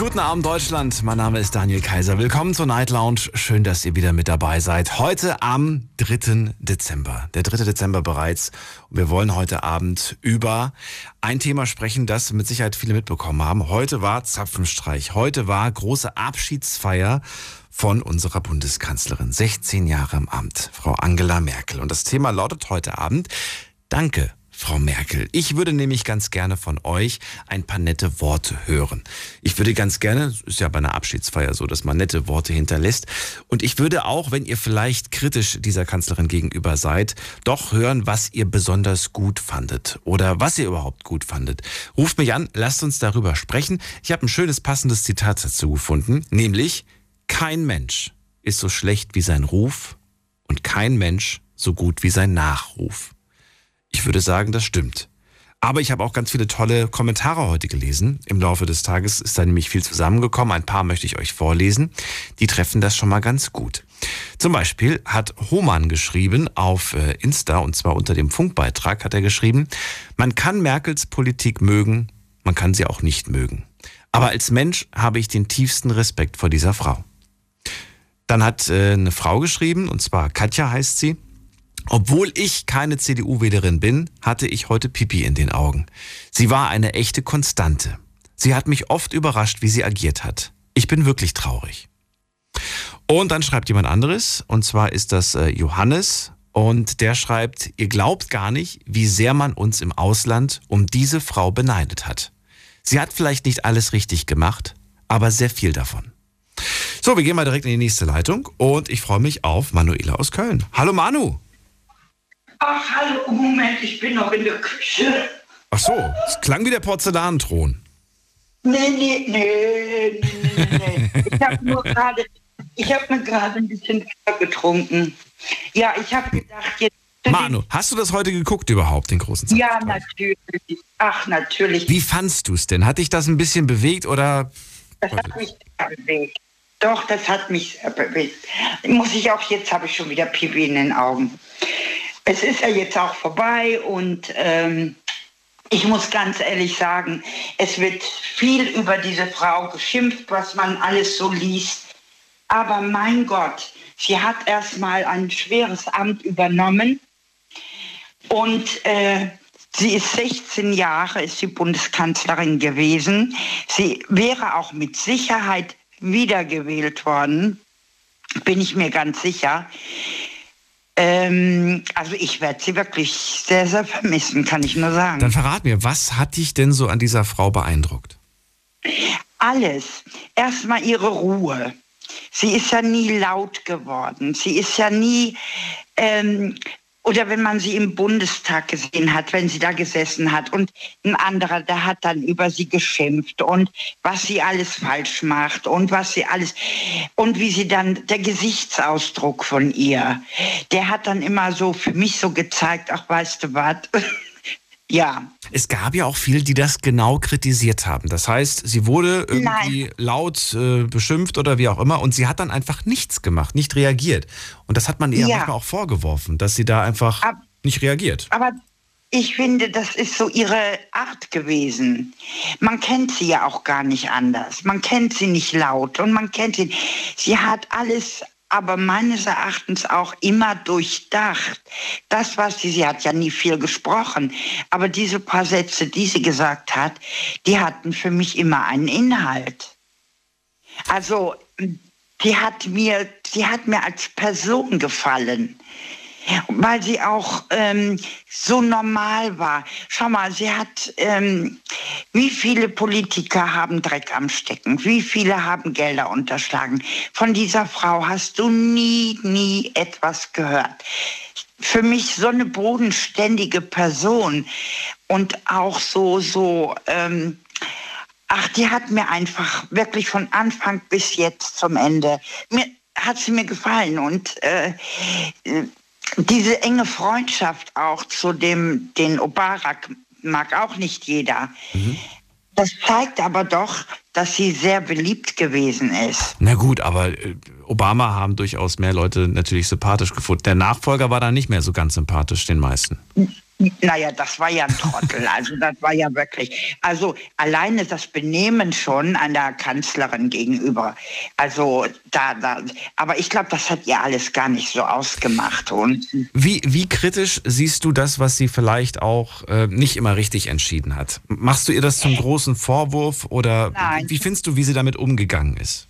Guten Abend Deutschland, mein Name ist Daniel Kaiser. Willkommen zur Night Lounge. Schön, dass ihr wieder mit dabei seid. Heute am 3. Dezember. Der 3. Dezember bereits. Und wir wollen heute Abend über ein Thema sprechen, das mit Sicherheit viele mitbekommen haben. Heute war Zapfenstreich. Heute war große Abschiedsfeier von unserer Bundeskanzlerin. 16 Jahre im Amt, Frau Angela Merkel. Und das Thema lautet heute Abend Danke Frau Merkel. Ich würde nämlich ganz gerne von euch ein paar nette Worte hören. Ich würde ganz gerne, ist ja bei einer Abschiedsfeier so, dass man nette Worte hinterlässt. Und ich würde auch, wenn ihr vielleicht kritisch dieser Kanzlerin gegenüber seid, doch hören, was ihr besonders gut fandet oder was ihr überhaupt gut fandet. Ruft mich an, lasst uns darüber sprechen. Ich habe ein schönes passendes Zitat dazu gefunden, nämlich kein Mensch ist so schlecht wie sein Ruf und kein Mensch so gut wie sein Nachruf. Ich würde sagen, das stimmt. Aber ich habe auch ganz viele tolle Kommentare heute gelesen. Im Laufe des Tages ist da nämlich viel zusammengekommen. Ein paar möchte ich euch vorlesen. Die treffen das schon mal ganz gut. Zum Beispiel hat Hohmann geschrieben auf äh, Insta, und zwar unter dem Funkbeitrag hat er geschrieben, man kann Merkels Politik mögen, man kann sie auch nicht mögen. Aber als Mensch habe ich den tiefsten Respekt vor dieser Frau. Dann hat äh, eine Frau geschrieben, und zwar Katja heißt sie, obwohl ich keine CDU-Wählerin bin, hatte ich heute Pipi in den Augen. Sie war eine echte Konstante. Sie hat mich oft überrascht, wie sie agiert hat. Ich bin wirklich traurig. Und dann schreibt jemand anderes, und zwar ist das äh, Johannes, und der schreibt, ihr glaubt gar nicht, wie sehr man uns im Ausland um diese Frau beneidet hat. Sie hat vielleicht nicht alles richtig gemacht, aber sehr viel davon. So, wir gehen mal direkt in die nächste Leitung und ich freue mich auf Manuela aus Köln. Hallo Manu. Ach, hallo, Moment, ich bin noch in der Küche. Ach so, es klang wie der Porzellanthron. Nee, nee, nee, nee, nee. nee. Ich habe nur gerade, ich habe mir gerade ein bisschen Wasser getrunken. Ja, ich habe gedacht, jetzt. Manu, hast du das heute geguckt überhaupt, den großen Ja, Zapfenstreich? natürlich. Ach, natürlich. Wie fandst du es denn? Hat dich das ein bisschen bewegt oder? Das hat mich sehr bewegt. Doch, das hat mich sehr bewegt. Muss ich auch, jetzt habe ich schon wieder Pipi in den Augen. Es ist ja jetzt auch vorbei und ähm, ich muss ganz ehrlich sagen, es wird viel über diese Frau geschimpft, was man alles so liest. Aber mein Gott, sie hat erst mal ein schweres Amt übernommen und äh, sie ist 16 Jahre, ist sie Bundeskanzlerin gewesen. Sie wäre auch mit Sicherheit wiedergewählt worden, bin ich mir ganz sicher. Ähm, also ich werde sie wirklich sehr, sehr vermissen, kann ich nur sagen. Dann verrat mir, was hat dich denn so an dieser Frau beeindruckt? Alles. Erstmal ihre Ruhe. Sie ist ja nie laut geworden. Sie ist ja nie, ähm, oder wenn man sie im Bundestag gesehen hat, wenn sie da gesessen hat und ein anderer, der hat dann über sie geschimpft und was sie alles falsch macht und was sie alles, und wie sie dann, der Gesichtsausdruck von ihr, der hat dann immer so für mich so gezeigt, ach weißt du was, ja, Es gab ja auch viele, die das genau kritisiert haben. Das heißt, sie wurde irgendwie laut äh, beschimpft oder wie auch immer und sie hat dann einfach nichts gemacht, nicht reagiert. Und das hat man ihr Ja. manchmal auch vorgeworfen, dass sie da einfach Ab- nicht reagiert. Aber ich finde, das ist so ihre Art gewesen. Man kennt sie ja auch gar nicht anders. Man kennt sie nicht laut und man kennt sie. Sie hat alles, aber meines Erachtens auch immer durchdacht. Das, was sie, sie hat ja nie viel gesprochen, aber diese paar Sätze, die sie gesagt hat, die hatten für mich immer einen Inhalt. Also, die hat mir, sie hat mir als Person gefallen weil sie auch ähm, so normal war. Schau mal, sie hat, ähm, wie viele Politiker haben Dreck am Stecken, wie viele haben Gelder unterschlagen. Von dieser Frau hast du nie, nie etwas gehört. Für mich so eine bodenständige Person und auch so, so, ähm, ach, die hat mir einfach wirklich von Anfang bis jetzt zum Ende, mir hat sie mir gefallen und äh, diese enge Freundschaft auch zu dem, den Obarak mag auch nicht jeder. Das zeigt aber doch, dass sie sehr beliebt gewesen ist. Na gut, aber äh, Obama haben durchaus mehr Leute natürlich sympathisch gefunden. Der Nachfolger war da nicht mehr so ganz sympathisch den meisten. Naja, das war ja ein Trottel. Also das war ja wirklich. Also alleine das Benehmen schon einer Kanzlerin gegenüber. Also da, da. Aber ich glaube, das hat ihr alles gar nicht so ausgemacht. Und wie, wie kritisch siehst du das, was sie vielleicht auch äh, nicht immer richtig entschieden hat? Machst du ihr das zum großen Vorwurf oder Nein. wie findest du, wie sie damit umgegangen ist?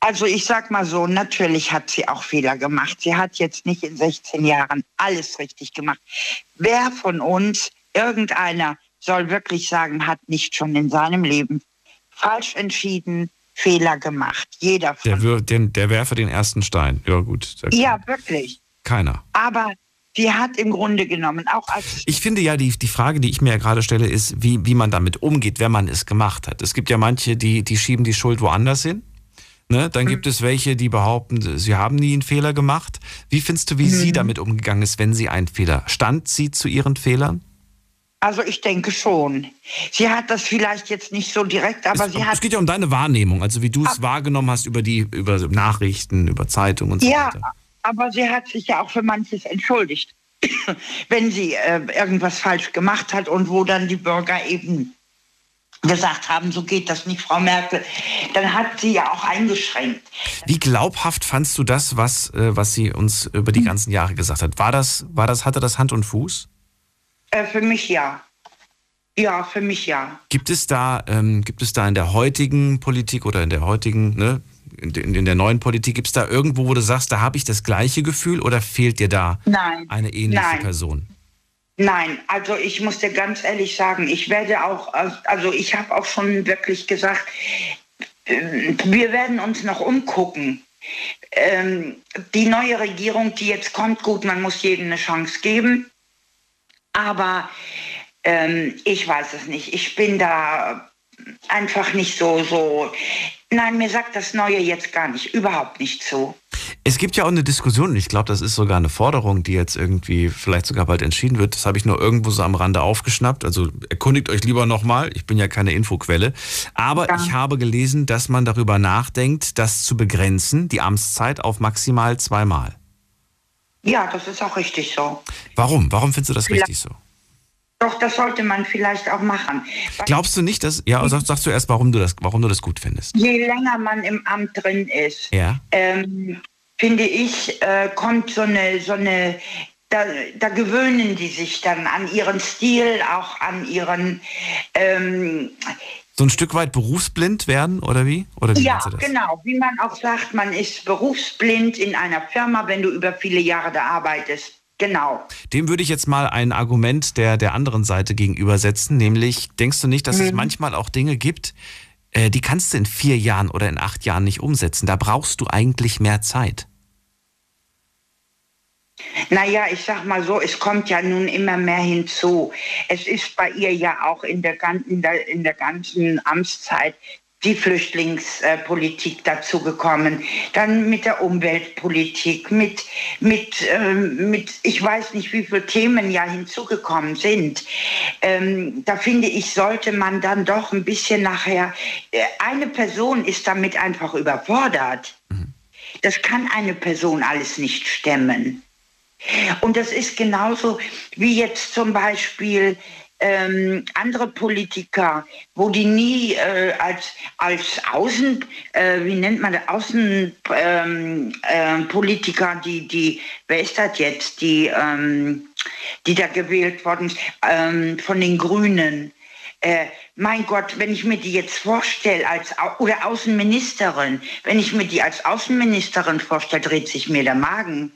Also ich sag mal so, natürlich hat sie auch Fehler gemacht. Sie hat jetzt nicht in 16 Jahren alles richtig gemacht. Wer von uns, irgendeiner, soll wirklich sagen, hat nicht schon in seinem Leben falsch entschieden, Fehler gemacht. Jeder von der, wir, den, der werfe den ersten Stein. Ja, gut. Ja, wirklich. Keiner. Aber sie hat im Grunde genommen auch als. Ich finde ja, die, die Frage, die ich mir ja gerade stelle, ist, wie, wie man damit umgeht, wenn man es gemacht hat. Es gibt ja manche, die, die schieben die Schuld woanders hin. Ne? Dann gibt es welche, die behaupten, sie haben nie einen Fehler gemacht. Wie findest du, wie mhm. sie damit umgegangen ist, wenn sie einen Fehler? Stand sie zu ihren Fehlern? Also ich denke schon. Sie hat das vielleicht jetzt nicht so direkt, aber es, sie hat. Es geht ja um deine Wahrnehmung, also wie du es ah. wahrgenommen hast über die über Nachrichten, über Zeitungen und so ja, weiter. Ja, aber sie hat sich ja auch für manches entschuldigt, wenn sie äh, irgendwas falsch gemacht hat und wo dann die Bürger eben gesagt haben, so geht das nicht, Frau Merkel, dann hat sie ja auch eingeschränkt. Wie glaubhaft fandst du das, was, äh, was sie uns über die ganzen Jahre gesagt hat? War das, war das, hatte das Hand und Fuß? Äh, für mich ja. Ja, für mich ja. Gibt es da, ähm, gibt es da in der heutigen Politik oder in der heutigen, ne, in, in, in der neuen Politik, gibt es da irgendwo, wo du sagst, da habe ich das gleiche Gefühl oder fehlt dir da Nein. eine ähnliche Nein. Person? Nein, also ich muss dir ganz ehrlich sagen, ich werde auch, also ich habe auch schon wirklich gesagt, äh, wir werden uns noch umgucken. Ähm, die neue Regierung, die jetzt kommt, gut, man muss jedem eine Chance geben, aber ähm, ich weiß es nicht. Ich bin da einfach nicht so, so. Nein, mir sagt das Neue jetzt gar nicht, überhaupt nicht zu. Es gibt ja auch eine Diskussion, ich glaube, das ist sogar eine Forderung, die jetzt irgendwie vielleicht sogar bald entschieden wird. Das habe ich nur irgendwo so am Rande aufgeschnappt. Also erkundigt euch lieber nochmal. Ich bin ja keine Infoquelle. Aber ja. ich habe gelesen, dass man darüber nachdenkt, das zu begrenzen, die Amtszeit auf maximal zweimal. Ja, das ist auch richtig so. Warum? Warum findest du das vielleicht. richtig so? Doch, das sollte man vielleicht auch machen. Glaubst du nicht, dass, ja, sag, sagst du erst, warum du, das, warum du das gut findest? Je länger man im Amt drin ist, ja. ähm, finde ich, äh, kommt so eine, so eine da, da, gewöhnen die sich dann an ihren Stil, auch an ihren. Ähm, so ein Stück weit berufsblind werden oder wie? Oder wie ja, genau. Wie man auch sagt, man ist berufsblind in einer Firma, wenn du über viele Jahre da arbeitest. Genau. Dem würde ich jetzt mal ein Argument der, der anderen Seite gegenübersetzen, nämlich denkst du nicht, dass mhm. es manchmal auch Dinge gibt, äh, die kannst du in vier Jahren oder in acht Jahren nicht umsetzen. Da brauchst du eigentlich mehr Zeit. Naja, ich sag mal so, es kommt ja nun immer mehr hinzu. Es ist bei ihr ja auch in der, in der, in der ganzen Amtszeit die Flüchtlingspolitik dazu gekommen, dann mit der Umweltpolitik, mit, mit, ähm, mit ich weiß nicht, wie viele Themen ja hinzugekommen sind. Ähm, da finde ich, sollte man dann doch ein bisschen nachher, äh, eine Person ist damit einfach überfordert. Mhm. Das kann eine Person alles nicht stemmen. Und das ist genauso wie jetzt zum Beispiel ähm, andere Politiker, wo die nie äh, als, als Außen, äh, wie nennt man das, Außenpolitiker, ähm, äh, die, die, wer ist das jetzt, die, ähm, die da gewählt worden ist, ähm, von den Grünen. Äh, mein Gott, wenn ich mir die jetzt vorstelle als oder Außenministerin, wenn ich mir die als Außenministerin vorstelle, dreht sich mir der Magen.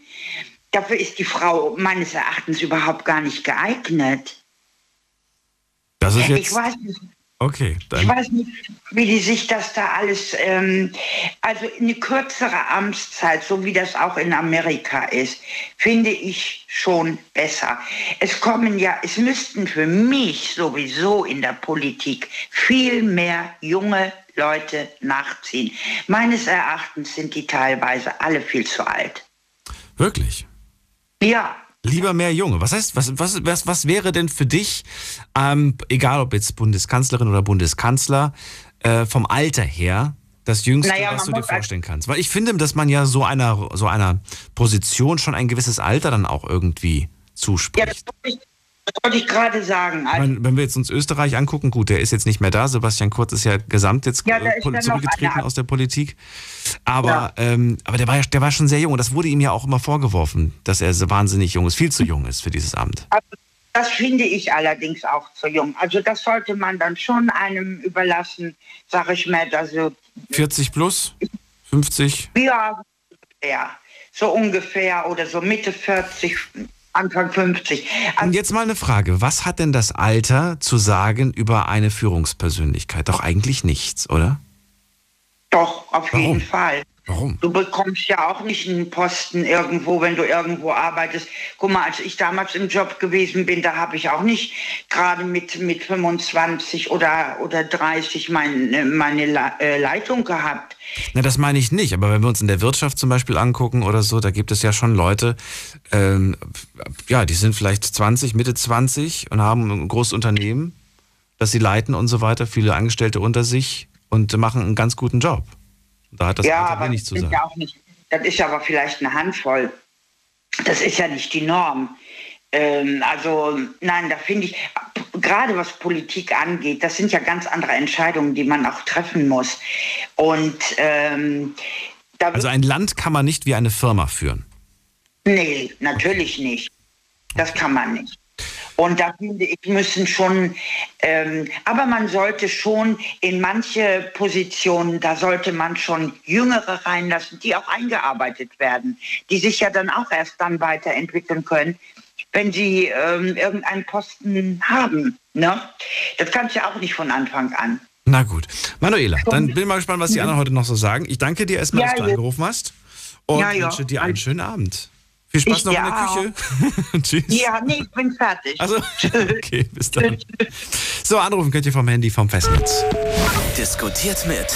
Dafür ist die Frau meines Erachtens überhaupt gar nicht geeignet. Das ist jetzt. Ich weiß nicht. Okay, dann. Ich weiß nicht, wie die sich das da alles, ähm, also eine kürzere Amtszeit, so wie das auch in Amerika ist, finde ich schon besser. Es kommen ja, es müssten für mich sowieso in der Politik viel mehr junge Leute nachziehen. Meines Erachtens sind die teilweise alle viel zu alt. Wirklich? Ja. Lieber mehr Junge. Was heißt, was, was, was, was wäre denn für dich, ähm, egal ob jetzt Bundeskanzlerin oder Bundeskanzler, äh, vom Alter her, das Jüngste, naja, was du dir vorstellen kannst? Weil ich finde, dass man ja so einer, so einer Position schon ein gewisses Alter dann auch irgendwie zuspricht. Ja, das das wollte ich gerade sagen. Meine, wenn wir jetzt uns Österreich angucken, gut, der ist jetzt nicht mehr da. Sebastian Kurz ist ja gesamt jetzt ja, zurückgetreten aus der Politik. Aber, ja. ähm, aber der, war der war schon sehr jung und das wurde ihm ja auch immer vorgeworfen, dass er so wahnsinnig jung ist, viel zu jung ist für dieses Amt. Also, das finde ich allerdings auch zu jung. Also das sollte man dann schon einem überlassen, sage ich mal. Also, 40 plus? 50? Ja, ja, so ungefähr oder so Mitte 40, Anfang 50. Also, Und jetzt mal eine Frage. Was hat denn das Alter zu sagen über eine Führungspersönlichkeit? Doch eigentlich nichts, oder? Doch, auf Warum? jeden Fall. Warum? Du bekommst ja auch nicht einen Posten irgendwo, wenn du irgendwo arbeitest. Guck mal, als ich damals im Job gewesen bin, da habe ich auch nicht gerade mit, mit 25 oder, oder 30 meine, meine äh, Leitung gehabt. Na, das meine ich nicht. Aber wenn wir uns in der Wirtschaft zum Beispiel angucken oder so, da gibt es ja schon Leute, ähm, ja, die sind vielleicht 20, Mitte 20 und haben ein großes Unternehmen, das sie leiten und so weiter, viele Angestellte unter sich und machen einen ganz guten Job. Da hat das ja, aber wenig zu sagen. Ja auch nicht, das ist aber vielleicht eine Handvoll. Das ist ja nicht die Norm. Ähm, also nein, da finde ich, gerade was Politik angeht, das sind ja ganz andere Entscheidungen, die man auch treffen muss. Und ähm, also ein Land kann man nicht wie eine Firma führen. Nee, natürlich nicht. Das kann man nicht. Und da finde ich, müssen schon, ähm, aber man sollte schon in manche Positionen, da sollte man schon Jüngere reinlassen, die auch eingearbeitet werden, die sich ja dann auch erst dann weiterentwickeln können, wenn sie ähm, irgendeinen Posten haben. Ne? Das kannst du ja auch nicht von Anfang an. Na gut. Manuela, dann bin ich mal gespannt, was die anderen heute noch so sagen. Ich danke dir erstmal, ja, dass du angerufen hast und ja, ja. wünsche dir einen schönen Abend. Viel Spaß ich noch in der Küche. Tschüss. Ja, nee, ich bin fertig. Also, okay, bis dann. So, anrufen könnt ihr vom Handy vom Festnetz. Diskutiert mit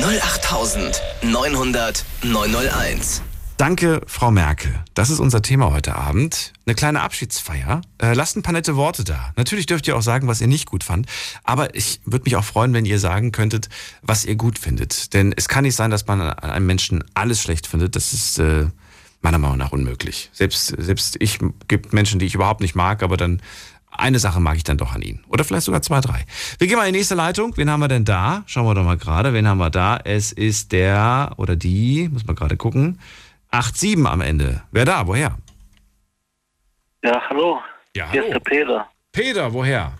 08900 901. Danke, Frau Merkel. Das ist unser Thema heute Abend. Eine kleine Abschiedsfeier. Äh, lasst ein paar nette Worte da. Natürlich dürft ihr auch sagen, was ihr nicht gut fand. Aber ich würde mich auch freuen, wenn ihr sagen könntet, was ihr gut findet. Denn es kann nicht sein, dass man an einem Menschen alles schlecht findet. Das ist äh, meiner Meinung nach unmöglich. Selbst, selbst ich gibt Menschen, die ich überhaupt nicht mag, aber dann eine Sache mag ich dann doch an ihnen. Oder vielleicht sogar zwei, drei. Wir gehen mal in die nächste Leitung. Wen haben wir denn da? Schauen wir doch mal gerade. Wen haben wir da? Es ist der oder die, muss man gerade gucken. 8-7 am Ende. Wer da? Woher? Ja, hallo. Ja, hallo. Hier ist der Peter. Peter, woher?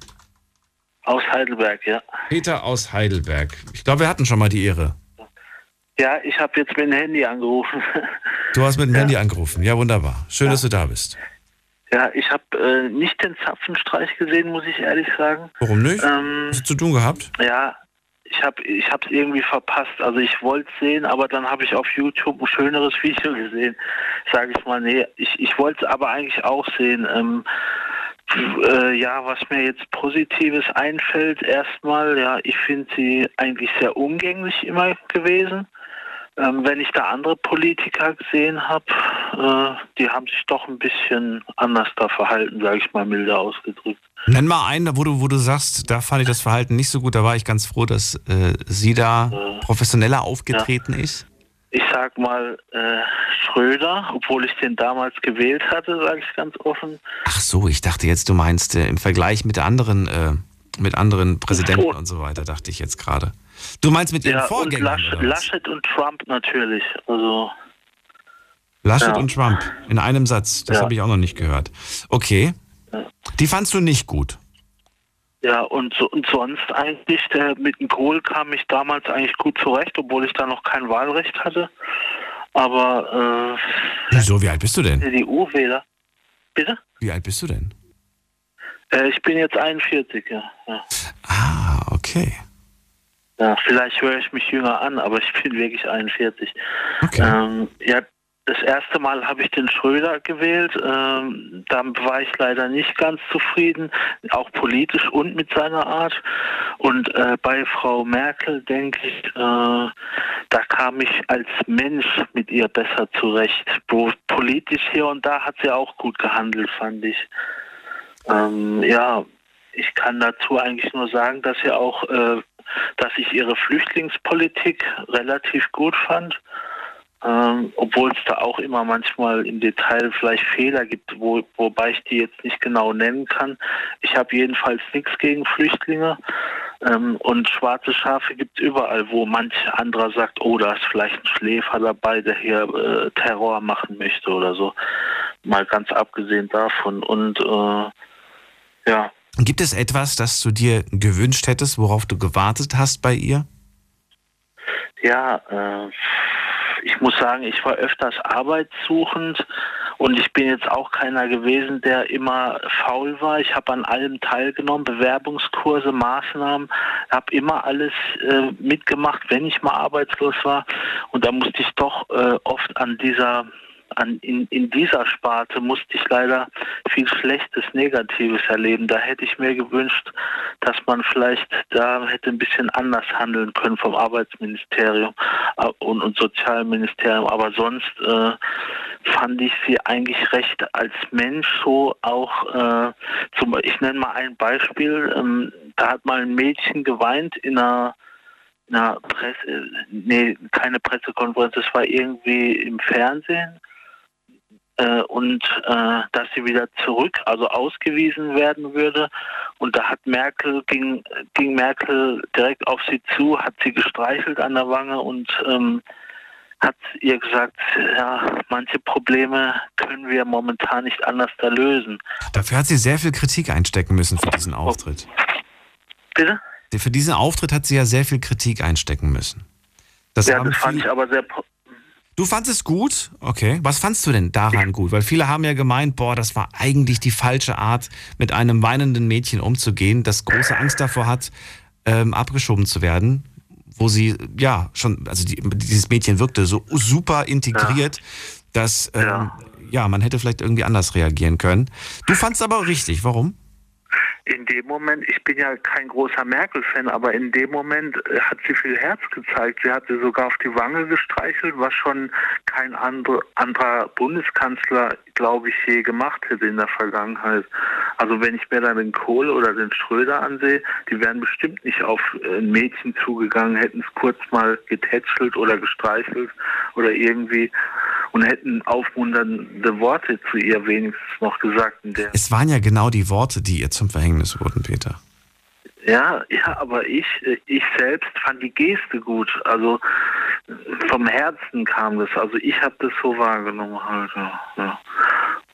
Aus Heidelberg, ja. Peter aus Heidelberg. Ich glaube, wir hatten schon mal die Ehre. Ja, ich habe jetzt mit dem Handy angerufen. Du hast mit dem ja. Handy angerufen. Ja, wunderbar. Schön, ja. dass du da bist. Ja, ich habe äh, nicht den Zapfenstreich gesehen, muss ich ehrlich sagen. Warum nicht? Ähm, Hast du zu tun gehabt? Ja, ich habe ich es irgendwie verpasst. Also ich wollte es sehen, aber dann habe ich auf YouTube ein schöneres Video gesehen. Sage ich mal, nee, ich, ich wollte es aber eigentlich auch sehen. Ähm, äh, ja, was mir jetzt Positives einfällt, erstmal, ja, ich finde sie eigentlich sehr umgänglich immer gewesen. Ähm, wenn ich da andere Politiker gesehen habe, äh, die haben sich doch ein bisschen anders da verhalten, sage ich mal milder ausgedrückt. Nenn mal einen, wo du, wo du sagst, da fand ich das Verhalten nicht so gut, da war ich ganz froh, dass äh, sie da äh, professioneller aufgetreten ja. ist. Ich sag mal äh, Schröder, obwohl ich den damals gewählt hatte, sage ich ganz offen. Ach so, ich dachte jetzt, du meinst äh, im Vergleich mit anderen, äh, mit anderen Präsidenten und so weiter, dachte ich jetzt gerade. Du meinst mit ihren ja, Vorgängern? Und Lasch, Laschet und Trump natürlich. Also, Laschet ja. und Trump in einem Satz. Das ja. habe ich auch noch nicht gehört. Okay. Die fandst du nicht gut? Ja, und, so, und sonst eigentlich, der, mit dem Kohl kam ich damals eigentlich gut zurecht, obwohl ich da noch kein Wahlrecht hatte. Aber. Äh, Wieso? Wie alt bist du denn? CDU-Wähler. Bitte? Wie alt bist du denn? Äh, ich bin jetzt 41, ja. ja. Ah, okay. Ja, vielleicht höre ich mich jünger an, aber ich bin wirklich 41. Okay. Ähm, ja, das erste Mal habe ich den Schröder gewählt. Ähm, da war ich leider nicht ganz zufrieden, auch politisch und mit seiner Art. Und äh, bei Frau Merkel denke ich, äh, da kam ich als Mensch mit ihr besser zurecht. Wo politisch hier und da hat sie auch gut gehandelt, fand ich. Ähm, ja, ich kann dazu eigentlich nur sagen, dass sie auch, äh, dass ich ihre Flüchtlingspolitik relativ gut fand ähm, obwohl es da auch immer manchmal im Detail vielleicht Fehler gibt, wo, wobei ich die jetzt nicht genau nennen kann. Ich habe jedenfalls nichts gegen Flüchtlinge. Ähm, und schwarze Schafe gibt es überall, wo manch anderer sagt, oh, da ist vielleicht ein Schläfer dabei, der hier äh, Terror machen möchte oder so. Mal ganz abgesehen davon. Und äh, ja. Gibt es etwas, das du dir gewünscht hättest, worauf du gewartet hast bei ihr? Ja, äh, ich muss sagen, ich war öfters arbeitssuchend und ich bin jetzt auch keiner gewesen, der immer faul war. Ich habe an allem teilgenommen, Bewerbungskurse, Maßnahmen, habe immer alles äh, mitgemacht, wenn ich mal arbeitslos war. Und da musste ich doch äh, oft an dieser an, in, in dieser Sparte musste ich leider viel Schlechtes, Negatives erleben. Da hätte ich mir gewünscht, dass man vielleicht da hätte ein bisschen anders handeln können vom Arbeitsministerium äh, und, und Sozialministerium. Aber sonst äh, fand ich sie eigentlich recht als Mensch so auch, äh, zum, ich nenne mal ein Beispiel, ähm, da hat mal ein Mädchen geweint in einer na, Presse, nee, keine Pressekonferenz, das war irgendwie im Fernsehen äh, und äh, dass sie wieder zurück, also ausgewiesen werden würde. Und da hat Merkel, ging, ging Merkel direkt auf sie zu, hat sie gestreichelt an der Wange und ähm, hat ihr gesagt, ja, manche Probleme können wir momentan nicht anders da lösen. Dafür hat sie sehr viel Kritik einstecken müssen für diesen Auftritt. Bitte? Für diesen Auftritt hat sie ja sehr viel Kritik einstecken müssen. Das ja, das fand ich aber sehr Du fandest es gut? Okay. Was fandst du denn daran gut? Weil viele haben ja gemeint, boah, das war eigentlich die falsche Art, mit einem weinenden Mädchen umzugehen, das große Angst davor hat, ähm, abgeschoben zu werden. Wo sie, ja, schon, also die, dieses Mädchen wirkte so super integriert, ja. dass, ähm, ja. ja, man hätte vielleicht irgendwie anders reagieren können. Du fandest aber richtig. Warum? In dem Moment, ich bin ja kein großer Merkel-Fan, aber in dem Moment äh, hat sie viel Herz gezeigt. Sie hat sie sogar auf die Wange gestreichelt, was schon kein andre, anderer Bundeskanzler, glaube ich, je gemacht hätte in der Vergangenheit. Also wenn ich mir dann den Kohl oder den Schröder ansehe, die wären bestimmt nicht auf äh, ein Mädchen zugegangen, hätten es kurz mal getätschelt oder gestreichelt oder irgendwie und hätten aufmunternde Worte zu ihr wenigstens noch gesagt. es waren ja genau die Worte, die ihr zum Verhängnis wurden, Peter. Ja, ja, aber ich, ich selbst fand die Geste gut. Also vom Herzen kam das. Also ich habe das so wahrgenommen halt. Ja.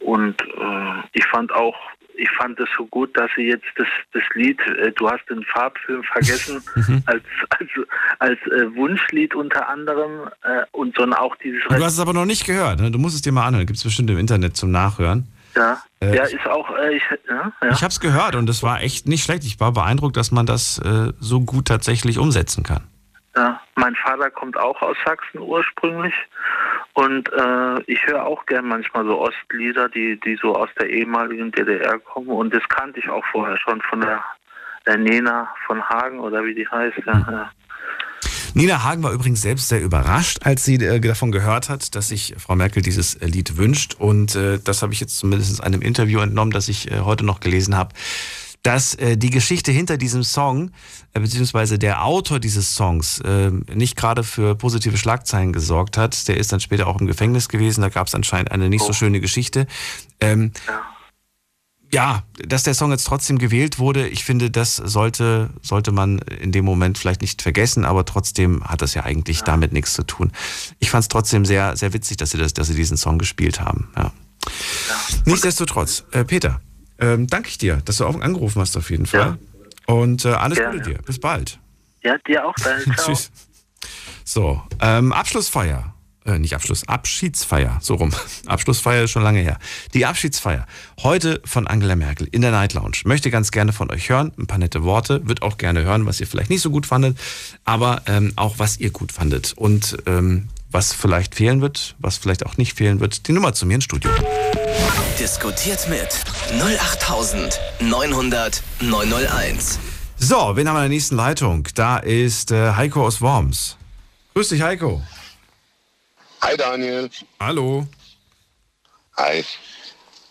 Und äh, ich fand auch ich fand es so gut, dass sie jetzt das, das Lied, äh, du hast den Farbfilm vergessen, mhm. als, als, als äh, Wunschlied unter anderem äh, und dann auch dieses. Du hast es aber noch nicht gehört, ne? du musst es dir mal anhören, gibt es bestimmt im Internet zum Nachhören. Ja, äh, ja, ist auch. Äh, ich ja, ja. ich habe es gehört und es war echt nicht schlecht. Ich war beeindruckt, dass man das äh, so gut tatsächlich umsetzen kann. Ja, mein Vater kommt auch aus Sachsen ursprünglich und äh, ich höre auch gern manchmal so Ostlieder, die, die so aus der ehemaligen DDR kommen. Und das kannte ich auch vorher schon von der, der Nena von Hagen oder wie die heißt. Ja, mhm. ja. Nina Hagen war übrigens selbst sehr überrascht, als sie äh, davon gehört hat, dass sich Frau Merkel dieses äh, Lied wünscht. Und äh, das habe ich jetzt zumindest in einem Interview entnommen, das ich äh, heute noch gelesen habe dass äh, die Geschichte hinter diesem Song, äh, beziehungsweise der Autor dieses Songs, äh, nicht gerade für positive Schlagzeilen gesorgt hat. Der ist dann später auch im Gefängnis gewesen. Da gab es anscheinend eine nicht oh. so schöne Geschichte. Ähm, ja. ja, dass der Song jetzt trotzdem gewählt wurde, ich finde, das sollte, sollte man in dem Moment vielleicht nicht vergessen, aber trotzdem hat das ja eigentlich ja. damit nichts zu tun. Ich fand es trotzdem sehr, sehr witzig, dass sie, das, dass sie diesen Song gespielt haben. Ja. ja. Nichtsdestotrotz, äh, Peter, ähm, danke ich dir, dass du auch angerufen hast auf jeden Fall. Ja. Und äh, alles Gerne. Gute dir. Bis bald. Ja, dir auch. Dann. Tschüss. So, ähm, Abschlussfeier. Äh, nicht Abschluss, Abschiedsfeier, so rum. Abschlussfeier ist schon lange her. Die Abschiedsfeier. Heute von Angela Merkel in der Night Lounge. Möchte ganz gerne von euch hören. Ein paar nette Worte. Wird auch gerne hören, was ihr vielleicht nicht so gut fandet. Aber ähm, auch was ihr gut fandet. Und ähm, was vielleicht fehlen wird, was vielleicht auch nicht fehlen wird, die Nummer zu mir ins Studio. Diskutiert mit 08900 901. So, wen haben wir in der nächsten Leitung? Da ist äh, Heiko aus Worms. Grüß dich, Heiko. Hi Daniel. Hallo. Hi.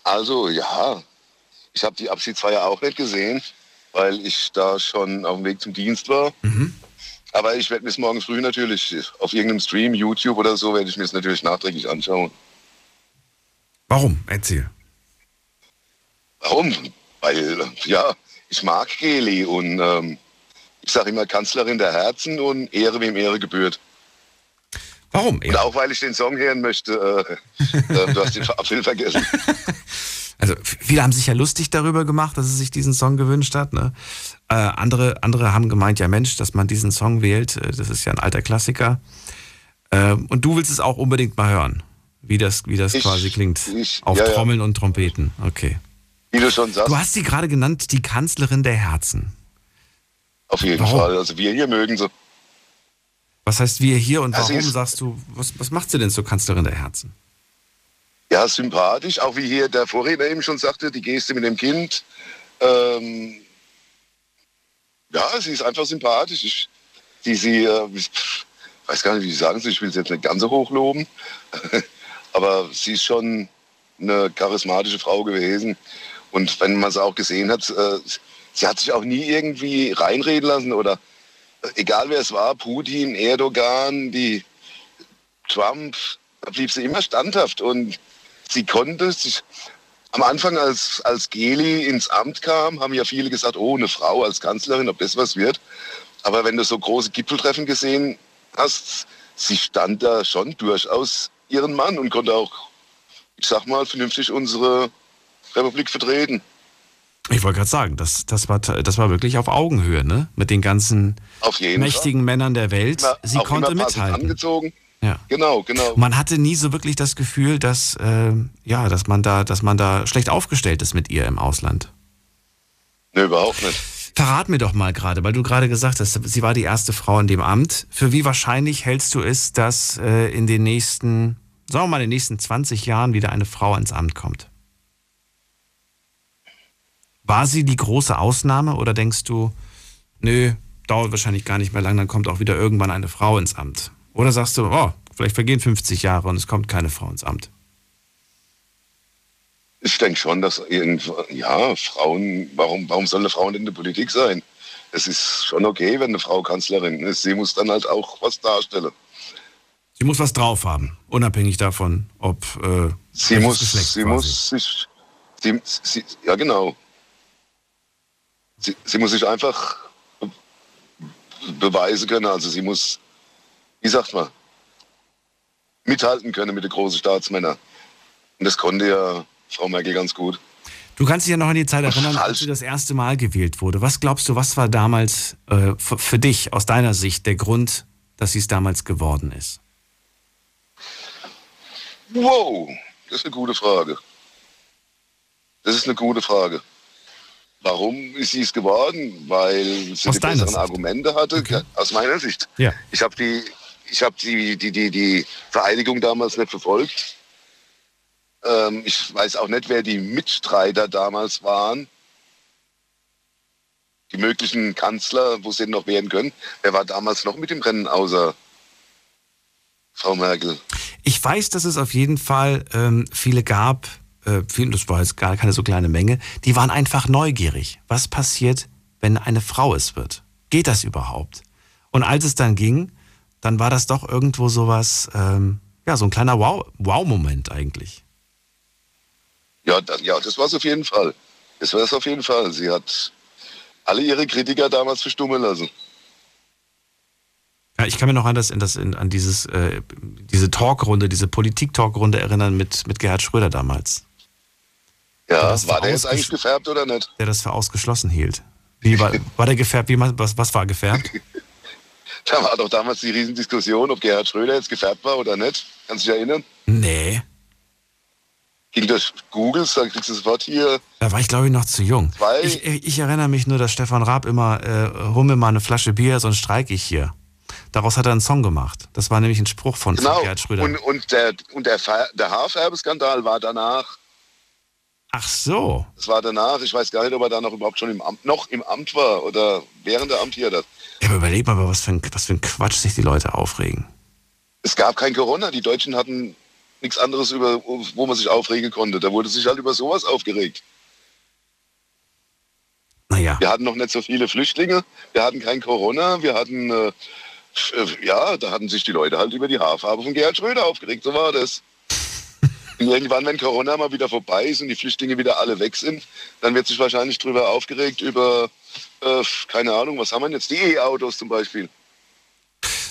Also ja, ich habe die Abschiedsfeier auch nicht gesehen, weil ich da schon auf dem Weg zum Dienst war. Mhm. Aber ich werde mir es morgen früh natürlich auf irgendeinem Stream, YouTube oder so, werde ich mir es natürlich nachträglich anschauen. Warum? Erzähl. Warum? Weil, ja, ich mag Geli und ähm, ich sage immer Kanzlerin der Herzen und Ehre wem Ehre gebührt. Warum? Und auch weil ich den Song hören möchte. Äh, äh, du hast den Apfel vergessen. Also viele haben sich ja lustig darüber gemacht, dass er sich diesen Song gewünscht hat. Ne? Äh, andere, andere haben gemeint, ja Mensch, dass man diesen Song wählt, äh, das ist ja ein alter Klassiker. Äh, und du willst es auch unbedingt mal hören, wie das, wie das Ich- quasi klingt. ich- Auf ja, ja. Trommeln und Trompeten. Okay. Wie du schon sagst, Du hast sie gerade genannt, die Kanzlerin der Herzen. auf jeden Warum? Fall. Also wir hier mögen sie. Was heißt wir hier und Ja, sie warum ist- sagst du, was, was macht sie denn zur Kanzlerin der Herzen? Ja, sympathisch, auch wie hier der Vorredner eben schon sagte, die Geste mit dem Kind. Ähm, ja, sie ist einfach sympathisch. Ich, die, sie, äh, weiß gar nicht, wie ich sagen soll, ich will sie jetzt nicht ganz so hoch loben, aber sie ist schon eine charismatische Frau gewesen. Und wenn man sie auch gesehen hat, äh, sie hat sich auch nie irgendwie reinreden lassen oder äh, egal wer es war, Putin, Erdogan, die Trump, da blieb sie immer standhaft und sie konnte sich. Am Anfang, als, als Geli ins Amt kam, haben ja viele gesagt, oh, eine Frau als Kanzlerin, ob das was wird. Aber wenn du so große Gipfeltreffen gesehen hast, sie stand da schon durchaus ihren Mann und konnte auch, ich sag mal, vernünftig unsere Republik vertreten. Ich wollte gerade sagen, das, das, war, das war wirklich auf Augenhöhe, ne? Mit den ganzen mächtigen Männern der Welt. Fall. Sie konnte immer mithalten. angezogen. Ja. Genau, genau. Man hatte nie so wirklich das Gefühl, dass, äh, ja, dass, man da, dass man da schlecht aufgestellt ist mit ihr im Ausland. Nee, überhaupt nicht. Verrat mir doch mal gerade, weil du gerade gesagt hast, sie war die erste Frau in dem Amt. Für wie wahrscheinlich hältst du es, dass äh, in den nächsten, sagen wir mal, in den nächsten 20 Jahren wieder eine Frau ins Amt kommt? War sie die große Ausnahme oder denkst du, nö, dauert wahrscheinlich gar nicht mehr lang, dann kommt auch wieder irgendwann eine Frau ins Amt? Oder sagst du, oh, vielleicht vergehen 50 Jahre und es kommt keine Frau ins Amt? Ich denke schon, dass ja, Frauen, warum, warum soll eine Frau nicht in der Politik sein? Es ist schon okay, wenn eine Frau Kanzlerin ist. Sie muss dann halt auch was darstellen. Sie muss was drauf haben, unabhängig davon, ob äh, Sie muss, Geschlecht sie quasi. muss sich, sie, sie, ja genau. Sie, sie muss sich einfach be- beweisen können. Also sie muss, wie sagt man, mithalten können mit den großen Staatsmännern. Und das konnte ja Frau Merkel ganz gut. Du kannst dich ja noch an die Zeit erinnern, als Falsch. sie das erste Mal gewählt wurde. Was glaubst du, was war damals äh, für, für dich aus deiner Sicht der Grund, dass sie es damals geworden ist? Wow, das ist eine gute Frage. Das ist eine gute Frage. Warum ist sie es geworden? Weil sie Aus die besseren Sicht? Argumente hatte. Okay. Aus meiner Sicht. Ja. Ich habe die, ich habe die, die, die, die Vereidigung damals nicht verfolgt. Ähm, ich weiß auch nicht, wer die Mitstreiter damals waren. Die möglichen Kanzler, wo sie noch werden können. Wer war damals noch mit dem Rennen außer Frau Merkel? Ich weiß, dass es auf jeden Fall ähm, viele gab, äh, viele, das war jetzt gar keine so kleine Menge, die waren einfach neugierig. Was passiert, wenn eine Frau es wird? Geht das überhaupt? Und als es dann ging, dann war das doch irgendwo sowas, ähm, ja, so ein kleiner Wow- Wow-Moment eigentlich. Ja, da, ja, das war es auf jeden Fall. Das war es auf jeden Fall. Sie hat alle ihre Kritiker damals verstummen lassen. Ja, ich kann mich noch an, das, in das, in, an dieses, äh, diese Talkrunde, diese Politik-Talkrunde erinnern mit, mit Gerhard Schröder damals, Ja, das war der jetzt eigentlich gefärbt oder nicht? der das für ausgeschlossen hielt. Wie war, war der gefärbt? Wie, was, was war gefärbt? Da war doch damals die Riesendiskussion, ob Gerhard Schröder jetzt gefärbt war oder nicht. Kannst du dich erinnern? Nee, Ging durch Google, da kriegst du das Wort hier. da war ich glaube ich noch zu jung. Ich, ich erinnere mich nur, dass Stefan Raab immer, äh, hol mir mal eine Flasche Bier, sonst streike ich hier. Daraus hat er einen Song gemacht. Das war nämlich ein Spruch von, Genau. von Gerhard Schröder. Und, und der, und der, der Haarfärbeskandal war danach. Ach so. Das war danach. Ich weiß gar nicht, ob er da noch überhaupt schon im Amt, noch im Amt war oder während der amtiert hat. Ja, aber was für, ein, was für ein Quatsch sich die Leute aufregen. Es gab kein Corona. Die Deutschen hatten nichts anderes, über, wo man sich aufregen konnte. Da wurde sich halt über sowas aufgeregt. Naja. Wir hatten noch nicht so viele Flüchtlinge. Wir hatten kein Corona. Wir hatten, äh, äh, ja, da hatten sich die Leute halt über die Haarfarbe von Gerhard Schröder aufgeregt. So war das. Und irgendwann, wenn Corona mal wieder vorbei ist und die Flüchtlinge wieder alle weg sind, dann wird sich wahrscheinlich drüber aufgeregt über, äh, keine Ahnung, was haben wir denn jetzt? Die E-Autos zum Beispiel.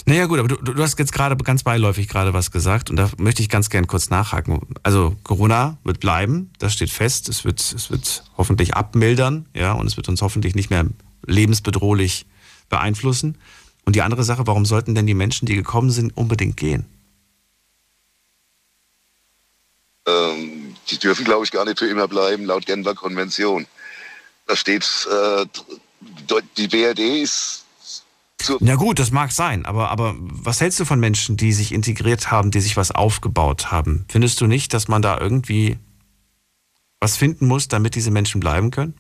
Naja gut, aber du, du hast jetzt gerade ganz beiläufig gerade was gesagt und da möchte ich ganz gern kurz nachhaken. Also Corona wird bleiben, das steht fest. Es wird, es wird hoffentlich abmildern, ja, und es wird uns hoffentlich nicht mehr lebensbedrohlich beeinflussen. Und die andere Sache, warum sollten denn die Menschen, die gekommen sind, unbedingt gehen? Ähm, die dürfen, glaube ich, gar nicht für immer bleiben, laut Genfer Konvention. Da steht, äh, die BRD ist Na gut, das mag sein, aber, aber was hältst du von Menschen, die sich integriert haben, die sich was aufgebaut haben? Findest du nicht, dass man da irgendwie was finden muss, damit diese Menschen bleiben können?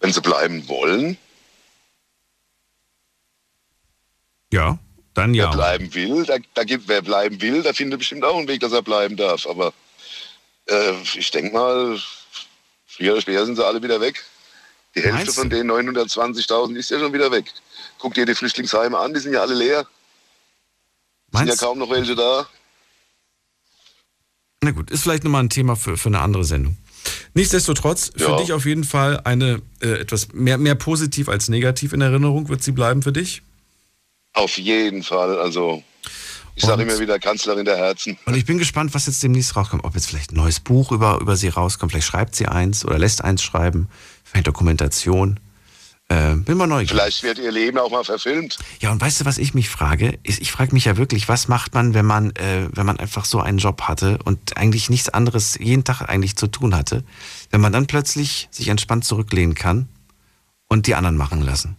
wenn sie bleiben wollen, Ja, dann wer ja. bleiben will, da, da gibt, wer bleiben will, der findet bestimmt auch einen Weg, dass er bleiben darf. Aber äh, ich denke mal, früher oder später sind sie alle wieder weg. Die Hälfte Meinst von den 920.000 ist ja schon wieder weg. Guck dir die Flüchtlingsheime an, die sind ja alle leer. Sind ja Meinst, kaum noch welche da. na gut, ist vielleicht nochmal ein Thema für, für eine andere Sendung. Nichtsdestotrotz, für Ja. dich auf jeden Fall eine äh, etwas mehr, mehr positiv als negativ in Erinnerung wird sie bleiben für dich. Auf jeden Fall. Also, ich sage immer wieder Kanzlerin der Herzen. Und ich bin gespannt, was jetzt demnächst rauskommt. Ob jetzt vielleicht ein neues Buch über, über sie rauskommt. Vielleicht schreibt sie eins oder lässt eins schreiben. Vielleicht Dokumentation. Äh, bin mal neugierig. Vielleicht wird ihr Leben auch mal verfilmt. Ja, und weißt du, was ich mich frage? Ich, ich frage mich ja wirklich, was macht man, wenn man, äh, wenn man einfach so einen Job hatte und eigentlich nichts anderes jeden Tag eigentlich zu tun hatte, wenn man dann plötzlich sich entspannt zurücklehnen kann und die anderen machen lassen.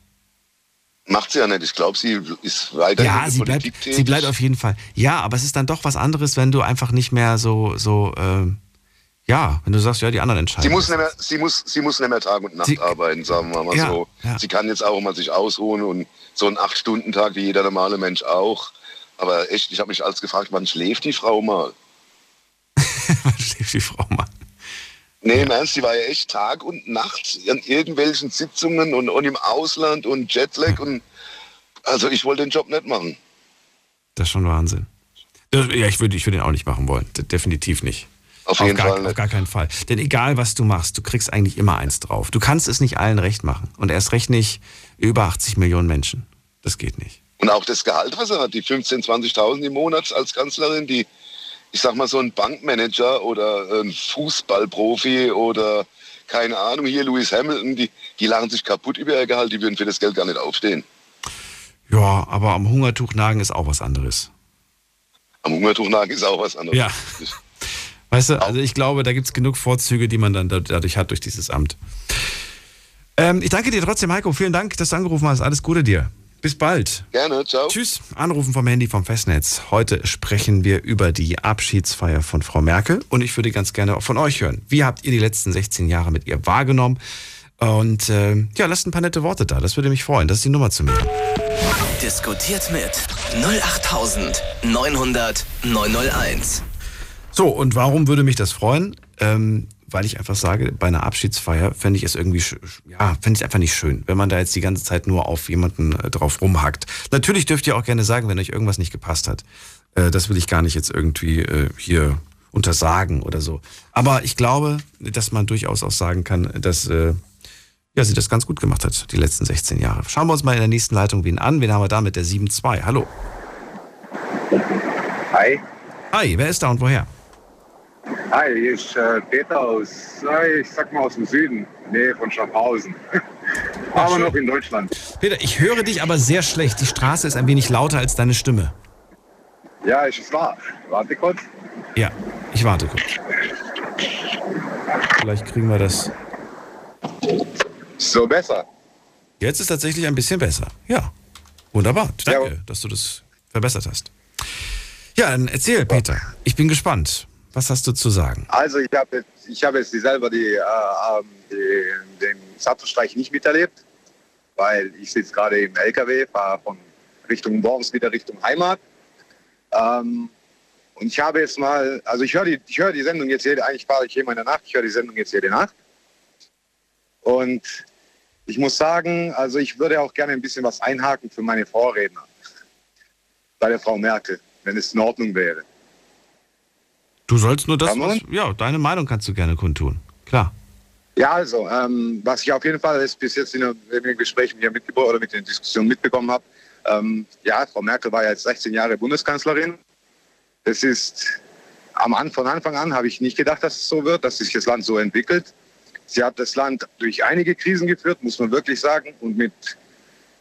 Macht sie ja nicht. Ich glaube, sie ist weiter Ja, sie bleibt, tätig. sie bleibt auf jeden Fall. Ja, aber es ist dann doch was anderes, wenn du einfach nicht mehr so, so, ähm, ja, wenn du sagst, ja, die anderen entscheiden. Sie muss, nicht mehr, sie, muss, sie muss nicht mehr Tag und Nacht Sie- arbeiten, sagen wir mal Ja, so. ja. Sie kann jetzt auch mal sich ausruhen und so einen Acht-Stunden-Tag wie jeder normale Mensch auch. Aber echt, ich habe mich als gefragt, wann schläft die Frau mal? Wann schläft die Frau mal? Nee, im Ernst, die war ja echt Tag und Nacht an irgendwelchen Sitzungen und, und im Ausland und Jetlag und also ich wollte den Job nicht machen. Das ist schon Wahnsinn. Ja, ich würde ich würde ihn auch nicht machen wollen. Definitiv nicht. Auf jeden gar, Fall Auf gar keinen Fall. Denn egal, was du machst, du kriegst eigentlich immer eins drauf. Du kannst es nicht allen recht machen. Und erst recht nicht über 80 Millionen Menschen. Das geht nicht. Und auch das Gehalt, was er hat, die 15.000, 20.000 im Monat als Kanzlerin, die, ich sag mal, so ein Bankmanager oder ein Fußballprofi oder keine Ahnung, hier Lewis Hamilton, die, die lachen sich kaputt über ihr Gehalt, die würden für das Geld gar nicht aufstehen. Ja, aber am Hungertuch nagen ist auch was anderes. Am Hungertuch nagen ist auch was anderes. Ja. Weißt du, also ich glaube, da gibt es genug Vorzüge, die man dann da- dadurch hat, durch dieses Amt. Ähm, ich danke dir trotzdem, Heiko. Vielen Dank, dass du angerufen hast. Alles Gute dir. Bis bald. Gerne, ciao. Tschüss. Anrufen vom Handy vom Festnetz. Heute sprechen wir über die Abschiedsfeier von Frau Merkel und ich würde ganz gerne auch von euch hören. Wie habt ihr die letzten 16 Jahre mit ihr wahrgenommen? Und äh, ja, lasst ein paar nette Worte da. Das würde mich freuen. Das ist die Nummer zu mir. Diskutiert mit 08900 901. So, und warum würde mich das freuen? Ähm, weil ich einfach sage, bei einer Abschiedsfeier fände ich es irgendwie, ja, fände ich einfach nicht schön, wenn man da jetzt die ganze Zeit nur auf jemanden äh, drauf rumhackt. Natürlich dürft ihr auch gerne sagen, wenn euch irgendwas nicht gepasst hat. Äh, das will ich gar nicht jetzt irgendwie äh, hier untersagen oder so. Aber ich glaube, dass man durchaus auch sagen kann, dass ja, sie das ganz gut gemacht hat, die letzten 16 Jahre. Schauen wir uns mal in der nächsten Leitung wen an. Wen haben wir da mit der 7.2? Hallo. Hi. Hi, wer ist da und woher? Hi, hier ist äh, Peter aus, äh, ich sag mal aus dem Süden, Nähe von Schaffhausen. Aber noch in Deutschland. Peter, ich höre dich aber sehr schlecht. Die Straße ist ein wenig lauter als deine Stimme. Ja, ist es wahr. Warte kurz. Ja, ich warte kurz. Vielleicht kriegen wir das. So besser. Jetzt ist tatsächlich ein bisschen besser. Ja. Wunderbar. Danke, Ja. dass du das verbessert hast. Ja, dann erzähl, Peter. Ich bin gespannt. Was hast du zu sagen? Also ich habe jetzt, ich habe jetzt selber die, äh, ähm, die, den Sattelstreich nicht miterlebt, weil ich sitze gerade im LKW, fahre von Richtung Worms wieder Richtung Heimat. Ähm, und ich habe jetzt mal, also ich höre die, ich höre die Sendung jetzt jede, eigentlich fahre ich immer in der Nacht, ich höre die Sendung jetzt jede Nacht. Und ich muss sagen, also ich würde auch gerne ein bisschen was einhaken für meine Vorredner. Bei der Frau Merkel, wenn es in Ordnung wäre. Du sollst nur das, was, ja, deine Meinung kannst du gerne kundtun. Klar. Ja, also, ähm, was ich auf jeden Fall bis jetzt in, den Gesprächen hier mitgebracht oder mit den Diskussionen mitbekommen habe, ähm, ja, Frau Merkel war ja jetzt 16 Jahre Bundeskanzlerin. Das ist, am An von Anfang an habe ich nicht gedacht, dass es so wird, dass sich das Land so entwickelt. Sie hat das Land durch einige Krisen geführt, muss man wirklich sagen, und mit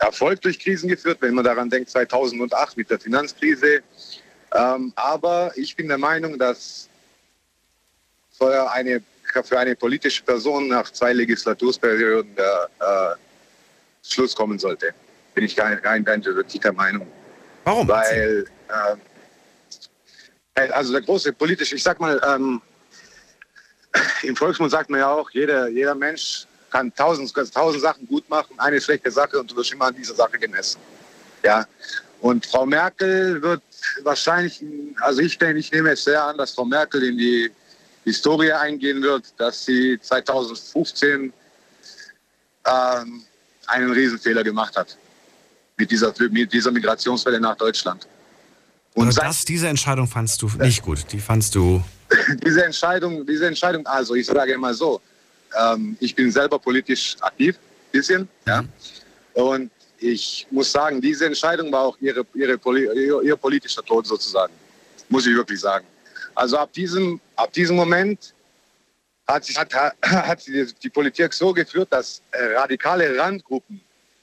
Erfolg durch Krisen geführt, wenn man daran denkt, 2008 mit der Finanzkrise. Ähm, aber ich bin der Meinung, dass für eine, für eine politische Person nach zwei Legislaturperioden der äh, Schluss kommen sollte. Bin ich rein, rein, rein der Meinung. Warum? Weil, ähm, also der große politische, ich sag mal, ähm, im Volksmund sagt man ja auch, jeder, jeder Mensch kann tausend, tausend Sachen gut machen, eine schlechte Sache und du wirst immer an dieser Sache gemessen. Ja. Und Frau Merkel wird wahrscheinlich, also ich denke, ich nehme es sehr an, dass Frau Merkel in die Historie eingehen wird, dass sie 2015 ähm, einen Riesenfehler gemacht hat mit dieser, mit dieser Migrationswelle nach Deutschland. Und Also das, diese Entscheidung fandst du nicht gut. Die fandst du. diese Entscheidung, diese Entscheidung, also ich sage immer so, ähm, ich bin selber politisch aktiv, bisschen, ja. Und ich muss sagen, diese Entscheidung war auch ihre, ihre, ihr, politischer Tod sozusagen, muss ich wirklich sagen. Also ab diesem, ab diesem Moment hat, sich, hat, hat die, die Politik so geführt, dass äh, radikale Randgruppen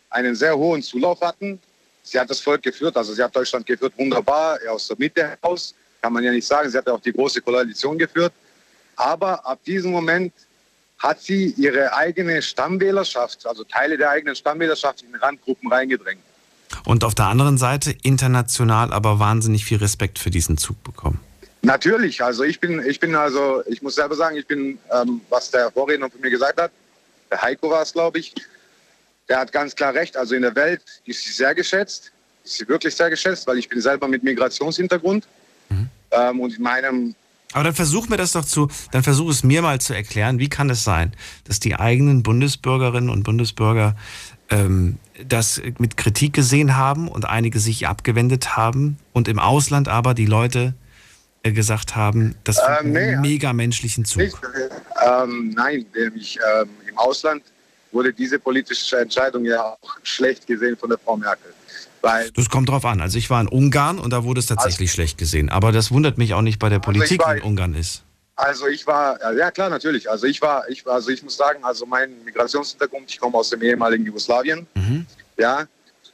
einen sehr hohen Zulauf hatten. Sie hat das Volk geführt, also sie hat Deutschland geführt, wunderbar, aus der Mitte heraus, kann man ja nicht sagen. Sie hat auch die große Koalition geführt. Aber ab diesem Moment hat sie ihre eigene Stammwählerschaft, also Teile der eigenen Stammwählerschaft in Randgruppen reingedrängt. Und auf der anderen Seite international aber wahnsinnig viel Respekt für diesen Zug bekommen. Natürlich, also ich bin, ich bin also, ich muss selber sagen, ich bin, ähm, was der Vorredner von mir gesagt hat, der Heiko war es, glaube ich, der hat ganz klar recht. Also in der Welt ist sie sehr geschätzt, ist sie wirklich sehr geschätzt, weil ich bin selber mit Migrationshintergrund. Ähm, und in meinem, Aber dann versuch mir das doch zu, dann versuch es mir mal zu erklären, wie kann es sein, dass die eigenen Bundesbürgerinnen und Bundesbürger ähm, das mit Kritik gesehen haben und einige sich abgewendet haben und im Ausland aber die Leute äh, gesagt haben, das ist Ähm, nee, einen mega menschlichen Zug. nicht, ähm, nein, nämlich ähm, im Ausland wurde diese politische Entscheidung ja auch schlecht gesehen von der Frau Merkel. Weil Das kommt drauf an. Also ich war in Ungarn und da wurde es tatsächlich schlecht gesehen. Aber das wundert mich auch nicht bei der Also Politik, war- die in Ungarn ist. Also ich war, ja, klar, natürlich. Also ich war, ich also ich muss sagen, also mein Migrationshintergrund, ich komme aus dem ehemaligen Jugoslawien, ja.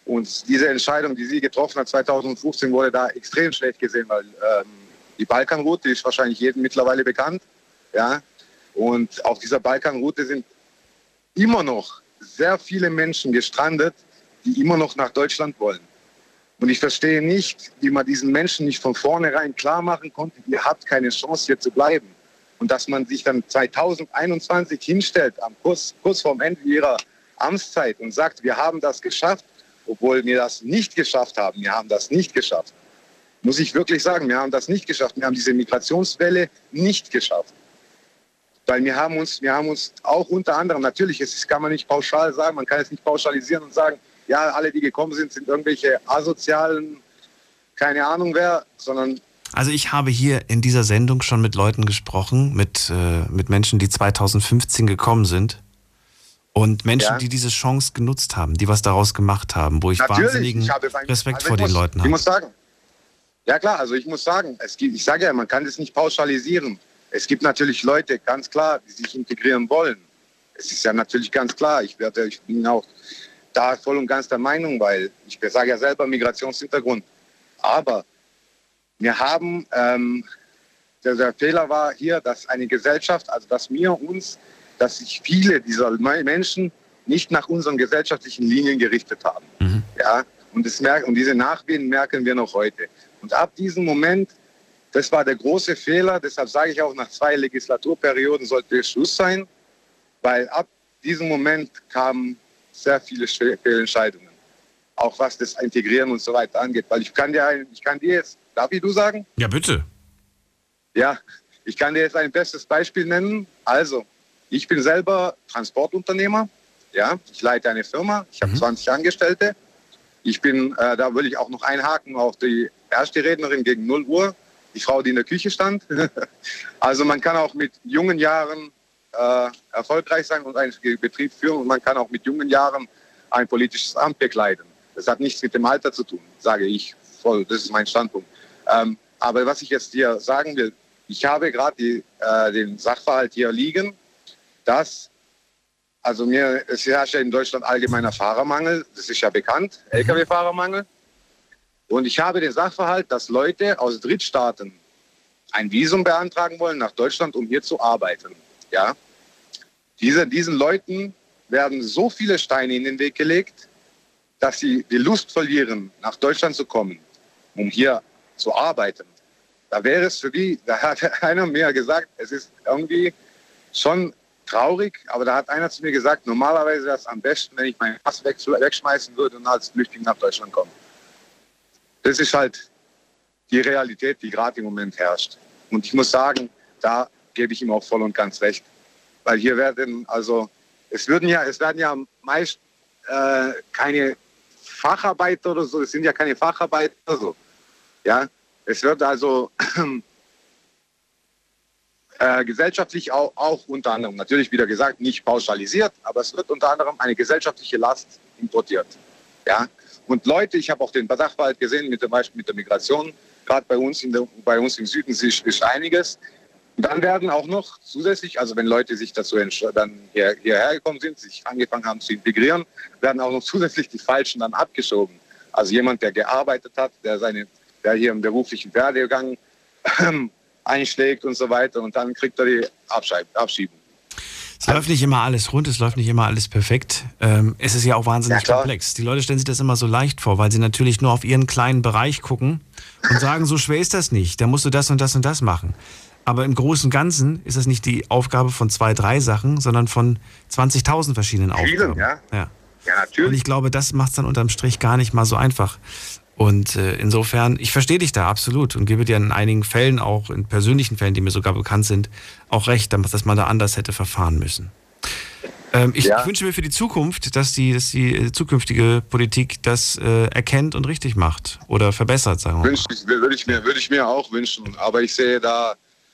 Und diese Entscheidung, die sie getroffen hat 2015, wurde da extrem schlecht gesehen, weil ähm, die Balkanroute ist wahrscheinlich jedem mittlerweile bekannt, ja. Und auf dieser Balkanroute sind immer noch sehr viele Menschen gestrandet, die immer noch nach Deutschland wollen. Und ich verstehe nicht, wie man diesen Menschen nicht von vornherein klar machen konnte, ihr habt keine Chance hier zu bleiben. Und dass man sich dann 2021 hinstellt, am kurz, kurz vorm Ende ihrer Amtszeit und sagt, wir haben das geschafft, obwohl wir das nicht geschafft haben. Wir haben das nicht geschafft. Muss ich wirklich sagen, wir haben das nicht geschafft. Wir haben diese Migrationswelle nicht geschafft. Weil wir haben uns, wir haben uns auch unter anderem, natürlich, es kann man nicht pauschal sagen, man kann es nicht pauschalisieren und sagen, ja, alle, die gekommen sind, sind irgendwelche asozialen, keine Ahnung wer, sondern Also ich habe hier in dieser Sendung schon mit Leuten gesprochen, mit, äh, mit Menschen, die 2015 gekommen sind. Und Menschen, Ja. die diese Chance genutzt haben, die was daraus gemacht haben, wo ich Natürlich, wahnsinnigen ich habe Respekt also vor ich den muss, Leuten Ich habe. muss sagen, ja klar, also ich muss sagen, es gibt, ich sage ja, man kann das nicht pauschalisieren. Es gibt natürlich Leute, ganz klar, die sich integrieren wollen. Es ist ja natürlich ganz klar, ich, werde, ich bin auch da voll und ganz der Meinung, weil ich sage ja selber Migrationshintergrund. Aber wir haben, ähm, der, der Fehler war hier, dass eine Gesellschaft, also dass wir uns, dass sich viele dieser Menschen nicht nach unseren gesellschaftlichen Linien gerichtet haben. Ja, Und, das merk und diese Nachwehen merken wir noch heute. Und ab diesem Moment, das war der große Fehler, deshalb sage ich auch, nach zwei Legislaturperioden sollte Schluss sein, weil ab diesem Moment kamen sehr viele Fehlentscheidungen. Auch was das Integrieren und so weiter angeht. Weil ich kann dir, ich kann dir jetzt, darf ich du sagen? Ja, bitte. Ja, ich kann dir jetzt ein bestes Beispiel nennen. Also, ich bin selber Transportunternehmer. Ja, ich leite eine Firma. Ich habe mhm. 20 Angestellte. Ich bin, äh, da will ich auch noch einhaken auf die erste Rednerin gegen 0 Uhr, die Frau, die in der Küche stand. also man kann auch mit jungen Jahren äh, erfolgreich sein und einen Betrieb führen und man kann auch mit jungen Jahren ein politisches Amt bekleiden. Das hat nichts mit dem Alter zu tun, sage ich voll. Das ist mein Standpunkt. Ähm, aber was ich jetzt dir sagen will, ich habe gerade äh, den Sachverhalt hier liegen, dass, also mir, es herrscht ja in Deutschland allgemeiner Fahrermangel, das ist ja bekannt, mhm. Lkw-Fahrermangel. Und ich habe den Sachverhalt, dass Leute aus Drittstaaten ein Visum beantragen wollen nach Deutschland, um hier zu arbeiten. Ja? Diese, diesen Leuten werden so viele Steine in den Weg gelegt, dass sie die Lust verlieren, nach Deutschland zu kommen, um hier zu arbeiten. Da wäre es für die, da hat einer mir gesagt, es ist irgendwie schon traurig, aber da hat einer zu mir gesagt, normalerweise wäre es am besten, wenn ich meinen Pass wegschmeißen würde und als Flüchtling nach Deutschland komme. Das ist halt die Realität, die gerade im Moment herrscht. Und ich muss sagen, da gebe ich ihm auch voll und ganz recht. Weil hier werden, also, es würden ja, es werden ja meist äh, keine Facharbeiter oder so, es sind ja keine Facharbeiter so. Ja, es wird also äh, gesellschaftlich auch, auch, unter anderem, natürlich wieder gesagt, nicht pauschalisiert, aber es wird unter anderem eine gesellschaftliche Last importiert. Ja, und Leute, ich habe auch den Sachverhalt gesehen mit dem Beispiel mit der Migration, gerade bei uns, bei uns im Süden ist, ist einiges. Dann werden auch noch zusätzlich, also wenn Leute sich dazu dann hier, hierher gekommen sind, sich angefangen haben zu integrieren, werden auch noch zusätzlich die Falschen dann abgeschoben. Also jemand, der gearbeitet hat, der seine, der hier im beruflichen Werdegang einschlägt und so weiter und dann kriegt er die Abschiebung. Es läuft nicht immer alles rund, es läuft nicht immer alles perfekt. Ähm, es ist ja auch wahnsinnig ja, komplex. Die Leute stellen sich das immer so leicht vor, weil sie natürlich nur auf ihren kleinen Bereich gucken und sagen, so schwer ist das nicht. Da musst du das und das und das machen. Aber im Großen und Ganzen ist das nicht die Aufgabe von zwei, drei Sachen, sondern von 20.000 verschiedenen Vielen, Aufgaben. Ja. ja. ja, natürlich. Und ich glaube, das macht es dann unterm Strich gar nicht mal so einfach. Und äh, insofern, ich verstehe dich da absolut und gebe dir in einigen Fällen, auch in persönlichen Fällen, die mir sogar bekannt sind, auch recht, dass man da anders hätte verfahren müssen. Ähm, ich, ja. wünsche mir für die Zukunft, dass die, dass die äh, zukünftige Politik das äh, erkennt und richtig macht oder verbessert, sagen wir mal. Würde ich, mir, würde ich mir auch wünschen. Aber ich sehe da,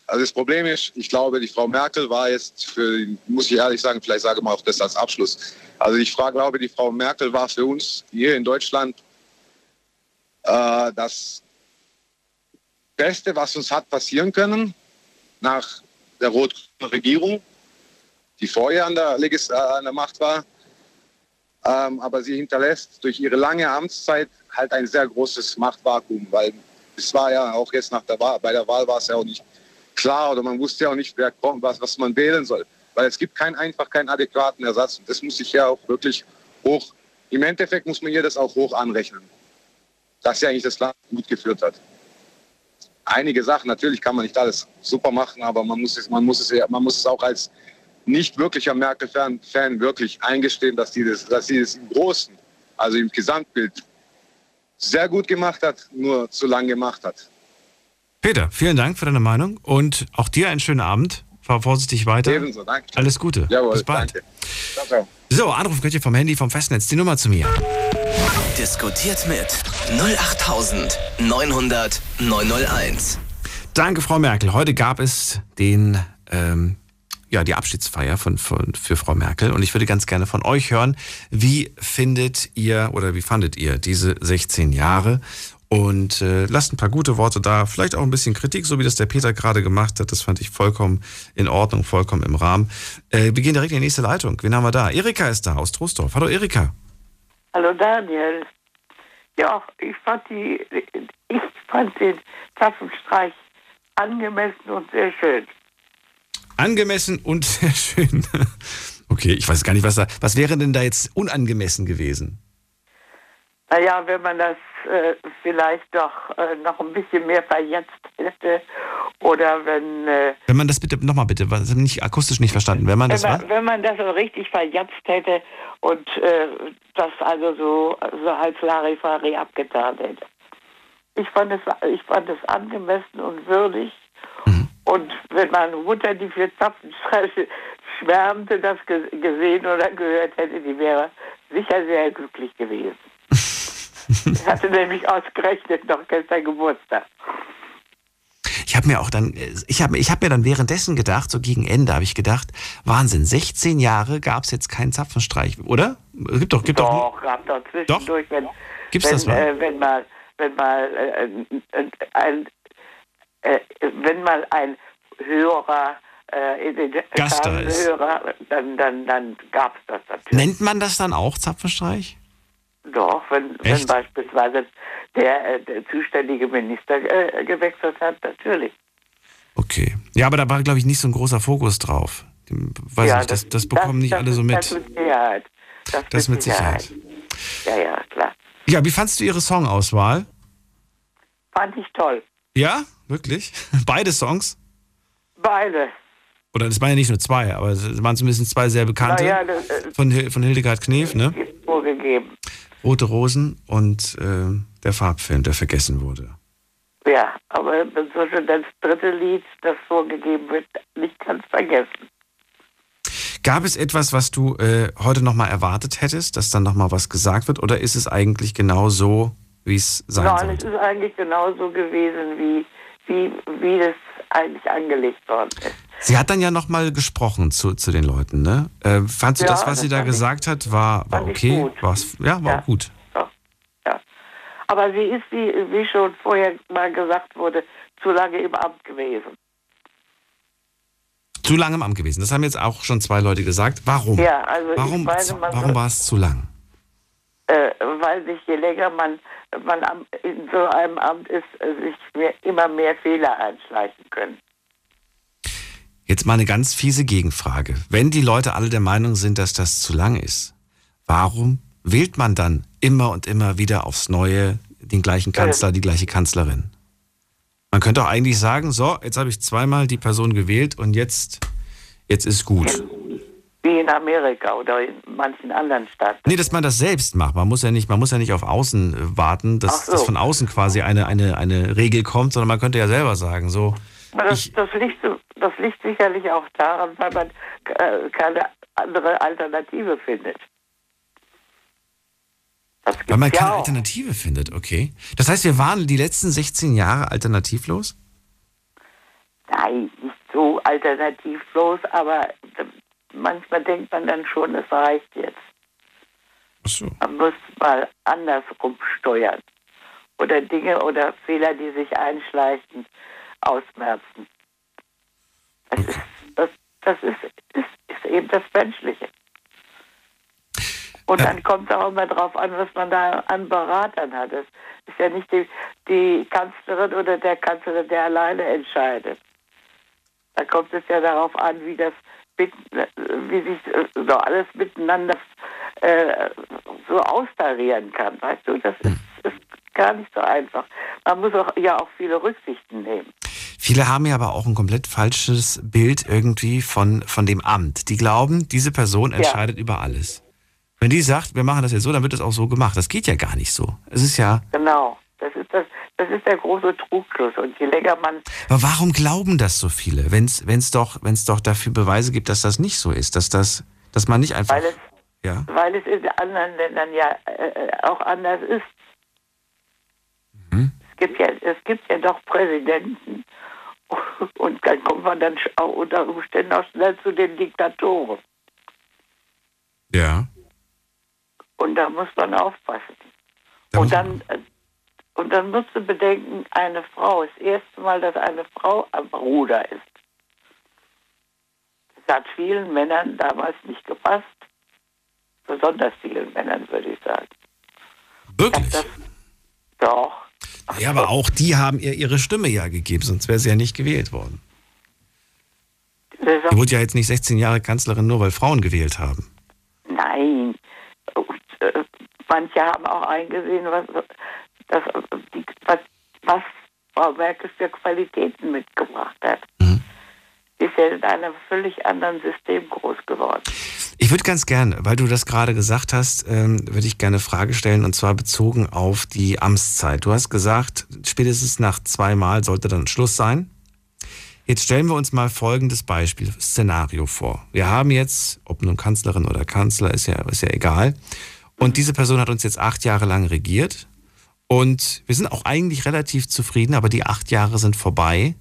also das Problem ist, ich glaube, die Frau Merkel war jetzt, für, muss ich ehrlich sagen, vielleicht sage mal auch das als Abschluss. Also ich frage, glaube, die Frau Merkel war für uns hier in Deutschland äh, das Beste, was uns hat passieren können nach der roten Regierung, die vorher an der, Legis äh, an der Macht war. Ähm, aber sie hinterlässt durch ihre lange Amtszeit halt ein sehr großes Machtvakuum, weil es war ja auch jetzt nach der Wahl, bei der Wahl war es ja auch nicht klar oder man wusste ja auch nicht, wer kommt, was, was man wählen soll. Weil es gibt kein, einfach keinen adäquaten Ersatz. Und das muss ich ja auch wirklich hoch, im Endeffekt muss man hier das auch hoch anrechnen dass er eigentlich das Land gut geführt hat. Einige Sachen, natürlich kann man nicht alles super machen, aber man muss es, man muss es, man muss es auch als nicht wirklicher Merkel-Fan Fan wirklich eingestehen, dass sie, das, dass sie das im Großen, also im Gesamtbild, sehr gut gemacht hat, nur zu lang gemacht hat. Peter, vielen Dank für deine Meinung und auch dir einen schönen Abend. Fahr vorsichtig weiter. Ebenso, danke. Alles Gute. Jawohl, Bis bald. Danke. Ciao, ciao. So, Anruf könnt ihr vom Handy, vom Festnetz. Die Nummer zu mir. Diskutiert mit 08900 901. Danke, Frau Merkel. Heute gab es den, ähm, ja, die Abschiedsfeier von, von, für Frau Merkel. Und ich würde ganz gerne von euch hören, wie findet ihr oder wie fandet ihr diese 16 Jahre? Und äh, lasst ein paar gute Worte da, vielleicht auch ein bisschen Kritik, so wie das der Peter gerade gemacht hat. Das fand ich vollkommen in Ordnung, vollkommen im Rahmen. Äh, wir gehen direkt in die nächste Leitung. Wen haben wir da? Erika ist da aus Trostorf. Hallo Erika. Hallo Daniel. Ja, ich fand, die, ich fand den Pfaffenstreich angemessen und sehr schön. Angemessen und sehr schön. Okay, ich weiß gar nicht, was da. Was wäre denn da jetzt unangemessen gewesen? Naja, wenn man das äh, vielleicht doch äh, noch ein bisschen mehr verjetzt hätte oder wenn... Äh, wenn man das bitte, nochmal bitte, was nicht akustisch nicht verstanden, wenn man wenn das man, wenn man das so richtig verjetzt hätte und äh, das also so, so als Larifari abgetan hätte. Ich fand es, ich fand es angemessen und würdig. Und wenn meine Mutter die vier Zapfenstreiche schwärmte, das ge gesehen oder gehört hätte, die wäre sicher sehr glücklich gewesen. Ich hatte nämlich ausgerechnet noch gestern Geburtstag. Ich habe mir auch dann, ich habe ich hab mir dann währenddessen gedacht, so gegen Ende habe ich gedacht, Wahnsinn, 16 Jahre gab es jetzt keinen Zapfenstreich, oder? Gibt doch, gibt doch. Doch, gab doch zwischendurch, wenn, Gibt's wenn, das mal? äh, wenn mal, wenn mal äh, äh, ein, äh, wenn mal ein Hörer äh, den Gast da ist. Hörer, dann, dann, dann gab es das natürlich. Nennt man das dann auch Zapfenstreich? Doch, wenn, wenn beispielsweise der, äh, der zuständige Minister äh, gewechselt hat, natürlich. Okay. Ja, aber da war, glaube ich, nicht so ein großer Fokus drauf. Weiß Ja, nicht, das, das bekommen nicht das alle so mit. Das mit Sicherheit. Das, Das mit Sicherheit. Ja, ja, klar. Ja, wie fandst du ihre Songauswahl? Fand ich toll. Ja, wirklich? Beide Songs? Beide. Oder es waren ja nicht nur zwei, aber es waren zumindest zwei sehr bekannte. Naja, das äh, Von, Hil- von Hildegard Knef, ne? vorgegeben. Rote Rosen und äh, der Farbfilm, der vergessen wurde. Ja, aber schon das dritte Lied, das vorgegeben wird, nicht ganz vergessen. Gab es etwas, was du äh, heute nochmal erwartet hättest, dass dann nochmal was gesagt wird? Oder ist es eigentlich genau so, wie es sein Nein, es sollte? ist eigentlich genauso gewesen, wie, wie, wie das eigentlich angelegt worden ist. Sie hat dann ja nochmal gesprochen zu, zu den Leuten, ne? Äh, fandst du Ja, das, was das sie da fand ich- gesagt hat, war, war okay? gut. War's, ja, war Ja. auch gut. Aber sie ist, wie, wie schon vorher mal gesagt wurde, zu lange im Amt gewesen. Zu lange im Amt gewesen. Das haben jetzt auch schon zwei Leute gesagt. Warum? Ja, also warum meine, warum war es zu lang? äh, weil sich je länger man, man in so einem Amt ist, äh, sich mehr, immer mehr Fehler einschleichen können. Jetzt mal eine ganz fiese Gegenfrage. Wenn die Leute alle der Meinung sind, dass das zu lang ist, warum wählt man dann immer und immer wieder aufs Neue den gleichen Kanzler, die gleiche Kanzlerin? Man könnte auch eigentlich sagen, so, jetzt habe ich zweimal die Person gewählt und jetzt, jetzt ist gut. Wie in Amerika oder in manchen anderen Staaten. Nee, dass man das selbst macht. Man muss ja nicht, man muss ja nicht auf außen äh, warten, dass, so. dass von außen quasi eine, eine, eine Regel kommt, sondern man könnte ja selber sagen, so, das, das, liegt, so- das liegt sicherlich auch daran, weil man äh, keine andere Alternative findet. Weil man gibt's keine ja auch. Alternative findet, okay. Das heißt, wir waren die letzten 16 Jahre alternativlos? Nein, nicht so alternativlos, aber äh, manchmal denkt man dann schon, es reicht jetzt. Ach so. Man muss mal andersrum steuern. Oder Dinge oder Fehler, die sich einschleichen, ausmerzen. Das, ist, das, das ist, ist, ist eben das Menschliche. Und dann kommt es auch immer drauf an, was man da an Beratern hat. Das ist ja nicht die, die Kanzlerin oder der Kanzler, der alleine entscheidet. Da kommt es ja darauf an, wie das mit, wie sich so alles miteinander äh, so austarieren kann. Weißt du, das ist, ist gar nicht so einfach. Man muss auch, ja auch viele Rücksichten nehmen. Viele haben ja aber auch ein komplett falsches Bild irgendwie von, von dem Amt. Die glauben, diese Person entscheidet über alles. Wenn die sagt, wir machen das jetzt so, dann wird das auch so gemacht. Das geht ja gar nicht so. Es ist ja. Genau. Das ist, das, das ist der große Trugschluss. Und je länger man Aber warum glauben das so viele, wenn es doch, wenn's doch dafür Beweise gibt, dass das nicht so ist, dass das, dass man nicht einfach. Weil es, ja. weil es in anderen Ländern ja äh, auch anders ist. Mhm. Es gibt ja, es gibt ja doch Präsidenten und dann kommt man dann auch unter Umständen auch schnell zu den Diktatoren. Ja. Und da muss man aufpassen. Da und dann äh, und dann musst du bedenken, eine Frau, das erste Mal, dass eine Frau am Ruder ist. Das hat vielen Männern damals nicht gepasst. Besonders vielen Männern, würde ich sagen. Wirklich? Das, doch. Ja, aber auch die haben ihr ihre Stimme ja gegeben, sonst wäre sie ja nicht gewählt worden. Das Die wurde ja jetzt nicht 16 Jahre Kanzlerin, nur weil Frauen gewählt haben. Nein. Und, äh, manche haben auch eingesehen, was, das, die, was, was Frau Merkel für Qualitäten mitgebracht hat. Mhm. Ist ja in einem völlig anderen System groß geworden. Ich würde ganz gern, weil du das gerade gesagt hast, ähm, würde ich gerne eine Frage stellen und zwar bezogen auf die Amtszeit. Du hast gesagt, spätestens nach zweimal sollte dann Schluss sein. Jetzt stellen wir uns mal folgendes Beispiel, Szenario vor. Wir haben jetzt, ob nun Kanzlerin oder Kanzler, ist ja, ist ja egal. Und diese Person hat uns jetzt acht Jahre lang regiert. Und wir sind auch eigentlich relativ zufrieden, aber die acht Jahre sind vorbei.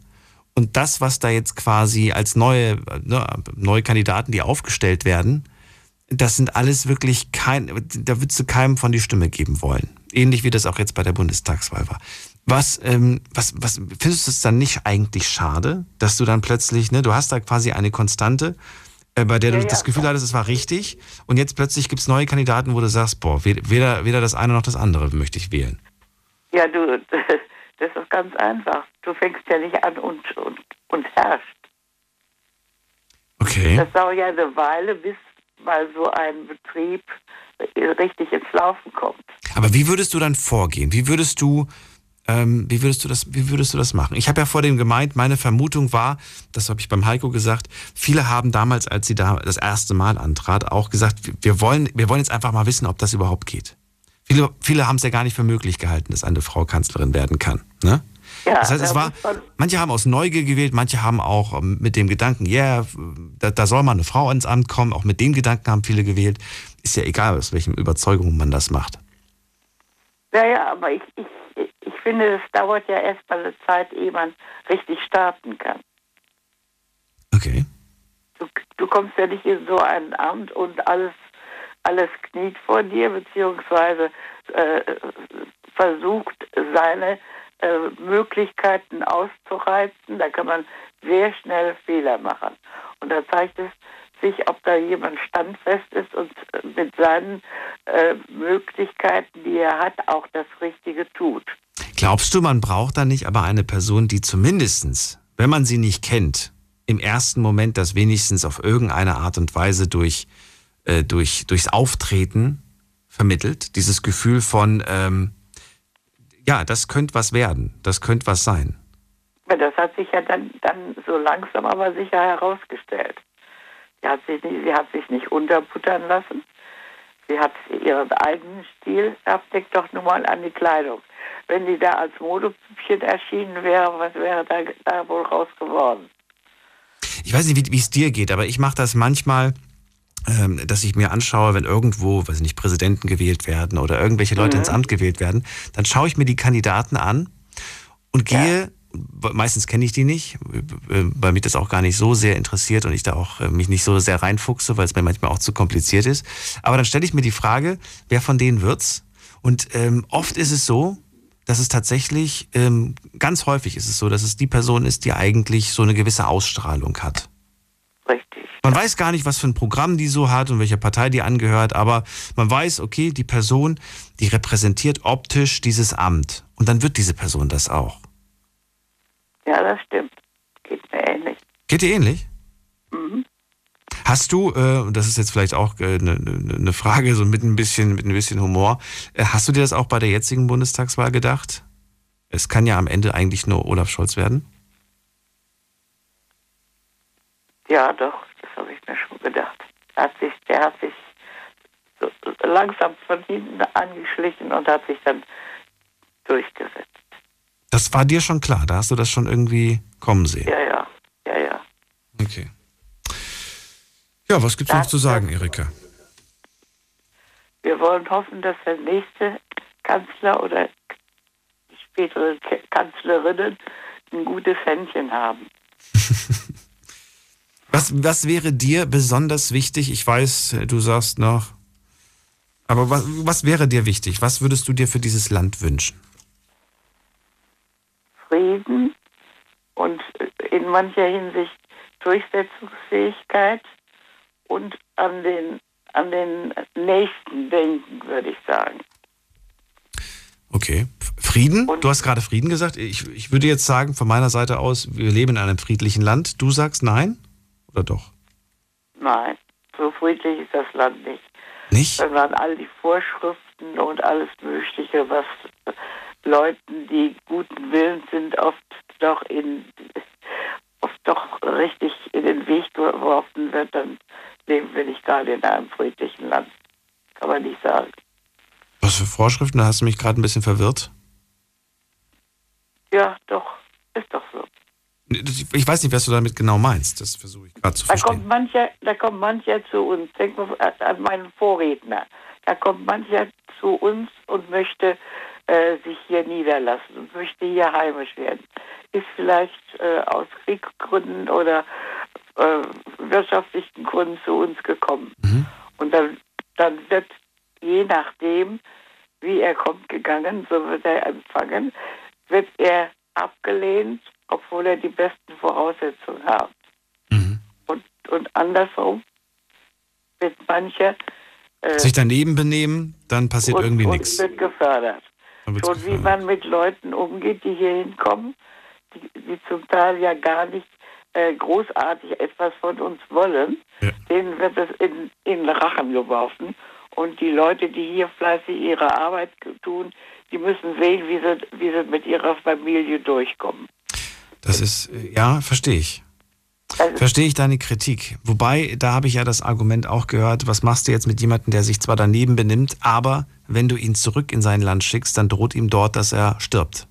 Und das, was da jetzt quasi als neue, ne, neue Kandidaten, die aufgestellt werden, das sind alles wirklich kein, da würdest du keinem von die Stimme geben wollen. Ähnlich wie das auch jetzt bei der Bundestagswahl war. Was, ähm, was, was findest du es dann nicht eigentlich schade, dass du dann plötzlich, ne, du hast da quasi eine Konstante, äh, bei der du ja, das Gefühl hattest, es war richtig, und jetzt plötzlich gibt es neue Kandidaten, wo du sagst, boah, weder, weder das eine noch das andere möchte ich wählen. Ja, du, das ist ganz einfach. Du fängst ja nicht an und, und, und herrschst. Okay. Das dauert ja eine Weile, bis mal so ein Betrieb richtig ins Laufen kommt. Aber wie würdest du dann vorgehen? Wie würdest du, ähm, wie würdest du das, wie würdest du das machen? Ich habe ja vor dem gemeint, meine Vermutung war, das habe ich beim Heiko gesagt, viele haben damals, als sie da das erste Mal antrat, auch gesagt, wir wollen, wir wollen jetzt einfach mal wissen, ob das überhaupt geht. Viele, viele haben es ja gar nicht für möglich gehalten, dass eine Frau Kanzlerin werden kann. Ne? Ja, das heißt, es war, manche haben aus Neugier gewählt, manche haben auch ähm, mit dem Gedanken, ja, yeah, da, da, soll mal eine Frau ins Amt kommen, auch mit dem Gedanken haben viele gewählt. Ist ja egal, aus welchen Überzeugungen man das macht. Ja, ja, aber ich, ich, ich finde, es dauert ja erst mal eine Zeit, ehe man richtig starten kann. Okay. Du, du kommst ja nicht in so ein Amt und alles alles kniet vor dir, beziehungsweise äh, versucht, seine äh, Möglichkeiten auszureizen. Da kann man sehr schnell Fehler machen. Und da zeigt es sich, ob da jemand standfest ist und mit seinen äh, Möglichkeiten, die er hat, auch das Richtige tut. Glaubst du, man braucht da nicht aber eine Person, die zumindestens, wenn man sie nicht kennt, im ersten Moment das wenigstens auf irgendeine Art und Weise durch äh, durch, durchs Auftreten vermittelt. Dieses Gefühl von, ähm, ja, das könnte was werden, das könnte was sein. Das hat sich ja dann, dann so langsam aber sicher herausgestellt. Sie hat sich nicht, sie hat sich nicht unterbuttern lassen. Sie hat ihren eigenen Stil, abdeckt doch nun mal an die Kleidung. Wenn die da als Modepüppchen erschienen wäre, was wäre da, da wohl raus geworden? Ich weiß nicht, wie es dir geht, aber ich mache das manchmal, dass ich mir anschaue, wenn irgendwo, weiß ich nicht, Präsidenten gewählt werden oder irgendwelche Leute mhm. ins Amt gewählt werden, dann schaue ich mir die Kandidaten an und gehe, ja. meistens kenne ich die nicht, weil mich das auch gar nicht so sehr interessiert und ich da auch äh, mich nicht so sehr reinfuchse, weil es mir manchmal auch zu kompliziert ist. Aber dann stelle ich mir die Frage, wer von denen wird's? Und ähm, oft ist es so, dass es tatsächlich, ähm, ganz häufig ist es so, dass es die Person ist, die eigentlich so eine gewisse Ausstrahlung hat. Richtig. Man weiß gar nicht, was für ein Programm die so hat und welcher Partei die angehört, aber man weiß, okay, die Person, die repräsentiert optisch dieses Amt. Und dann wird diese Person das auch. Ja, das stimmt. Geht mir ähnlich. Geht dir ähnlich? Mhm. Hast du, äh, das ist jetzt vielleicht auch eine äh, ne, ne, ne Frage, so mit ein bisschen, mit ein bisschen Humor, äh, hast du dir das auch bei der jetzigen Bundestagswahl gedacht? Es kann ja am Ende eigentlich nur Olaf Scholz werden. Ja, doch habe ich mir schon gedacht. Hat sich, der hat sich so langsam von hinten angeschlichen und hat sich dann durchgesetzt. Das war dir schon klar, da hast du das schon irgendwie kommen sehen. Ja, ja, ja, ja. Okay. Ja, was gibt's das, noch zu sagen, Erika? Wir wollen hoffen, dass der nächste Kanzler oder spätere Kanzlerinnen ein gutes Händchen haben. Was, was wäre dir besonders wichtig? Ich weiß, du sagst noch, aber was, was wäre dir wichtig? Was würdest du dir für dieses Land wünschen? Frieden und in mancher Hinsicht Durchsetzungsfähigkeit und an den, an den Nächsten denken, würde ich sagen. Okay. Frieden? Und du hast gerade Frieden gesagt. Ich, ich würde jetzt sagen, von meiner Seite aus, wir leben in einem friedlichen Land. Du sagst nein? Oder doch? Nein, so friedlich ist das Land nicht. Nicht? Wenn man all die Vorschriften und alles Mögliche, was Leuten, die guten Willens sind, oft doch in oft doch richtig in den Weg geworfen wird, dann leben wir nicht gerade in einem friedlichen Land. Kann man nicht sagen. Was für Vorschriften? Da hast du mich gerade ein bisschen verwirrt. Ja, doch. Ist doch so. Ich weiß nicht, was du damit genau meinst. Das versuche ich gerade zu da verstehen. Kommt mancher, da kommt mancher zu uns. Denk mal an meinen Vorredner. Da kommt mancher zu uns und möchte äh, sich hier niederlassen und möchte hier heimisch werden. Ist vielleicht äh, aus Kriegsgründen oder äh, wirtschaftlichen Gründen zu uns gekommen. Mhm. Und dann, dann wird je nachdem, wie er kommt gegangen, so wird er empfangen, wird er abgelehnt, obwohl er die besten Voraussetzungen hat. Mhm. Und, und andersrum wird mancher äh, sich daneben benehmen, dann passiert und, irgendwie nichts. wird gefördert. Und gefördert. wie man mit Leuten umgeht, die hier hinkommen, die, die zum Teil ja gar nicht äh, großartig etwas von uns wollen, ja. denen wird es in, in Rachen geworfen. Und die Leute, die hier fleißig ihre Arbeit tun, die müssen sehen, wie sie, wie sie mit ihrer Familie durchkommen. Das ist, ja, verstehe ich. Also, verstehe ich deine Kritik. Wobei, da habe ich ja das Argument auch gehört, was machst du jetzt mit jemandem, der sich zwar daneben benimmt, aber wenn du ihn zurück in sein Land schickst, dann droht ihm dort, dass er stirbt.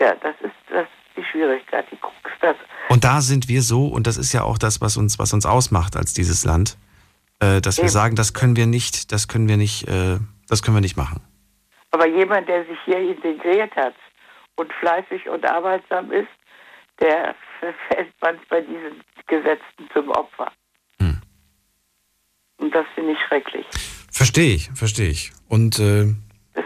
Ja, das ist, das ist die Schwierigkeit, die Krux. Das. Und da sind wir so, und das ist ja auch das, was uns, was uns ausmacht als dieses Land, äh, dass Eben. wir sagen, das können wir nicht, das können wir nicht, äh, das können wir nicht machen. Aber jemand, der sich hier integriert hat und fleißig und arbeitsam ist, der fällt manchmal diesen Gesetzen zum Opfer. Hm. Und das finde ich schrecklich. Verstehe ich, verstehe ich. Und äh,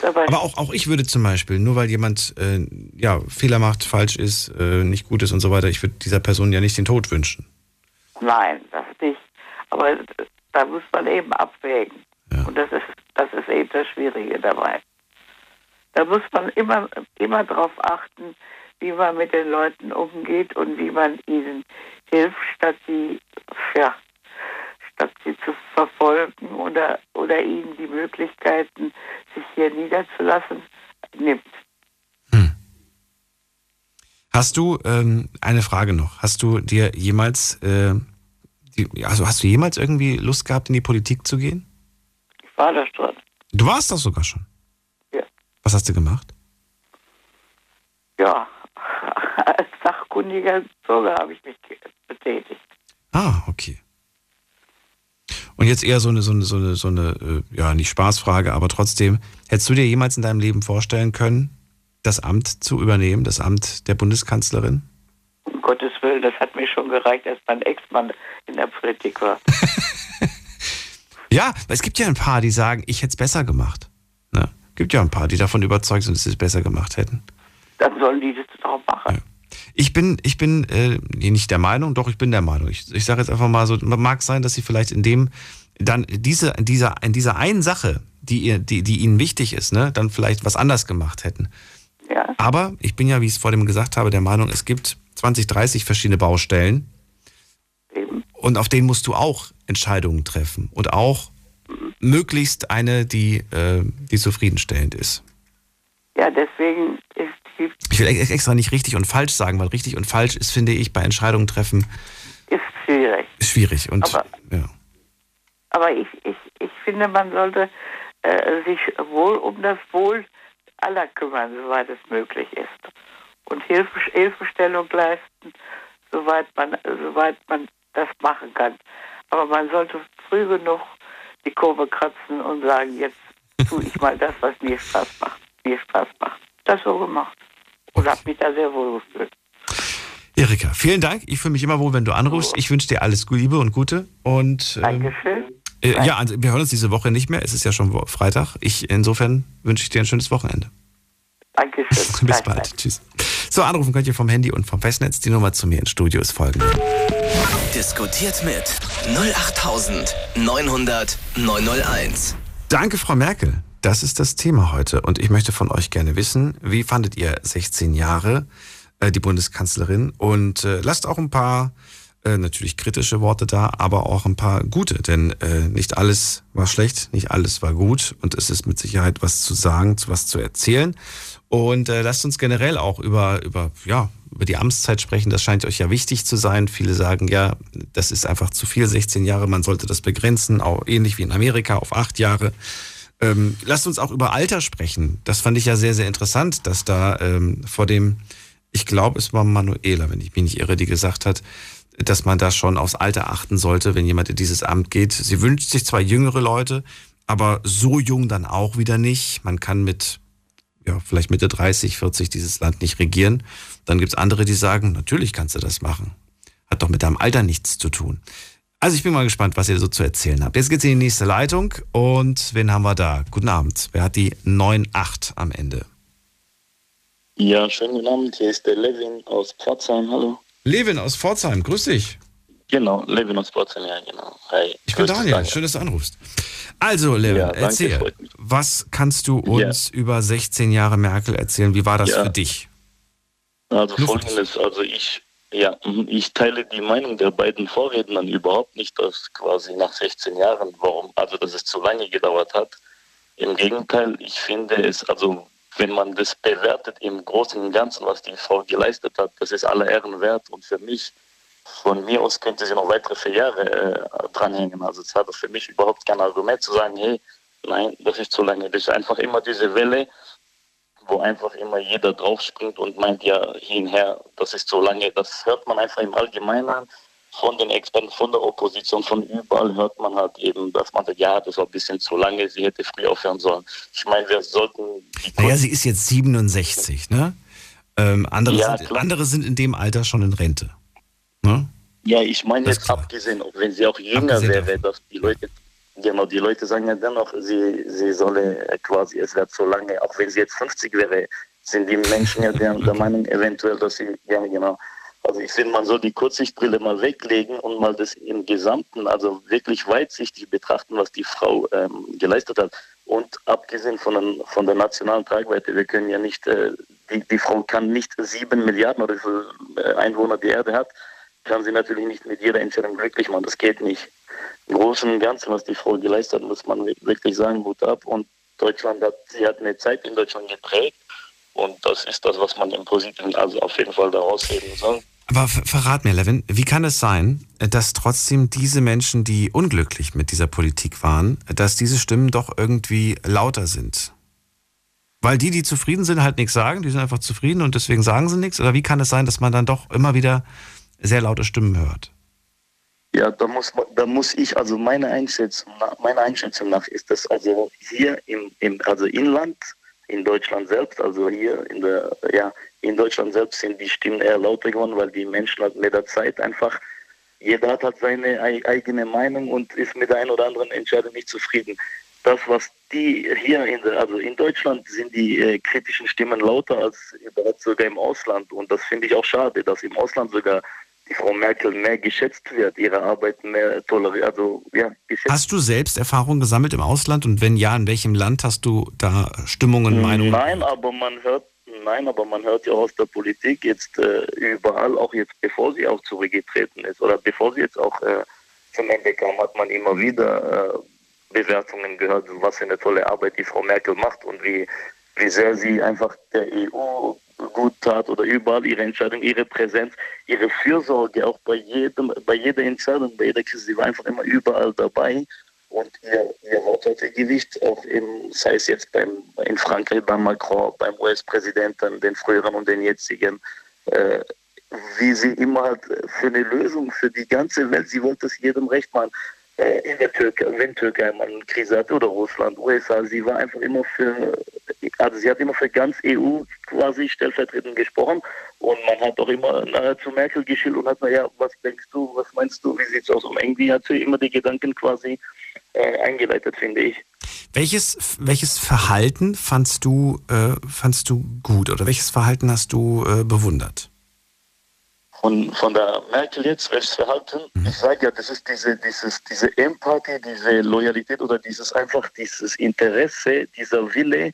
aber, aber, auch, auch ich würde zum Beispiel, nur weil jemand äh, ja, Fehler macht, falsch ist, äh, nicht gut ist und so weiter, ich würde dieser Person ja nicht den Tod wünschen. Nein, das nicht. Aber da muss man eben abwägen. Ja. Und das ist, das ist eben das Schwierige dabei. Da muss man immer, immer darauf achten, wie man mit den Leuten umgeht und wie man ihnen hilft, statt sie, ja, statt sie zu verfolgen oder, oder ihnen die Möglichkeiten, sich hier niederzulassen, nimmt. Hm. Hast du ähm, eine Frage noch? Hast du dir jemals, äh, die, also hast du jemals irgendwie Lust gehabt, in die Politik zu gehen? Ich war da schon. Du warst doch sogar schon. Ja. Was hast du gemacht? Ja, als sachkundiger Bürger habe ich mich betätigt. Ah, okay. Und jetzt eher so eine, so eine, so eine, so eine äh, ja, nicht Spaßfrage, aber trotzdem, hättest du dir jemals in deinem Leben vorstellen können, das Amt zu übernehmen, das Amt der Bundeskanzlerin? Um Gottes Willen, das hat mir schon gereicht, als mein Ex-Mann in der Politik war. ja, es gibt ja ein paar, die sagen, ich hätte es besser gemacht. Ne? Gibt ja ein paar, die davon überzeugt sind, dass sie es besser gemacht hätten dann sollen die das auch machen. Ja. Ich bin, ich bin äh, nicht der Meinung, doch ich bin der Meinung. Ich, ich sage jetzt einfach mal so, mag sein, dass sie vielleicht in dem, dann diese, in dieser, in dieser einen Sache, die, ihr, die, die ihnen wichtig ist, ne, dann vielleicht was anders gemacht hätten. Ja. Aber ich bin ja, wie ich es vor dem gesagt habe, der Meinung, es gibt 20, 30 verschiedene Baustellen. Eben. Und auf denen musst du auch Entscheidungen treffen. Und auch mhm. möglichst eine, die, äh, die zufriedenstellend ist. Ja, deswegen ich will extra nicht richtig und falsch sagen, weil richtig und falsch ist, finde ich, bei Entscheidungen treffen. Ist schwierig. Ist schwierig. Und, aber, ja. aber ich, ich, ich finde, man sollte äh, sich wohl um das Wohl aller kümmern, soweit es möglich ist. Und Hilfe, Hilfestellung leisten, soweit man, soweit man das machen kann. Aber man sollte früh genug die Kurve kratzen und sagen, jetzt tue ich mal das, was mir Spaß macht. Mir Spaß macht. Das so gemacht und habe mich da sehr wohl gefühlt. Erika, vielen Dank. Ich fühle mich immer wohl, wenn du anrufst. Ich wünsche dir alles Liebe und Gute. Und, ähm, Dankeschön. Äh, ja, also wir hören uns diese Woche nicht mehr. Es ist ja schon Freitag. Ich, insofern wünsche ich dir ein schönes Wochenende. Dankeschön. Bis bald. Tschüss. So, anrufen könnt ihr vom Handy und vom Festnetz. Die Nummer zu mir ins Studio ist folgende. Diskutiert mit 08900 901. Danke, Frau Merkel. Das ist das Thema heute und ich möchte von euch gerne wissen, wie fandet ihr 16 Jahre äh, die Bundeskanzlerin und äh, lasst auch ein paar Äh, natürlich kritische Worte da, aber auch ein paar gute, denn äh, nicht alles war schlecht, nicht alles war gut und es ist mit Sicherheit was zu sagen, was zu erzählen. Und äh, lasst uns generell auch über, über, ja, über die Amtszeit sprechen. Das scheint euch ja wichtig zu sein. Viele sagen, ja, das ist einfach zu viel, 16 Jahre, man sollte das begrenzen, auch ähnlich wie in Amerika auf acht Jahre. Ähm, lasst uns auch über Alter sprechen. Das fand ich ja sehr, sehr interessant, dass da ähm, vor dem, ich glaube, es war Manuela, wenn ich mich nicht irre, die gesagt hat, dass man da schon aufs Alter achten sollte, wenn jemand in dieses Amt geht. Sie wünscht sich zwar jüngere Leute, aber so jung dann auch wieder nicht. Man kann mit, ja, vielleicht Mitte 30, 40 dieses Land nicht regieren. Dann gibt's andere, die sagen, natürlich kannst du das machen. Hat doch mit deinem Alter nichts zu tun. Also ich bin mal gespannt, was ihr so zu erzählen habt. Jetzt geht's in die nächste Leitung und wen haben wir da? Guten Abend. Wer hat die 9-8 am Ende? Ja, schönen guten Abend. Hier ist der Levin aus Pforzheim. Hallo. Levin aus Pforzheim, grüß dich. Genau, Levin aus Pforzheim, ja, genau. Hi. Ich bin Daniel, schön, dass du anrufst. Also, Levin, ja, danke, erzähl, was kannst du uns ja. über 16 Jahre Merkel erzählen? Wie war das ja. für dich? Also folgendes, also ich ja, mhm, ich teile die Meinung der beiden Vorrednern überhaupt nicht, dass quasi nach 16 Jahren, warum, also dass es zu lange gedauert hat. Im Gegenteil, ich finde es, also wenn man das bewertet im Großen und Ganzen, was die Frau geleistet hat, das ist aller Ehren wert und für mich, von mir aus könnte sie noch weitere vier Jahre äh, dranhängen. Also es hat für mich überhaupt kein Argument zu sagen, hey, nein, das ist zu lange. Das ist einfach immer diese Welle, wo einfach immer jeder draufspringt und meint, ja, hinher, das ist so lange. Das hört man einfach im Allgemeinen von den Experten, von der Opposition, von überall hört man halt eben, dass man sagt, ja, das war ein bisschen zu lange, sie hätte früh aufhören sollen. Ich meine, wir sollten... Naja, sie ist jetzt 67, ne? Ähm, andere, ja, sind, andere sind in dem Alter schon in Rente. Ne? Ja, ich meine jetzt abgesehen, wenn sie auch jünger wäre, dass die Leute Genau, die Leute sagen ja dennoch, sie, sie solle quasi, es wird so lange, auch wenn sie jetzt 50 wäre, sind die Menschen ja der, der Meinung eventuell, dass sie, ja genau. Also ich finde, man soll die Kurzsichtbrille mal weglegen und mal das im Gesamten, also wirklich weitsichtig betrachten, was die Frau ähm, geleistet hat. Und abgesehen von, den, von der nationalen Tragweite, wir können ja nicht, äh, die, die Frau kann nicht sieben Milliarden oder so äh, Einwohner die Erde hat, kann sie natürlich nicht mit jeder Entscheidung glücklich machen. Das geht nicht im Großen und Ganzen, was die Frau geleistet hat, muss man wirklich sagen, Hut ab. Und Deutschland hat, sie hat eine Zeit in Deutschland geprägt. Und das ist das, was man im Positiven also auf jeden Fall daraus heben soll. Aber verrat mir, Levin, wie kann es sein, dass trotzdem diese Menschen, die unglücklich mit dieser Politik waren, dass diese Stimmen doch irgendwie lauter sind? Weil die, die zufrieden sind, halt nichts sagen, die sind einfach zufrieden und deswegen sagen sie nichts? Oder wie kann es sein, dass man dann doch immer wieder sehr laute Stimmen hört? Ja, da muss, da muss ich, also meine Einschätzung, meine Einschätzung nach ist das also hier im, im also Inland, in Deutschland selbst, also hier in der, ja, in Deutschland selbst sind die Stimmen eher lauter geworden, weil die Menschen halt mit der Zeit einfach, jeder hat halt seine eigene Meinung und ist mit der einen oder anderen Entscheidung nicht zufrieden. Das, was die hier in der, also in Deutschland sind die äh, kritischen Stimmen lauter als sogar im Ausland und das finde ich auch schade, dass im Ausland sogar die Frau Merkel mehr geschätzt wird, ihre Arbeit mehr toleriert, also ja, geschätzt. Hast du selbst Erfahrungen gesammelt im Ausland und wenn ja, in welchem Land hast du da Stimmungen, Meinungen? Nein, aber man hört, nein, aber man hört ja aus der Politik jetzt äh, überall, auch jetzt bevor sie auch zurückgetreten ist oder bevor sie jetzt auch äh, zum Ende kam, hat man immer wieder äh, Bewertungen gehört, was für eine tolle Arbeit die Frau Merkel macht und wie, wie sehr sie einfach der EU gut tat oder überall ihre Entscheidung, ihre Präsenz, ihre Fürsorge, auch bei jedem, bei jeder Entscheidung, bei jeder Krise, sie war einfach immer überall dabei und ihr, ihr Wort hatte Gewicht, auch im, sei es jetzt beim, in Frankreich beim Macron, beim US-Präsidenten, den früheren und den jetzigen, äh, wie sie immer halt für eine Lösung für die ganze Welt, sie wollte es jedem recht machen. Äh, in der Türkei, wenn Türkei mal eine Krise hat oder Russland, USA, sie war einfach immer für, also sie hat immer für ganz EU quasi stellvertretend gesprochen und man hat auch immer zu Merkel geschildert und hat, naja, was denkst du, was meinst du, wie sieht's aus? Und irgendwie hat sie immer die Gedanken quasi äh, eingeleitet, finde ich. Welches, welches Verhalten fandst du, äh, fandst du gut oder welches Verhalten hast du äh, bewundert? Von, von der Merkel jetzt, welches Verhalten, mhm. ich sage ja, das ist diese, dieses, diese Empathie, diese Loyalität oder dieses einfach dieses Interesse, dieser Wille,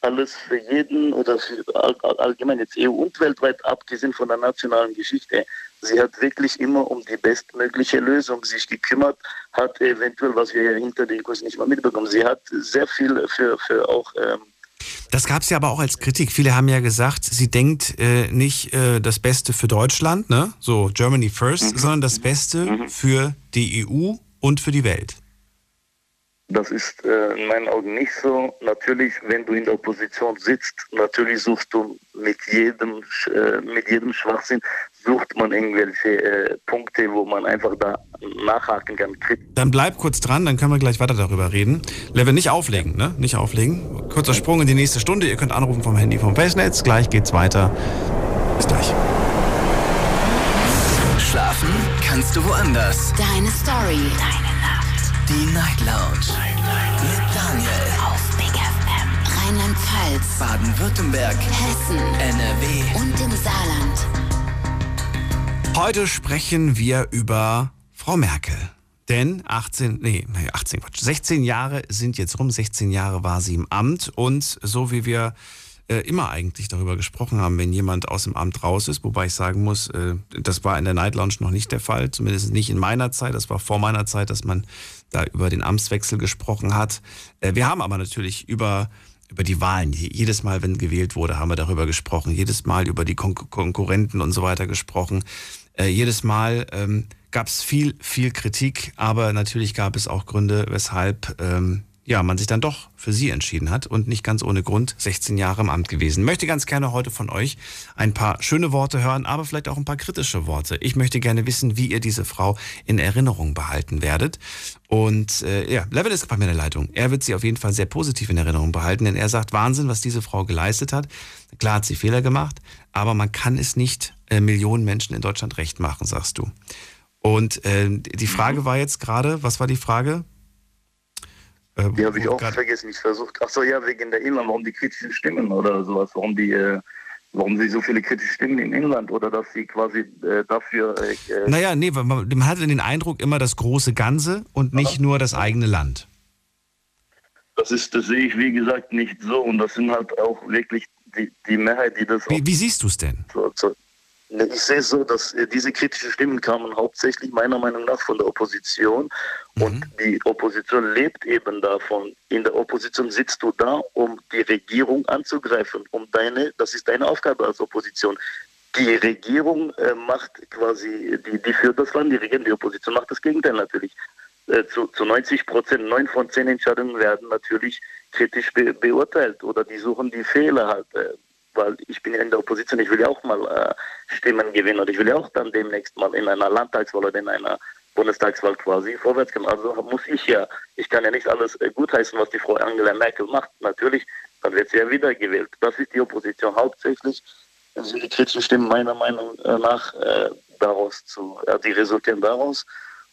alles für jeden oder für allgemein jetzt EU und weltweit, abgesehen von der nationalen Geschichte. Sie hat wirklich immer um die bestmögliche Lösung sich gekümmert, hat eventuell, was wir hinter den Kursen nicht mal mitbekommen, sie hat sehr viel für, für auch ähm, das gab es ja aber auch als Kritik. Viele haben ja gesagt, sie denkt äh, nicht äh, das Beste für Deutschland, ne? so Germany first, mhm. sondern das Beste mhm. für die EU und für die Welt. Das ist äh, in meinen Augen nicht so. Natürlich, wenn du in der Opposition sitzt, natürlich suchst du mit jedem, äh, mit jedem Schwachsinn, sucht man irgendwelche äh, Punkte, wo man einfach da nachhaken kann. Dann bleib kurz dran, dann können wir gleich weiter darüber reden. Level nicht auflegen, ne? Nicht auflegen. Kurzer Sprung in die nächste Stunde. Ihr könnt anrufen vom Handy vom Facenetz. Gleich geht's weiter. Bis gleich. Schlafen kannst du woanders. Deine Story. Deine Nacht. Die Night Lounge. Night, Night. Mit Daniel. Auf Big FM. Rheinland-Pfalz. Baden-Württemberg. Hessen. NRW. Und im Saarland. Heute sprechen wir über Frau Merkel. Denn 18, nee, 18 Quatsch, 16 Jahre sind jetzt rum, 16 Jahre war sie im Amt und so wie wir äh, immer eigentlich darüber gesprochen haben, wenn jemand aus dem Amt raus ist, wobei ich sagen muss, äh, das war in der Night Lounge noch nicht der Fall, zumindest nicht in meiner Zeit, das war vor meiner Zeit, dass man da über den Amtswechsel gesprochen hat. Äh, wir haben aber natürlich über über die Wahlen. Jedes Mal, wenn gewählt wurde, haben wir darüber gesprochen. Jedes Mal über die Kon Konkurrenten und so weiter gesprochen. Äh, jedes Mal ähm, gab es viel, viel Kritik, aber natürlich gab es auch Gründe, weshalb ähm, ja, man sich dann doch für sie entschieden hat und nicht ganz ohne Grund 16 Jahre im Amt gewesen. Möchte ganz gerne heute von euch ein paar schöne Worte hören, aber vielleicht auch ein paar kritische Worte. Ich möchte gerne wissen, wie ihr diese Frau in Erinnerung behalten werdet. Und äh, ja, Level ist bei mir in der Leitung. Er wird sie auf jeden Fall sehr positiv in Erinnerung behalten, denn er sagt Wahnsinn, was diese Frau geleistet hat. Klar hat sie Fehler gemacht, aber man kann es nicht äh, Millionen Menschen in Deutschland recht machen, sagst du. Und äh, die Frage mhm. war jetzt gerade, was war die Frage? Äh, die habe ich auch vergessen. Ich versucht, ach so, ja, wegen der Inland, warum die kritischen Stimmen oder sowas, warum die, äh, warum sie so viele kritische Stimmen im Inland oder dass sie quasi äh, dafür. Äh, äh naja, nee, man, man hatte den Eindruck immer das große Ganze und nicht nur das eigene Land. Das ist, das sehe ich wie gesagt nicht so und das sind halt auch wirklich die, die Mehrheit, die das. Wie, wie siehst du es denn? So, so, ich sehe es so, dass äh, diese kritischen Stimmen kamen hauptsächlich meiner Meinung nach von der Opposition. Mhm. Und die Opposition lebt eben davon. In der Opposition sitzt du da, um die Regierung anzugreifen, um deine, das ist deine Aufgabe als Opposition. Die Regierung äh, macht quasi, die, die führt das Land, die Regierung, die Opposition macht das Gegenteil natürlich. Äh, zu, zu 90 Prozent, neun von zehn Entscheidungen werden natürlich kritisch be beurteilt oder die suchen die Fehler halt. Äh, weil ich bin ja in der Opposition, ich will ja auch mal äh, Stimmen gewinnen und ich will ja auch dann demnächst mal in einer Landtagswahl oder in einer Bundestagswahl quasi vorwärts kommen. Also muss ich ja, ich kann ja nicht alles äh, gutheißen, was die Frau Angela Merkel macht. Natürlich, dann wird sie ja wiedergewählt. Das ist die Opposition hauptsächlich. sind die kritischen Stimmen meiner Meinung nach äh, daraus zu, äh, die resultieren daraus.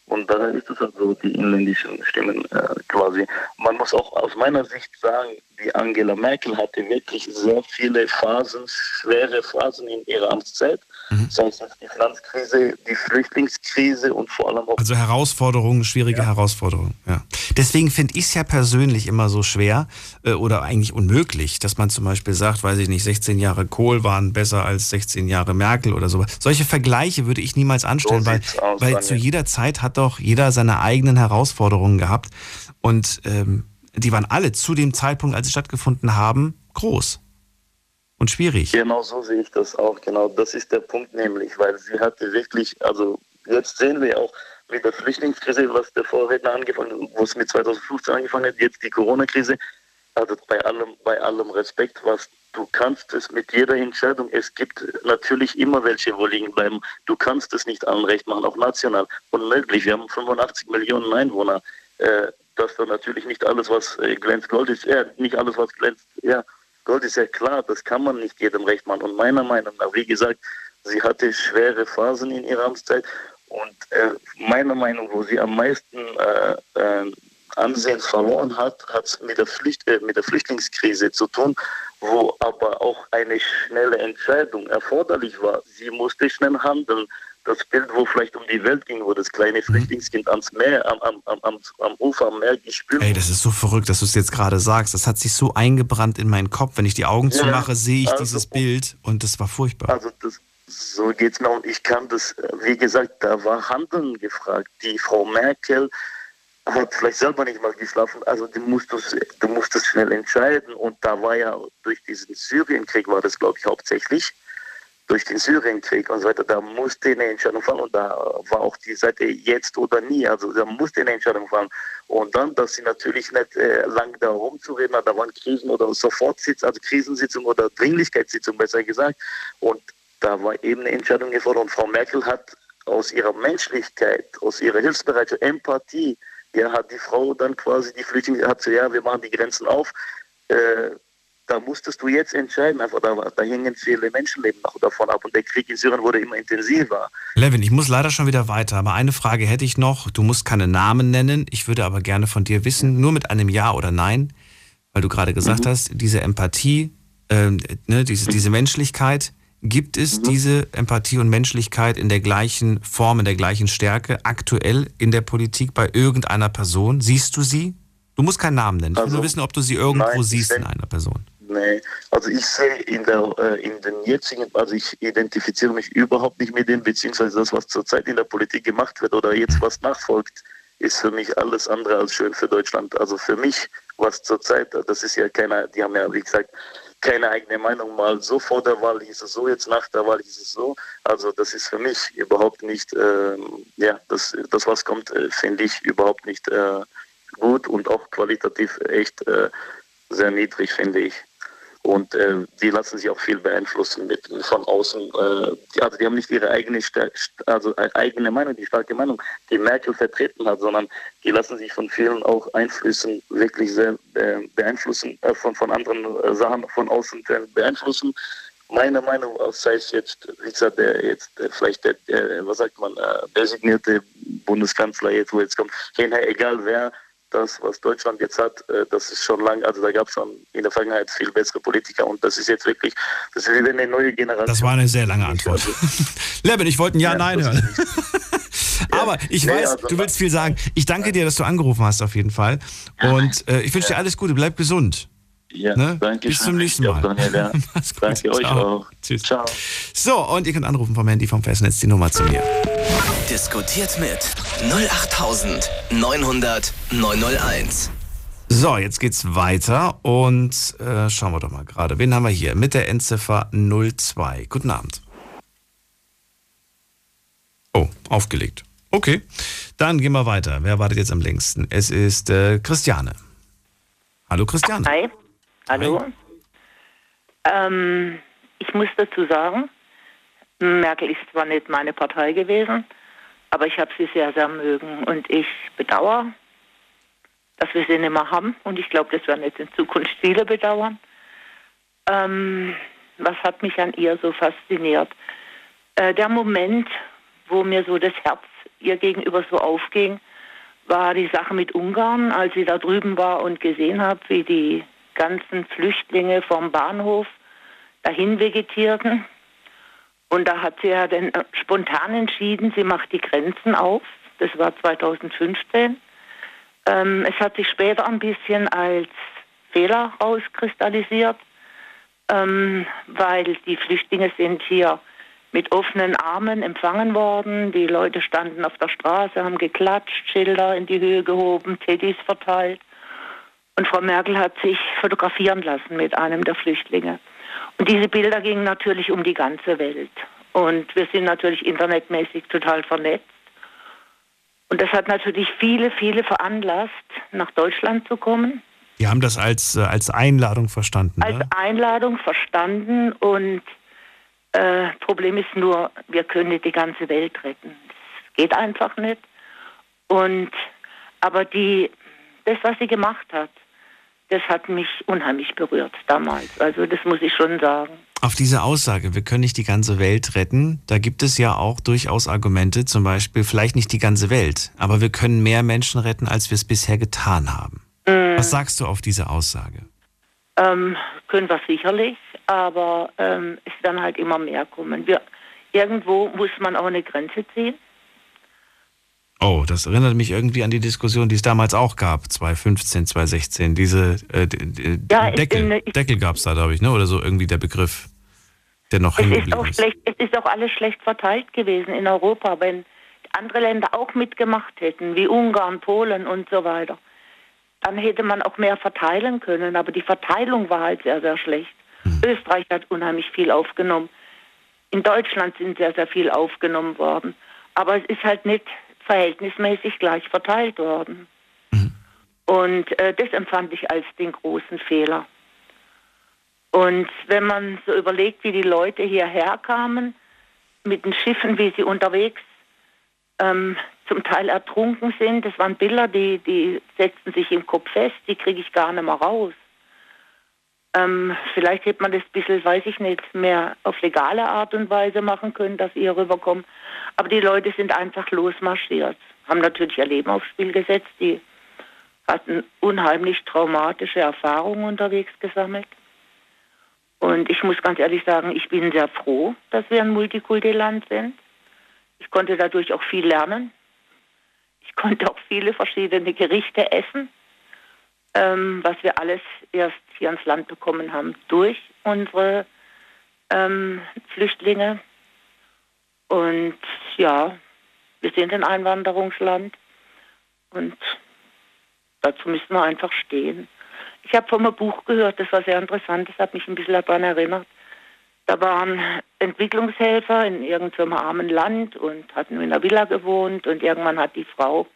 Und daher ist es halt so, die inländischen Stimmen äh, quasi. Man muss auch aus meiner Sicht sagen, die Angela Merkel hatte wirklich sehr viele Phasen, schwere Phasen in ihrer Amtszeit. Mhm. Sei es die Finanzkrise, die Flüchtlingskrise und vor allem auch. Also Herausforderungen, schwierige ja. Herausforderungen, ja. Deswegen finde ich es ja persönlich immer so schwer äh, oder eigentlich unmöglich, dass man zum Beispiel sagt, weiß ich nicht, 16 Jahre Kohl waren besser als 16 Jahre Merkel oder so. Solche Vergleiche würde ich niemals anstellen, so weil, aus, weil zu jeder Zeit hat doch jeder seine eigenen Herausforderungen gehabt. Und ähm, die waren alle zu dem Zeitpunkt, als sie stattgefunden haben, groß und schwierig. Genau so sehe ich das auch. Genau, das ist der Punkt nämlich, weil sie hatte wirklich, also jetzt sehen wir auch mit der Flüchtlingskrise, was der Vorredner angefangen, wo es mit 2015 angefangen hat, jetzt die Corona-Krise. Also bei allem, bei allem Respekt, was du kannst es mit jeder Entscheidung, es gibt natürlich immer welche, wo liegen bleiben. Du kannst es nicht allen recht machen, auch national. Unmöglich. Wir haben 85 Millionen Einwohner. Äh, dass da natürlich nicht alles, was äh, glänzt, Gold ist. Ja, nicht alles, was glänzt, ja, Gold ist ja klar, das kann man nicht jedem recht machen. Und meiner Meinung nach, wie gesagt, sie hatte schwere Phasen in ihrer Amtszeit. Und äh, meiner Meinung, wo sie am meisten äh, äh, Ansehen verloren hat, hat es mit, der äh, mit der Flüchtlingskrise zu tun, wo aber auch eine schnelle Entscheidung erforderlich war. Sie musste schnell handeln. Das Bild, wo vielleicht um die Welt ging, wo das kleine Mhm. Flüchtlingskind ans Meer, am, am, am, am, Ufer am Meer gespült Ey, das ist so verrückt, dass du es jetzt gerade sagst. Das hat sich so eingebrannt in meinen Kopf. Wenn ich die Augen Ja, zumache, sehe ich also- dieses Bild und das war furchtbar. Also das, so geht's mir und ich kann das, äh, wie gesagt, da war Handeln gefragt. Die Frau Merkel hat vielleicht selber nicht mal geschlafen, also du musst das, du musst das schnell entscheiden und da war ja durch diesen Syrienkrieg war das glaube ich hauptsächlich durch den Syrienkrieg und so weiter, da musste eine Entscheidung fallen und da war auch die Seite jetzt oder nie, also da musste eine Entscheidung fallen und dann, dass sie natürlich nicht äh, lang da rumzureden hat, da waren Krisen oder Sofortsitz, also Krisensitzung oder Dringlichkeitssitzung besser gesagt und da war eben eine Entscheidung gefordert und Frau Merkel hat aus ihrer Menschlichkeit, aus ihrer Hilfsbereitschaft, Empathie, ja, hat die Frau dann quasi die Flüchtlinge, hat so, ja, wir machen die Grenzen auf. Äh, da musstest du jetzt entscheiden, einfach da, da hängen viele Menschenleben noch davon ab und der Krieg in Syrien wurde immer intensiver. Levin, ich muss leider schon wieder weiter, aber eine Frage hätte ich noch. Du musst keine Namen nennen. Ich würde aber gerne von dir wissen, nur mit einem Ja oder Nein, weil du gerade gesagt hast, diese Empathie, ähm, ne, diese, diese Menschlichkeit, gibt es diese Empathie und Menschlichkeit in der gleichen Form, in der gleichen Stärke aktuell in der Politik bei irgendeiner Person? Siehst du sie? Du musst keinen Namen nennen. Ich will Also, nur wissen, ob du sie irgendwo nein, siehst in einer Person. Nee, also ich sehe in, der, äh, in den jetzigen, also ich identifiziere mich überhaupt nicht mit dem, beziehungsweise das, was zurzeit in der Politik gemacht wird oder jetzt was nachfolgt, ist für mich alles andere als schön für Deutschland. Also für mich, was zurzeit, das ist ja keiner, die haben ja, wie gesagt, keine eigene Meinung. Mal so vor der Wahl hieß es so, jetzt nach der Wahl hieß es so. Also das ist für mich überhaupt nicht, ähm, ja, das, das was kommt, äh, finde ich überhaupt nicht äh, gut und auch qualitativ echt äh, sehr niedrig, finde ich. Und äh, die lassen sich auch viel beeinflussen mit von außen. Äh, die, also die haben nicht ihre eigene, also äh, eigene Meinung, die starke Meinung, die Merkel vertreten hat, sondern die lassen sich von vielen auch Einflüssen wirklich sehr äh, beeinflussen, äh, von, von anderen äh, Sachen von außen beeinflussen. Meine Meinung, sei es jetzt, wie gesagt, der jetzt äh, vielleicht der, der, was sagt man, designierte Bundeskanzler jetzt, wo jetzt kommt, egal wer, das, was Deutschland jetzt hat, äh, das ist schon lang, also da gab es schon in der Vergangenheit viel bessere Politiker und das ist jetzt wirklich, das ist wieder eine neue Generation. Das war eine sehr lange Antwort. Levin, ich wollte ein Ja, Nein hören. Aber ich Nee, weiß, also- du willst viel sagen. Ich danke dir, dass du angerufen hast, auf jeden Fall. Und äh, ich wünsche dir alles Gute, bleib gesund. Ja, Ne? danke Bis schön. zum nächsten Mal. Daniel. Mach's gut. Danke euch Ciao. auch. Tschüss. Ciao. So, und ihr könnt anrufen vom Handy vom Festnetz die Nummer zu mir. Diskutiert mit 08900 901. So, jetzt geht's weiter und äh, schauen wir doch mal gerade. Wen haben wir hier? Mit der Endziffer 02. Guten Abend. Oh, aufgelegt. Okay, dann gehen wir weiter. Wer wartet jetzt am längsten? Es ist äh, Christiane. Hallo Christiane. Hi. Hallo. Ähm, ich muss dazu sagen, Merkel ist zwar nicht meine Partei gewesen, aber ich habe sie sehr, sehr mögen. Und ich bedauere, dass wir sie nicht mehr haben. Und ich glaube, das werden jetzt in Zukunft viele bedauern. Ähm, was hat mich an ihr so fasziniert? Äh, der Moment, wo mir so das Herz ihr gegenüber so aufging, war die Sache mit Ungarn, als sie da drüben war und gesehen habe, wie die ganzen Flüchtlinge vom Bahnhof dahin vegetierten. Und da hat sie ja dann äh, spontan entschieden, sie macht die Grenzen auf. Das war 2015. Ähm, es hat sich später ein bisschen als Fehler rauskristallisiert, ähm, weil die Flüchtlinge sind hier mit offenen Armen empfangen worden. Die Leute standen auf der Straße, haben geklatscht, Schilder in die Höhe gehoben, Teddys verteilt. Und Frau Merkel hat sich fotografieren lassen mit einem der Flüchtlinge. Und diese Bilder gingen natürlich um die ganze Welt. Und wir sind natürlich internetmäßig total vernetzt. Und das hat natürlich viele, viele veranlasst, nach Deutschland zu kommen. Die haben das als, äh, als Einladung verstanden. Als Ne? Einladung verstanden und äh, Problem ist nur, wir können nicht die ganze Welt retten. Das geht einfach nicht. Und aber die, das, was sie gemacht hat, das hat mich unheimlich berührt damals. Also das muss ich schon sagen. Auf diese Aussage, wir können nicht die ganze Welt retten, da gibt es ja auch durchaus Argumente, zum Beispiel vielleicht nicht die ganze Welt, aber wir können mehr Menschen retten, als wir es bisher getan haben. Mm. Was sagst du auf diese Aussage? Ähm, können wir sicherlich, aber ähm, es werden halt immer mehr kommen. Wir, irgendwo muss man auch eine Grenze ziehen. Oh, das erinnert mich irgendwie an die Diskussion, die es damals auch gab, 2015, 2016. Diese äh, ja, Deckel, Deckel gab es da, glaube ich, ne? oder so irgendwie der Begriff, der noch es ist, auch ist. Schlecht, es ist auch alles schlecht verteilt gewesen in Europa, wenn andere Länder auch mitgemacht hätten, wie Ungarn, Polen und so weiter. Dann hätte man auch mehr verteilen können, aber die Verteilung war halt sehr, sehr schlecht. Hm. Österreich hat unheimlich viel aufgenommen. In Deutschland sind sehr, sehr viel aufgenommen worden. Aber es ist halt nicht verhältnismäßig gleich verteilt worden. Mhm. Und äh, das empfand ich als den großen Fehler. Und wenn man so überlegt, wie die Leute hierher kamen, mit den Schiffen, wie sie unterwegs ähm, zum Teil ertrunken sind, das waren Bilder, die, die setzten sich im Kopf fest, die kriege ich gar nicht mehr raus. Ähm, vielleicht hätte man das ein bisschen, weiß ich nicht, mehr auf legale Art und Weise machen können, dass ihr rüberkommt. Aber die Leute sind einfach losmarschiert, haben natürlich ihr Leben aufs Spiel gesetzt. Die hatten unheimlich traumatische Erfahrungen unterwegs gesammelt. Und ich muss ganz ehrlich sagen, ich bin sehr froh, dass wir ein Multikulti-Land sind. Ich konnte dadurch auch viel lernen. Ich konnte auch viele verschiedene Gerichte essen, ähm, was wir alles erst hier ins Land bekommen haben durch unsere ähm, Flüchtlinge. Und ja, wir sind ein Einwanderungsland und dazu müssen wir einfach stehen. Ich habe von einem Buch gehört, das war sehr interessant, das hat mich ein bisschen daran erinnert. Da waren Entwicklungshelfer in irgendeinem armen Land und hatten in einer Villa gewohnt und irgendwann hat die Frau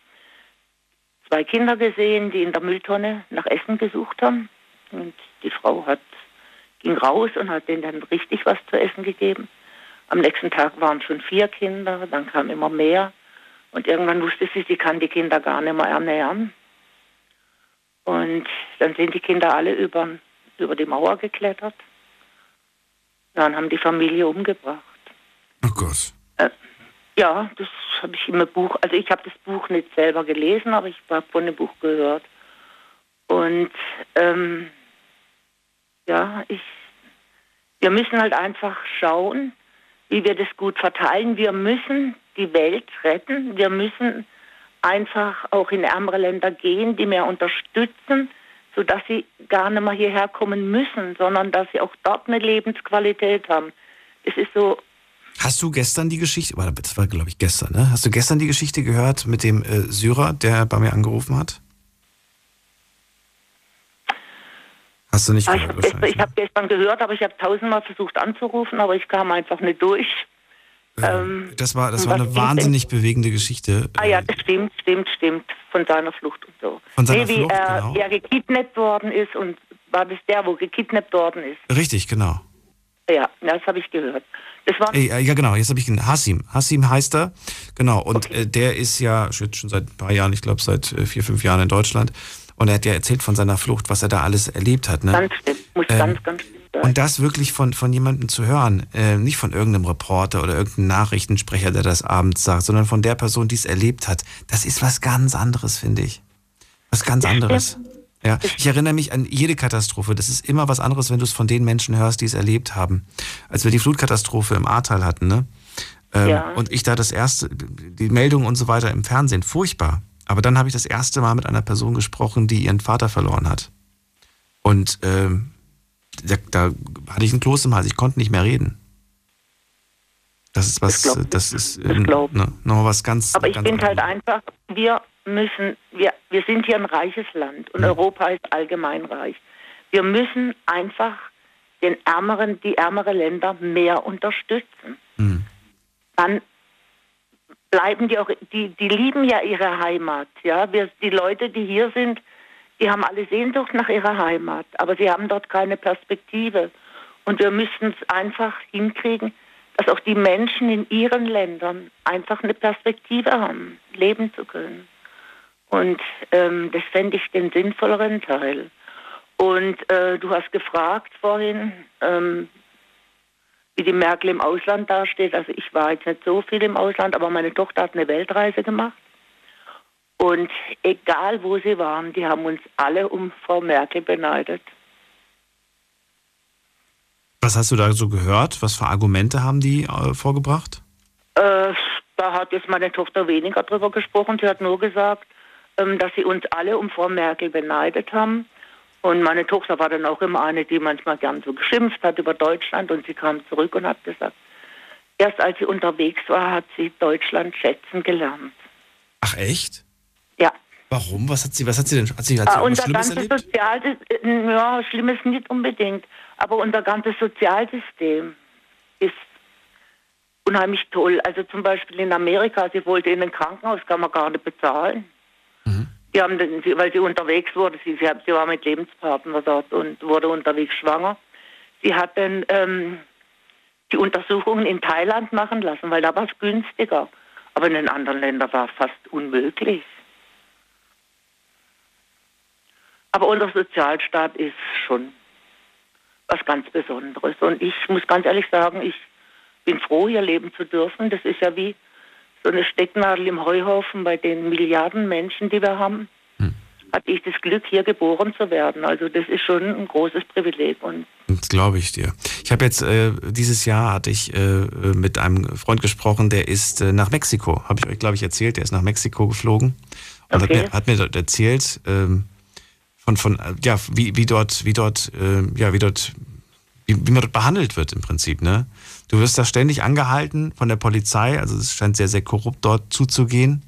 zwei Kinder gesehen, die in der Mülltonne nach Essen gesucht haben. Und die Frau hat, ging raus und hat denen dann richtig was zu essen gegeben. Am nächsten Tag waren schon vier Kinder, dann kam immer mehr. Und irgendwann wusste sie, sie kann die Kinder gar nicht mehr ernähren. Und dann sind die Kinder alle über, über die Mauer geklettert. Dann haben die Familie umgebracht. Oh Gott. Äh, ja, das habe ich im Buch, also ich habe das Buch nicht selber gelesen, aber ich habe von dem Buch gehört. Und ähm, ja, ich, wir müssen halt einfach schauen, wie wir das gut verteilen. Wir müssen die Welt retten. Wir müssen einfach auch in ärmere Länder gehen, die mehr unterstützen, sodass sie gar nicht mehr hierher kommen müssen, sondern dass sie auch dort eine Lebensqualität haben. Es ist so. Hast du gestern die Geschichte, das war glaube ich gestern, ne? Hast du gestern die Geschichte gehört mit dem äh, Syrer, der bei mir angerufen hat? Hast du nicht gehört? Ich habe gestern, hab gestern gehört, aber ich habe tausendmal versucht anzurufen, aber ich kam einfach nicht durch. Ähm, das war, das war eine wahnsinnig bewegende Geschichte. Ah ja, das stimmt, stimmt, stimmt. Von seiner Flucht und so. Von seiner nee, wie Flucht, er, genau. er gekidnappt worden ist und war das der, wo gekidnappt worden ist. Richtig, genau. Ja, das habe ich gehört. Das war Ey, ja, genau, jetzt habe ich Hassim. Hassim heißt er. Genau, und okay. äh, der ist ja schon seit ein paar Jahren, ich glaube seit äh, vier, fünf Jahren in Deutschland. Und er hat ja erzählt von seiner Flucht, was er da alles erlebt hat. Ne? Ganz stimmt, muss ähm, ganz, ganz stimmt sein. Und das wirklich von, von jemandem zu hören, äh, nicht von irgendeinem Reporter oder irgendeinem Nachrichtensprecher, der das abends sagt, sondern von der Person, die es erlebt hat, das ist was ganz anderes, finde ich. Was ganz anderes. Ja, ich erinnere mich an jede Katastrophe. Das ist immer was anderes, wenn du es von den Menschen hörst, die es erlebt haben. Als wir die Flutkatastrophe im Ahrtal hatten, ne? Ähm, ja. Und ich da das erste, die Meldungen und so weiter im Fernsehen, furchtbar. Aber dann habe ich das erste Mal mit einer Person gesprochen, die ihren Vater verloren hat. Und ähm, da, da, hatte ich ein Kloß im Hals, ich konnte nicht mehr reden. Das ist was, das, das ist äh, ne, noch was ganz. Aber ich finde halt einfach, wir müssen, wir, wir sind hier ein reiches Land und ja. Europa ist allgemein reich. Wir müssen einfach den ärmeren, die ärmere Länder mehr unterstützen. Mhm. Dann bleiben die auch, die, die lieben ja ihre Heimat, ja. Wir, die Leute, die hier sind, die haben alle Sehnsucht nach ihrer Heimat, aber sie haben dort keine Perspektive. Und wir müssen es einfach hinkriegen, dass auch die Menschen in ihren Ländern einfach eine Perspektive haben, leben zu können. Und ähm, das fände ich den sinnvolleren Teil. Und äh, du hast gefragt vorhin, ähm, wie die Merkel im Ausland dasteht. Also ich war jetzt nicht so viel im Ausland, aber meine Tochter hat eine Weltreise gemacht. Und egal wo sie waren, die haben uns alle um Frau Merkel beneidet. Was hast du da so gehört? Was für Argumente haben die äh, vorgebracht? Äh, da hat jetzt meine Tochter weniger drüber gesprochen. Sie hat nur gesagt, ähm, dass sie uns alle um Frau Merkel beneidet haben. Und meine Tochter war dann auch immer eine, die manchmal gern so geschimpft hat über Deutschland. Und sie kam zurück und hat gesagt, erst als sie unterwegs war, hat sie Deutschland schätzen gelernt. Ach echt? Ja. Warum? Was hat sie, was hat sie denn? Hat sie, hat sie Ah, unser Schlimmes ganzes erlebt? Sozial, äh, ja, Schlimmes nicht unbedingt, aber unser ganzes Sozialsystem ist unheimlich toll. Also zum Beispiel in Amerika, sie wollte in ein Krankenhaus, kann man gar nicht bezahlen. Mhm. Die haben, sie- weil sie unterwegs wurde, sie, sie, sie war mit Lebenspartner dort und wurde unterwegs schwanger. Sie hat dann ähm, die Untersuchungen in Thailand machen lassen, weil da war es günstiger. Aber in den anderen Ländern war es fast unmöglich. Aber unser Sozialstaat ist schon was ganz Besonderes. Und ich muss ganz ehrlich sagen, ich bin froh, hier leben zu dürfen. Das ist ja wie so eine Stecknadel im Heuhaufen bei den Milliarden Menschen, die wir haben. Hatte ich das Glück, hier geboren zu werden. Also das ist schon ein großes Privileg. Und Das glaube ich dir. Ich habe jetzt äh, dieses Jahr hatte ich äh, mit einem Freund gesprochen, der ist äh, nach Mexiko. Habe ich euch glaube ich erzählt. Der ist nach Mexiko geflogen und Okay. hat, mir, hat mir dort erzählt ähm, von von äh, ja wie wie dort wie dort äh, ja wie dort wie, wie man dort behandelt wird im Prinzip ne. Du wirst da ständig angehalten von der Polizei. Also es scheint sehr sehr korrupt dort zuzugehen.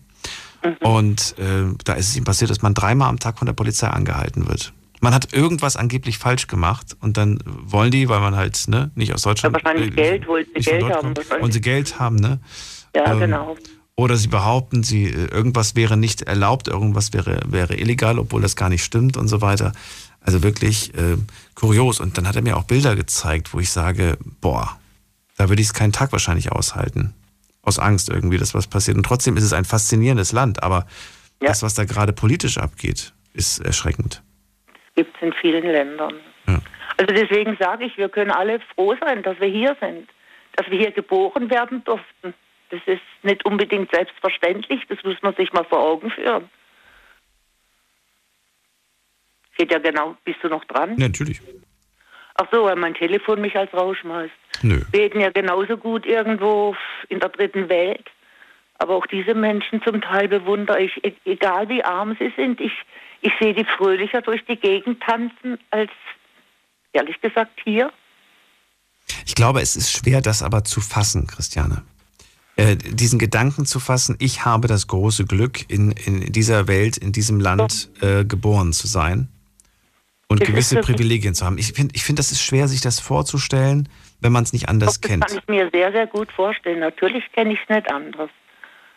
Und äh, da ist es ihm passiert, dass man dreimal am Tag von der Polizei angehalten wird. Man hat irgendwas angeblich falsch gemacht und dann wollen die, weil man halt ne, nicht aus Deutschland wahrscheinlich äh, Geld, wollten sie Geld haben. und sie Geld haben, ne? Ja, Ähm, genau. Oder sie behaupten, sie äh, irgendwas wäre nicht erlaubt, irgendwas wäre, wäre illegal, obwohl das gar nicht stimmt und so weiter. Also wirklich äh, kurios. Und dann hat er mir auch Bilder gezeigt, wo ich sage, boah, da würde ich es keinen Tag wahrscheinlich aushalten. Aus Angst irgendwie, dass was passiert. Und trotzdem ist es ein faszinierendes Land, aber das, was da gerade politisch abgeht, ist erschreckend. gibt es in vielen Ländern. Ja. Also deswegen sage ich, wir können alle froh sein, dass wir hier sind, dass wir hier geboren werden durften. Das ist nicht unbedingt selbstverständlich, das muss man sich mal vor Augen führen. Geht ja genau, bist du noch dran? Ja, natürlich. Ach so, weil mein Telefon mich als rausschmeißt. Nö. Wir hätten ja genauso gut irgendwo in der dritten Welt. Aber auch diese Menschen zum Teil bewundere ich, e- egal wie arm sie sind. Ich, ich sehe die fröhlicher durch die Gegend tanzen als, ehrlich gesagt, hier. Ich glaube, es ist schwer, das aber zu fassen, Christiane. Äh, diesen Gedanken zu fassen, ich habe das große Glück, in, in dieser Welt, in diesem Land äh, geboren zu sein und Es gewisse Privilegien zu haben. Ich finde, ich find, das ist schwer, sich das vorzustellen, wenn man es nicht anders Das kennt. kann ich mir sehr, sehr gut vorstellen. Natürlich kenne ich es nicht anders.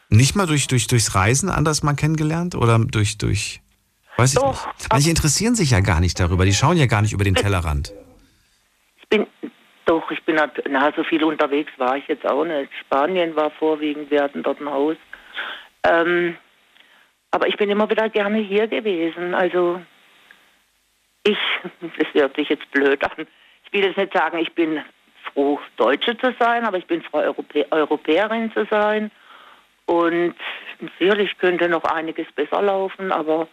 Nicht mal durch, durch, durchs Reisen anders mal kennengelernt oder durch, durch, weiß ich Doch, nicht. Manche interessieren sich ja gar nicht darüber, die schauen ja gar nicht über den Tellerrand. Ich bin, doch, ich bin, na, so viel unterwegs war ich jetzt auch nicht. Spanien war vorwiegend, wir hatten dort ein Haus. Ähm, aber ich bin immer wieder gerne hier gewesen. Also, ich, das hört sich jetzt blöd an. Ich will jetzt nicht sagen, ich bin froh, Deutsche zu sein, aber ich bin froh, Europä Europäerin zu sein. Und natürlich könnte noch einiges besser laufen, aber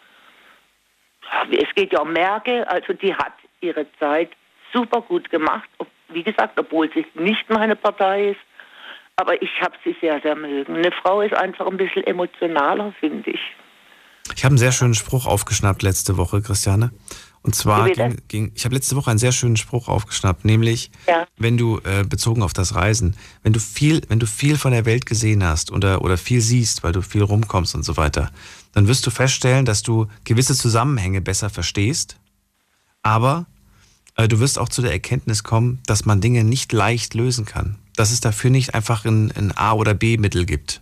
es geht ja um Merkel, also die hat ihre Zeit super gut gemacht. Wie gesagt, obwohl sie nicht meine Partei ist. Aber ich habe sie sehr, sehr mögen. Eine Frau ist einfach ein bisschen emotionaler, finde ich. Ich habe einen sehr schönen Spruch aufgeschnappt letzte Woche, Christiane. Und zwar ging, ging ich habe letzte Woche einen sehr schönen Spruch aufgeschnappt, nämlich Ja. wenn du äh, bezogen auf das Reisen, wenn du viel, wenn du viel von der Welt gesehen hast oder oder viel siehst, weil du viel rumkommst und so weiter, dann wirst du feststellen, dass du gewisse Zusammenhänge besser verstehst, aber äh, du wirst auch zu der Erkenntnis kommen, dass man Dinge nicht leicht lösen kann, dass es dafür nicht einfach ein, ein A oder B Mittel gibt.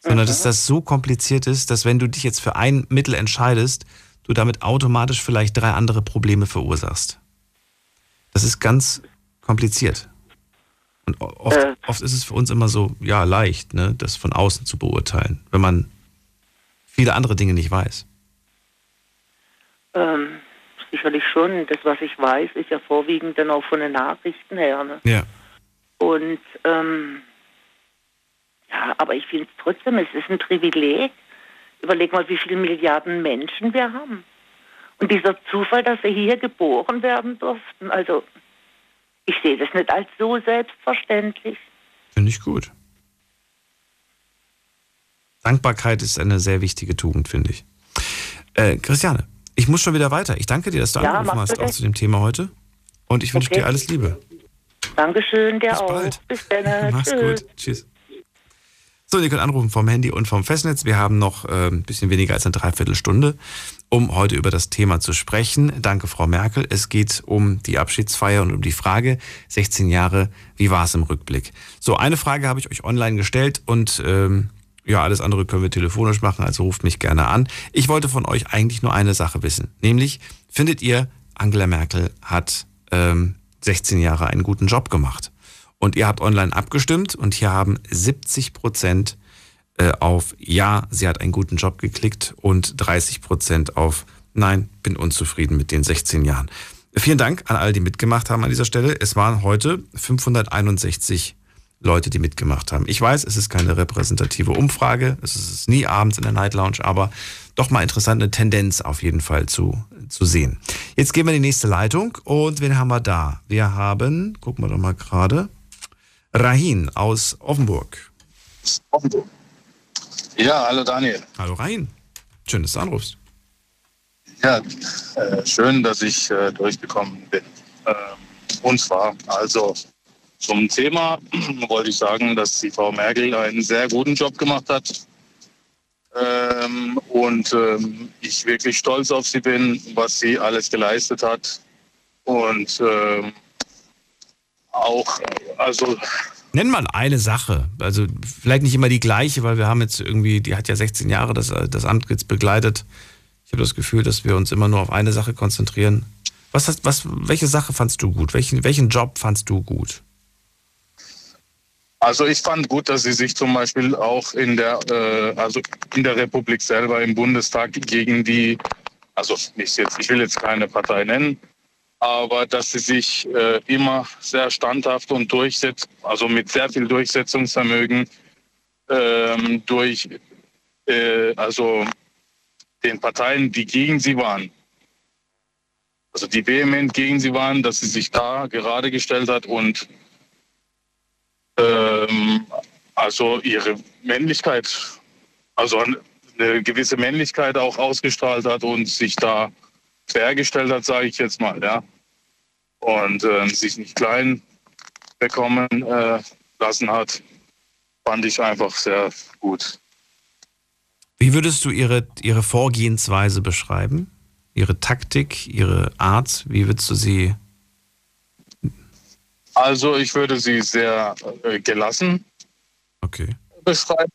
Sondern dass das so kompliziert ist, dass wenn du dich jetzt für ein Mittel entscheidest, du damit automatisch vielleicht drei andere Probleme verursachst. Das ist ganz kompliziert. Und oft, Äh. oft ist es für uns immer so, ja, leicht, ne, das von außen zu beurteilen, wenn man viele andere Dinge nicht weiß. Ähm, sicherlich schon. Das, was ich weiß, ist ja vorwiegend dann auch von den Nachrichten her. Ne? Ja. Und ähm, ja, aber ich finde es trotzdem, es ist ein Privileg. Überleg mal, wie viele Milliarden Menschen wir haben. Und dieser Zufall, dass wir hier geboren werden durften, also Ich sehe das nicht als so selbstverständlich. Finde ich gut. Dankbarkeit ist eine sehr wichtige Tugend, finde ich. Äh, Christiane, ich muss schon wieder weiter. Ich danke dir, dass du Ja, angerufen hast, auch zu dem Thema heute. Und ich wünsche Okay. dir alles Liebe. Dankeschön, der Bis auch. bald. Bis dann. Mach's Tschüss. gut. Tschüss. So, ihr könnt anrufen vom Handy und vom Festnetz. Wir haben noch äh, ein bisschen weniger als eine Dreiviertelstunde, um heute über das Thema zu sprechen. Danke, Frau Merkel. Es geht um die Abschiedsfeier und um die Frage, 16 Jahre, wie war es im Rückblick? So, eine Frage habe ich euch online gestellt und ähm, ja, alles andere können wir telefonisch machen, also ruft mich gerne an. Ich wollte von euch eigentlich nur eine Sache wissen, nämlich, findet ihr, Angela Merkel hat ähm, 16 Jahre einen guten Job gemacht? Und ihr habt online abgestimmt und hier haben 70 Prozent äh, auf Ja, sie hat einen guten Job geklickt und 30 Prozent auf Nein, bin unzufrieden mit den 16 Jahren. Vielen Dank an alle, die mitgemacht haben an dieser Stelle. Es waren heute 561 Leute, die mitgemacht haben. Ich weiß, es ist keine repräsentative Umfrage, es ist nie abends in der Night Lounge, aber doch mal interessant, eine Tendenz auf jeden Fall zu, zu sehen. Jetzt gehen wir in die nächste Leitung und wen haben wir da? Wir haben, gucken wir doch mal gerade, Rahin aus Offenburg. Ja, hallo Daniel. Hallo Rahin. Schön, dass du anrufst. Ja, äh, schön, dass ich äh, durchgekommen bin. Ähm, und zwar, also zum Thema wollte ich sagen, dass die Frau Merkel einen sehr guten Job gemacht hat. Ähm, und ähm, ich wirklich stolz auf sie bin, was sie alles geleistet hat. Und ähm, auch, also Nenn mal eine Sache. Also vielleicht nicht immer die gleiche, weil wir haben jetzt irgendwie, die hat ja 16 Jahre das, das Amt jetzt begleitet. Ich habe das Gefühl, dass wir uns immer nur auf eine Sache konzentrieren. Was hast, was, welche Sache fandst du gut? Welchen, welchen Job fandst du gut? Also ich fand gut, dass sie sich zum Beispiel auch in der, äh, also in der Republik selber im Bundestag gegen die, also nicht jetzt, ich will jetzt keine Partei nennen, aber dass sie sich äh, immer sehr standhaft und durchsetzt, also mit sehr viel Durchsetzungsvermögen ähm, durch, äh, also den Parteien, die gegen sie waren, also die vehement gegen sie waren, dass sie sich da gerade gestellt hat und ähm, also ihre Männlichkeit, also eine gewisse Männlichkeit auch ausgestrahlt hat und sich da quergestellt hat, sage ich jetzt mal, ja. Und ähm, sich nicht klein bekommen äh, lassen hat, fand ich einfach sehr gut. Wie würdest du ihre, ihre Vorgehensweise beschreiben? Ihre Taktik, ihre Art? Wie würdest du sie. Also ich würde sie sehr äh, gelassen okay. beschreiben.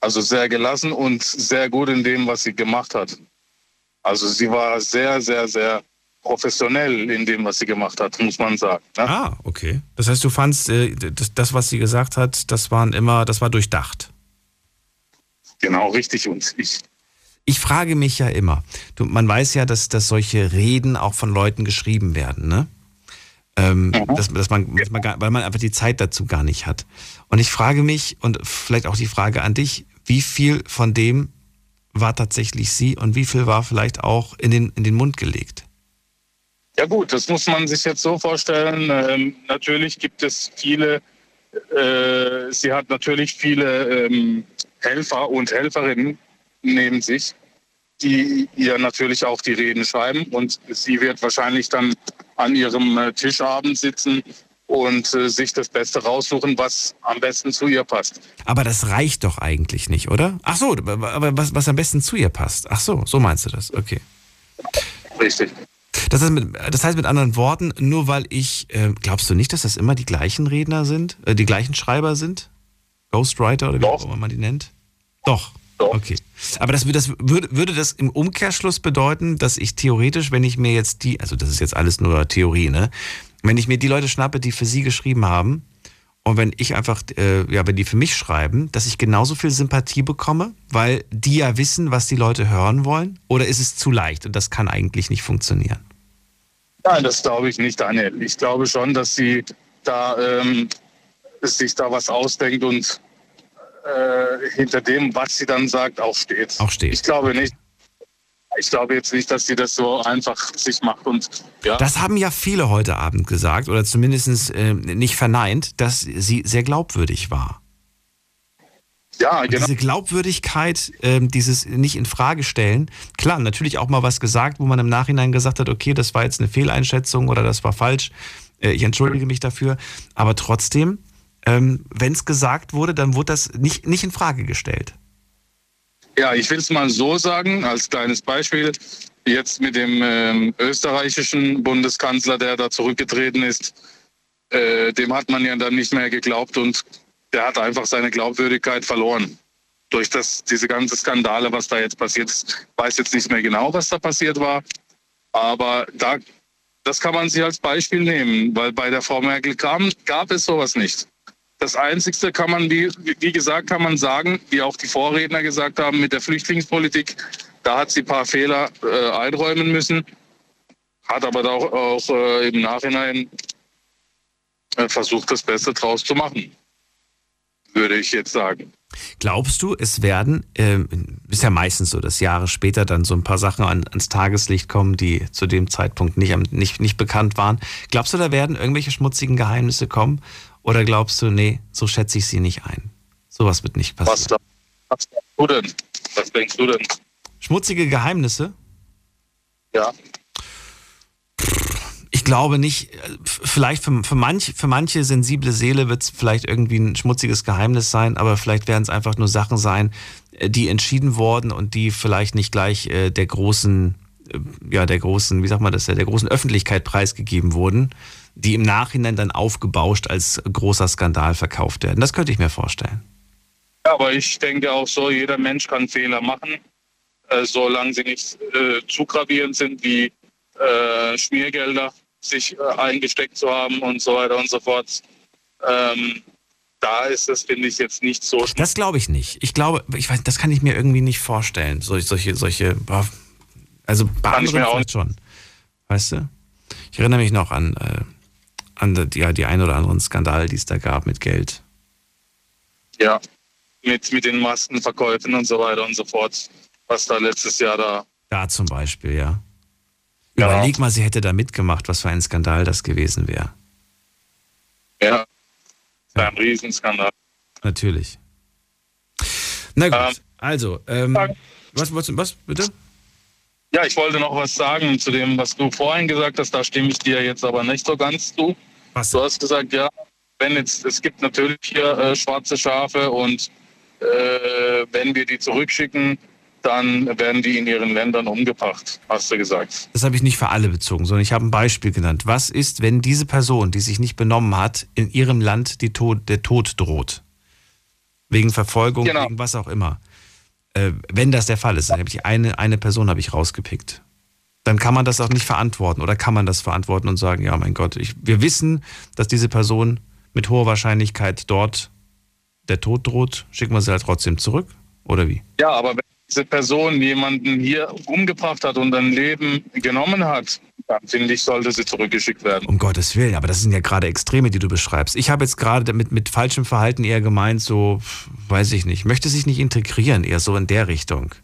Also sehr gelassen und sehr gut in dem, was sie gemacht hat. Also sie war sehr, sehr, sehr professionell in dem, was sie gemacht hat, muss man sagen. Ne? Ah, okay. Das heißt, du fandst, äh, das, was sie gesagt hat, das waren immer, das war durchdacht. Genau, richtig. Und ich, Ich frage mich ja immer, du, man weiß ja, dass, dass solche Reden auch von Leuten geschrieben werden, ne? Ähm, dass, dass man, dass man gar, weil man einfach die Zeit dazu gar nicht hat. Und ich frage mich, und vielleicht auch die Frage an dich, wie viel von dem war tatsächlich sie und wie viel war vielleicht auch in den, in den Mund gelegt? Ja gut, das muss man sich jetzt so vorstellen. Ähm, natürlich gibt es viele, äh, sie hat natürlich viele ähm, Helfer und Helferinnen neben sich, die ihr natürlich auch die Reden schreiben. Und sie wird wahrscheinlich dann an ihrem äh, Tischabend sitzen und äh, sich das Beste raussuchen, was am besten zu ihr passt. Aber das reicht doch eigentlich nicht, oder? Ach so, aber was, was am besten zu ihr passt. Ach so, so meinst du das. Okay. Richtig. Das heißt, mit, das heißt mit anderen Worten, nur weil ich, äh, glaubst du nicht, dass das immer die gleichen Redner sind, äh, die gleichen Schreiber sind? Ghostwriter oder wie auch immer man die nennt? Doch. Okay. Aber das, das würde, würde das im Umkehrschluss bedeuten, dass ich theoretisch, wenn ich mir jetzt die, also das ist jetzt alles nur Theorie, ne? Wenn ich mir die Leute schnappe, die für sie geschrieben haben, und wenn ich einfach, äh, ja, wenn die für mich schreiben, dass ich genauso viel Sympathie bekomme, weil die ja wissen, was die Leute hören wollen? Oder ist es zu leicht und das kann eigentlich nicht funktionieren? Nein, das glaube ich nicht, Daniel. Ich glaube schon, dass sie da ähm, sich da was ausdenkt und äh, hinter dem, was sie dann sagt, auch steht. Auch steht. Ich glaube nicht. Ich glaube jetzt nicht, dass sie das so einfach sich macht und ja. Das haben ja viele heute Abend gesagt oder zumindest äh, nicht verneint, dass sie sehr glaubwürdig war. Ja, genau. Diese Glaubwürdigkeit, äh, dieses nicht in Frage stellen. Klar, natürlich auch mal was gesagt, wo man im Nachhinein gesagt hat, okay, das war jetzt eine Fehleinschätzung oder das war falsch. Äh, ich entschuldige mich dafür. Aber trotzdem, ähm, wenn es gesagt wurde, dann wurde das nicht, nicht in Frage gestellt. Ja, ich will es mal so sagen, als kleines Beispiel. Jetzt mit dem ähm, österreichischen Bundeskanzler, der da zurückgetreten ist, äh, dem hat man ja dann nicht mehr geglaubt und der hat einfach seine Glaubwürdigkeit verloren. Durch das, diese ganze Skandale, was da jetzt passiert ist. Weiß jetzt nicht mehr genau, was da passiert war. Aber da, das kann man sich als Beispiel nehmen, weil bei der Frau Merkel kam, gab es sowas nicht. Das Einzigste kann man, wie, wie gesagt, kann man sagen, wie auch die Vorredner gesagt haben, mit der Flüchtlingspolitik, da hat sie ein paar Fehler äh, einräumen müssen, hat aber auch, auch äh, im Nachhinein äh, versucht, das Beste draus zu machen, würde ich jetzt sagen. Glaubst du, es werden, äh, ist ja meistens so, dass Jahre später dann so ein paar Sachen an, ans Tageslicht kommen, die zu dem Zeitpunkt nicht, nicht, nicht bekannt waren. Glaubst du, da werden irgendwelche schmutzigen Geheimnisse kommen? Oder glaubst du, nee, so schätze ich sie nicht ein? Sowas wird nicht passieren. Was, was denkst du denn? Was denkst du denn? Schmutzige Geheimnisse? Ja. Ich glaube nicht, vielleicht für, für, manch, für manche sensible Seele wird es vielleicht irgendwie ein schmutziges Geheimnis sein, aber vielleicht werden es einfach nur Sachen sein, äh, die entschieden wurden und die vielleicht nicht gleich äh, der großen, äh, ja, der großen, wie sagt man das, der großen Öffentlichkeit preisgegeben wurden die im Nachhinein dann aufgebauscht als großer Skandal verkauft werden. Das könnte ich mir vorstellen. Ja, aber ich denke auch so, jeder Mensch kann Fehler machen, äh, solange sie nicht äh, zu gravierend sind wie äh, Schmiergelder sich äh, eingesteckt zu haben und so weiter und so fort. Ähm, da ist es, finde ich, jetzt nicht so. Das glaube ich nicht. Ich glaube, ich weiß, das kann ich mir irgendwie nicht vorstellen. Solche, solche, solche also bei kann anderen vielleicht schon. Weißt du? Ich erinnere mich noch an äh, an die, ja, die ein oder anderen Skandale, die es da gab mit Geld. Ja, mit, mit den Maskenverkäufen und so weiter und so fort, was da letztes Jahr da. Da zum Beispiel, ja. ja. Überleg mal, sie hätte da mitgemacht, was für ein Skandal das gewesen wäre. Ja, ja. ein Riesenskandal. Natürlich. Na gut, ähm, also, ähm, was, was, was bitte? Ja, ich wollte noch was sagen zu dem, was du vorhin gesagt hast. Da stimme ich dir jetzt aber nicht so ganz zu. Was? Du hast gesagt, ja, wenn jetzt, es gibt natürlich hier äh, schwarze Schafe und äh, wenn wir die zurückschicken, dann werden die in ihren Ländern umgebracht, hast du gesagt. Das habe ich nicht für alle bezogen, sondern ich habe ein Beispiel genannt. Was ist, wenn diese Person, die sich nicht benommen hat, in ihrem Land Tod, der Tod droht? Wegen Verfolgung, genau. wegen was auch immer. Äh, wenn das der Fall ist, dann habe ich eine, eine Person habe ich rausgepickt. Dann kann man das auch nicht verantworten oder kann man das verantworten und sagen, ja, mein Gott, ich, wir wissen, dass diese Person mit hoher Wahrscheinlichkeit dort der Tod droht, schicken wir sie halt trotzdem zurück oder wie? Ja, aber wenn diese Person jemanden hier umgebracht hat und ein Leben genommen hat, dann finde ich, sollte sie zurückgeschickt werden. Um Gottes Willen, aber das sind ja gerade Extreme, die du beschreibst. Ich habe jetzt gerade mit, mit falschem Verhalten eher gemeint, so, weiß ich nicht, möchte sich nicht integrieren, eher so in der Richtung.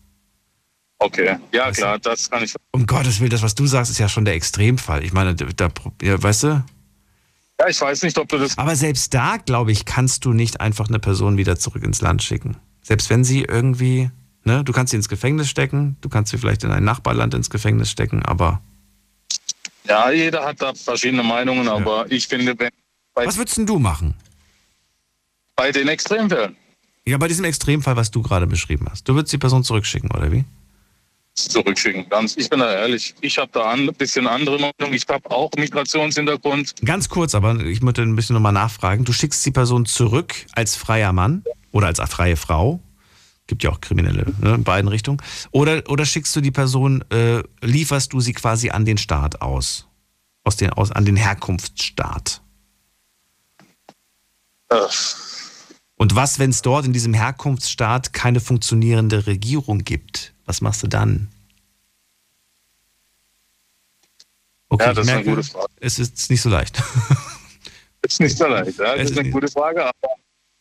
Okay, ja weißt klar, das kann ich. Um Gottes Willen, das, was du sagst, ist ja schon der Extremfall. Ich meine, da, ja, weißt du? Ja, ich weiß nicht, ob du das. Aber selbst da, glaube ich, kannst du nicht einfach eine Person wieder zurück ins Land schicken. Selbst wenn sie irgendwie, ne, du kannst sie ins Gefängnis stecken, du kannst sie vielleicht in ein Nachbarland ins Gefängnis stecken, aber ja, jeder hat da verschiedene Meinungen, aber ja. ich finde, wenn. Was würdest du machen? Bei den Extremfällen. Ja, bei diesem Extremfall, was du gerade beschrieben hast. Du würdest die Person zurückschicken, oder wie? Zurückschicken, ganz. Ich bin da ehrlich. Ich habe da ein bisschen andere Meinung. Ich habe auch Migrationshintergrund. Ganz kurz, aber ich möchte ein bisschen nochmal nachfragen. Du schickst die Person zurück als freier Mann oder als freie Frau gibt ja auch Kriminelle ne, in beiden Richtungen. Oder, oder schickst du die Person, äh, lieferst du sie quasi an den Staat aus? Aus den, aus, an den Herkunftsstaat? Äh. Und was, wenn es dort in diesem Herkunftsstaat keine funktionierende Regierung gibt? Was machst du dann? Okay, ja, das merke, ist eine gute Frage. Es ist nicht so leicht. Es ist nicht so leicht, ja. Das es ist eine gute Frage, aber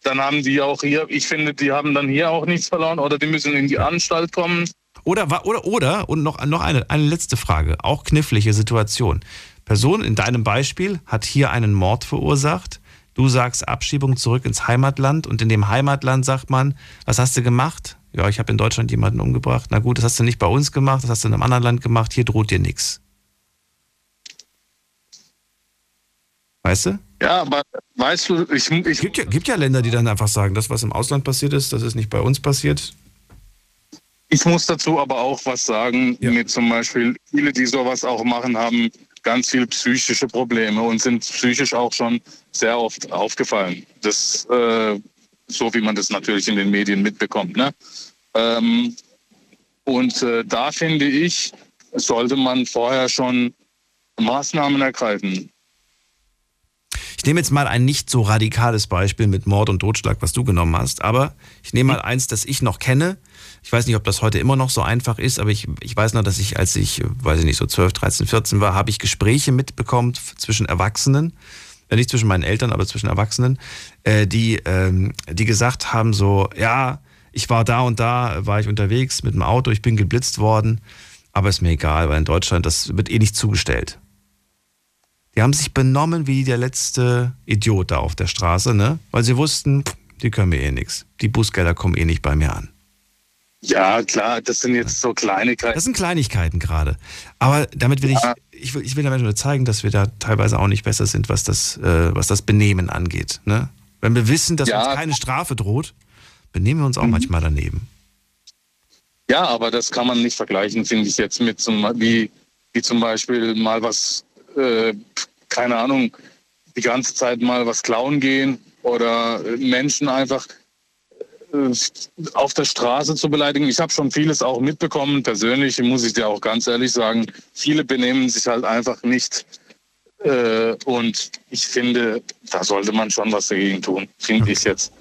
dann haben die auch hier, ich finde, die haben dann hier auch nichts verloren oder die müssen in die Anstalt kommen Oder, oder, oder, und noch, noch eine, eine letzte Frage, auch knifflige Situation. Person in deinem Beispiel hat hier einen Mord verursacht. Du sagst Abschiebung zurück ins Heimatland und in dem Heimatland sagt man, was hast du gemacht? Ja, ich habe in Deutschland jemanden umgebracht. Na gut, das hast du nicht bei uns gemacht, das hast du in einem anderen Land gemacht, hier droht dir nichts. Weißt du? Ja, aber weißt du, ich, ich gibt, ja, gibt ja Länder, die dann einfach sagen, das, was im Ausland passiert ist, das ist nicht bei uns passiert. Ich muss dazu aber auch was sagen, mit zum Beispiel viele, die sowas auch machen, haben ganz viel psychische Probleme und sind psychisch auch schon sehr oft aufgefallen. Das, äh, so wie man das natürlich in den Medien mitbekommt. Ne? Ähm, und äh, da finde ich, sollte man vorher schon Maßnahmen ergreifen. Ich nehme jetzt mal ein nicht so radikales Beispiel mit Mord und Totschlag, was du genommen hast, aber ich nehme mal eins, das ich noch kenne. Ich weiß nicht, ob das heute immer noch so einfach ist, aber ich, ich weiß noch, dass ich, als ich, weiß ich nicht, so 12, 13, 14 war, habe ich Gespräche mitbekommen zwischen Erwachsenen, äh, nicht zwischen meinen Eltern, aber zwischen Erwachsenen, äh, die, ähm, die gesagt haben so, ja, ich war da und da, war ich unterwegs mit dem Auto, ich bin geblitzt worden, aber ist mir egal, weil in Deutschland, das wird eh nicht zugestellt. Die haben sich benommen wie der letzte Idiot da auf der Straße, ne? Weil sie wussten, die können mir eh nichts. Die Bußgelder kommen eh nicht bei mir an. Ja, klar, das sind jetzt so Kleinigkeiten. Das sind Kleinigkeiten gerade. Aber damit will ich, ich will, ich will damit nur zeigen, dass wir da teilweise auch nicht besser sind, was das, äh, was das Benehmen angeht. Ne? Wenn wir wissen, dass Ja. uns keine Strafe droht, benehmen wir uns auch manchmal daneben. Ja, aber das kann man nicht vergleichen, finde ich jetzt mit zum, wie, wie zum Beispiel mal was, äh, keine Ahnung, die ganze Zeit mal was klauen gehen oder Menschen einfach auf der Straße zu beleidigen. Ich habe schon vieles auch mitbekommen, persönlich muss ich dir auch ganz ehrlich sagen, viele benehmen sich halt einfach nicht. Äh, und ich finde, da sollte man schon was dagegen tun, finde ich jetzt.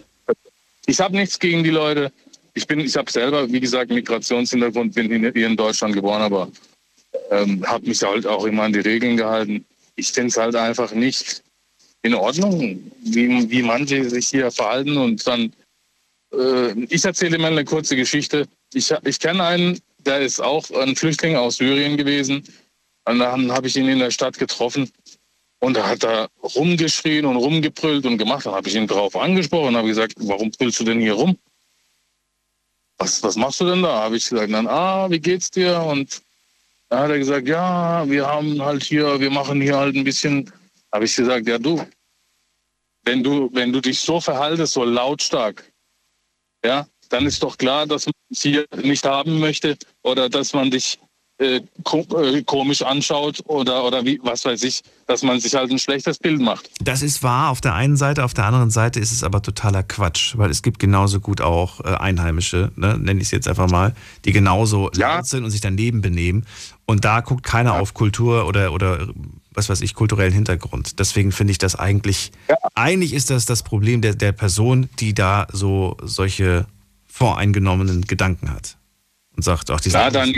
Ich habe nichts gegen die Leute. Ich bin, ich habe selber, wie gesagt, Migrationshintergrund, bin hier hier in Deutschland geboren, aber ähm, habe mich halt auch immer an die Regeln gehalten. Ich finde es halt einfach nicht in Ordnung, wie, wie manche sich hier verhalten und dann. Äh, ich erzähle mal eine kurze Geschichte. Ich, ich kenne einen, der ist auch ein Flüchtling aus Syrien gewesen. Und dann habe ich ihn in der Stadt getroffen und da hat er rumgeschrien und rumgebrüllt und gemacht. Dann habe ich ihn drauf angesprochen und habe gesagt, warum brüllst du denn hier rum? Was, was machst du denn da? Habe ich gesagt, dann, ah, wie geht's dir? Und dann hat er gesagt, ja, wir haben halt hier, wir machen hier halt ein bisschen. Habe ich gesagt, ja du, wenn du, wenn du dich so verhaltest, so lautstark, ja, dann ist doch klar, dass man dich hier nicht haben möchte oder dass man dich äh, äh, komisch anschaut oder, oder wie, was weiß ich, dass man sich halt ein schlechtes Bild macht. Das ist wahr auf der einen Seite, auf der anderen Seite ist es aber totaler Quatsch, weil es gibt genauso gut auch äh, Einheimische, ne, nenne ich es jetzt einfach mal, die genauso laut sind und sich daneben benehmen. Und da guckt keiner auf Kultur oder, oder was weiß ich, kulturellen Hintergrund. Deswegen finde ich das eigentlich, eigentlich ist das das Problem der, der Person, die da so solche voreingenommenen Gedanken hat. Und sagt, ach, die Ja, dann,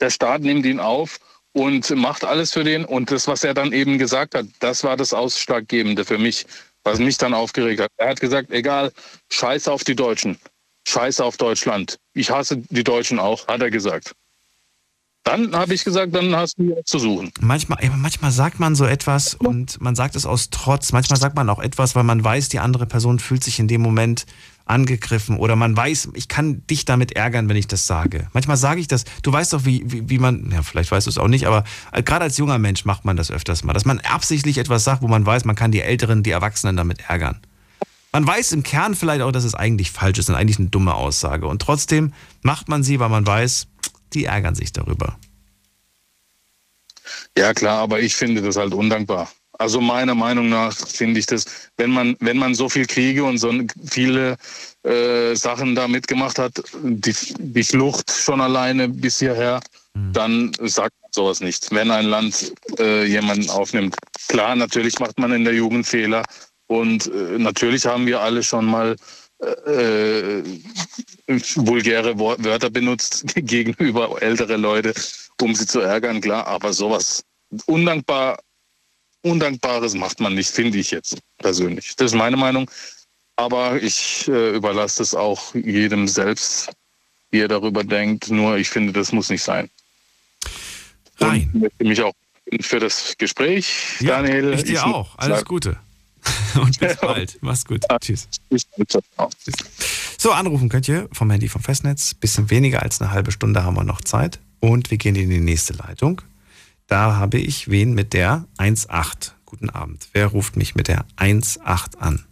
der Staat nimmt ihn auf und macht alles für den. Und das, was er dann eben gesagt hat, das war das Ausschlaggebende für mich, was mich dann aufgeregt hat. Er hat gesagt, egal, scheiß auf die Deutschen, scheiß auf Deutschland. Ich hasse die Deutschen auch, hat er gesagt. Dann habe ich gesagt, dann hast du zu suchen. Manchmal, manchmal sagt man so etwas und man sagt es aus Trotz. Manchmal sagt man auch etwas, weil man weiß, die andere Person fühlt sich in dem Moment angegriffen oder man weiß, ich kann dich damit ärgern, wenn ich das sage. Manchmal sage ich das. Du weißt doch, wie, wie, wie man, ja, vielleicht weißt du es auch nicht, aber äh, gerade als junger Mensch macht man das öfters mal, dass man absichtlich etwas sagt, wo man weiß, man kann die Älteren, die Erwachsenen damit ärgern. Man weiß im Kern vielleicht auch, dass es eigentlich falsch ist und eigentlich eine dumme Aussage. Und trotzdem macht man sie, weil man weiß, die ärgern sich darüber. Ja klar, aber ich finde das halt undankbar. Also meiner Meinung nach finde ich das, wenn man, wenn man so viel Kriege und so viele äh, Sachen da mitgemacht hat, die, die Flucht schon alleine bis hierher, dann sagt man sowas nicht. Wenn ein Land äh, jemanden aufnimmt. Klar, natürlich macht man in der Jugend Fehler und äh, natürlich haben wir alle schon mal äh, vulgäre Wörter benutzt gegenüber ältere Leute, um sie zu ärgern, klar. Aber sowas undankbar, Undankbares macht man nicht, finde ich jetzt persönlich. Das ist meine Meinung. Aber ich äh, überlasse es auch jedem selbst, wie ihr darüber denkt. Nur ich finde, das muss nicht sein. Rein. Und möchte mich auch für das Gespräch, Ja, Daniel. ich dir auch. Alles Gute. Und bis bald. Mach's gut. Tschüss. Bis bald. So, anrufen könnt ihr vom Handy vom Festnetz. Bisschen weniger als eine halbe Stunde haben wir noch Zeit. Und wir gehen in die nächste Leitung. Da habe ich wen mit der 1.8. Guten Abend. Wer ruft mich mit der 1.8 an?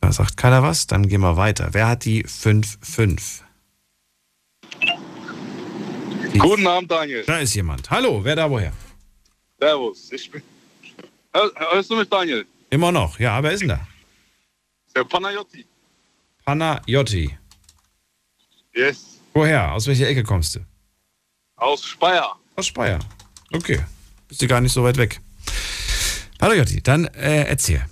Da sagt keiner was, dann gehen wir weiter. Wer hat die 5.5? Guten Abend, Daniel. Da ist jemand. Hallo, wer da woher? Servus. Ich bin. Hör, hörst du mich, Daniel? Immer noch. Ja, wer ist denn da? Der Panayotti. Panayotti. Yes. Woher? Aus welcher Ecke kommst du? Aus Speyer. Aus Speyer. Okay. Bist du gar nicht so weit weg. Hallo Jotti, dann äh, erzähl.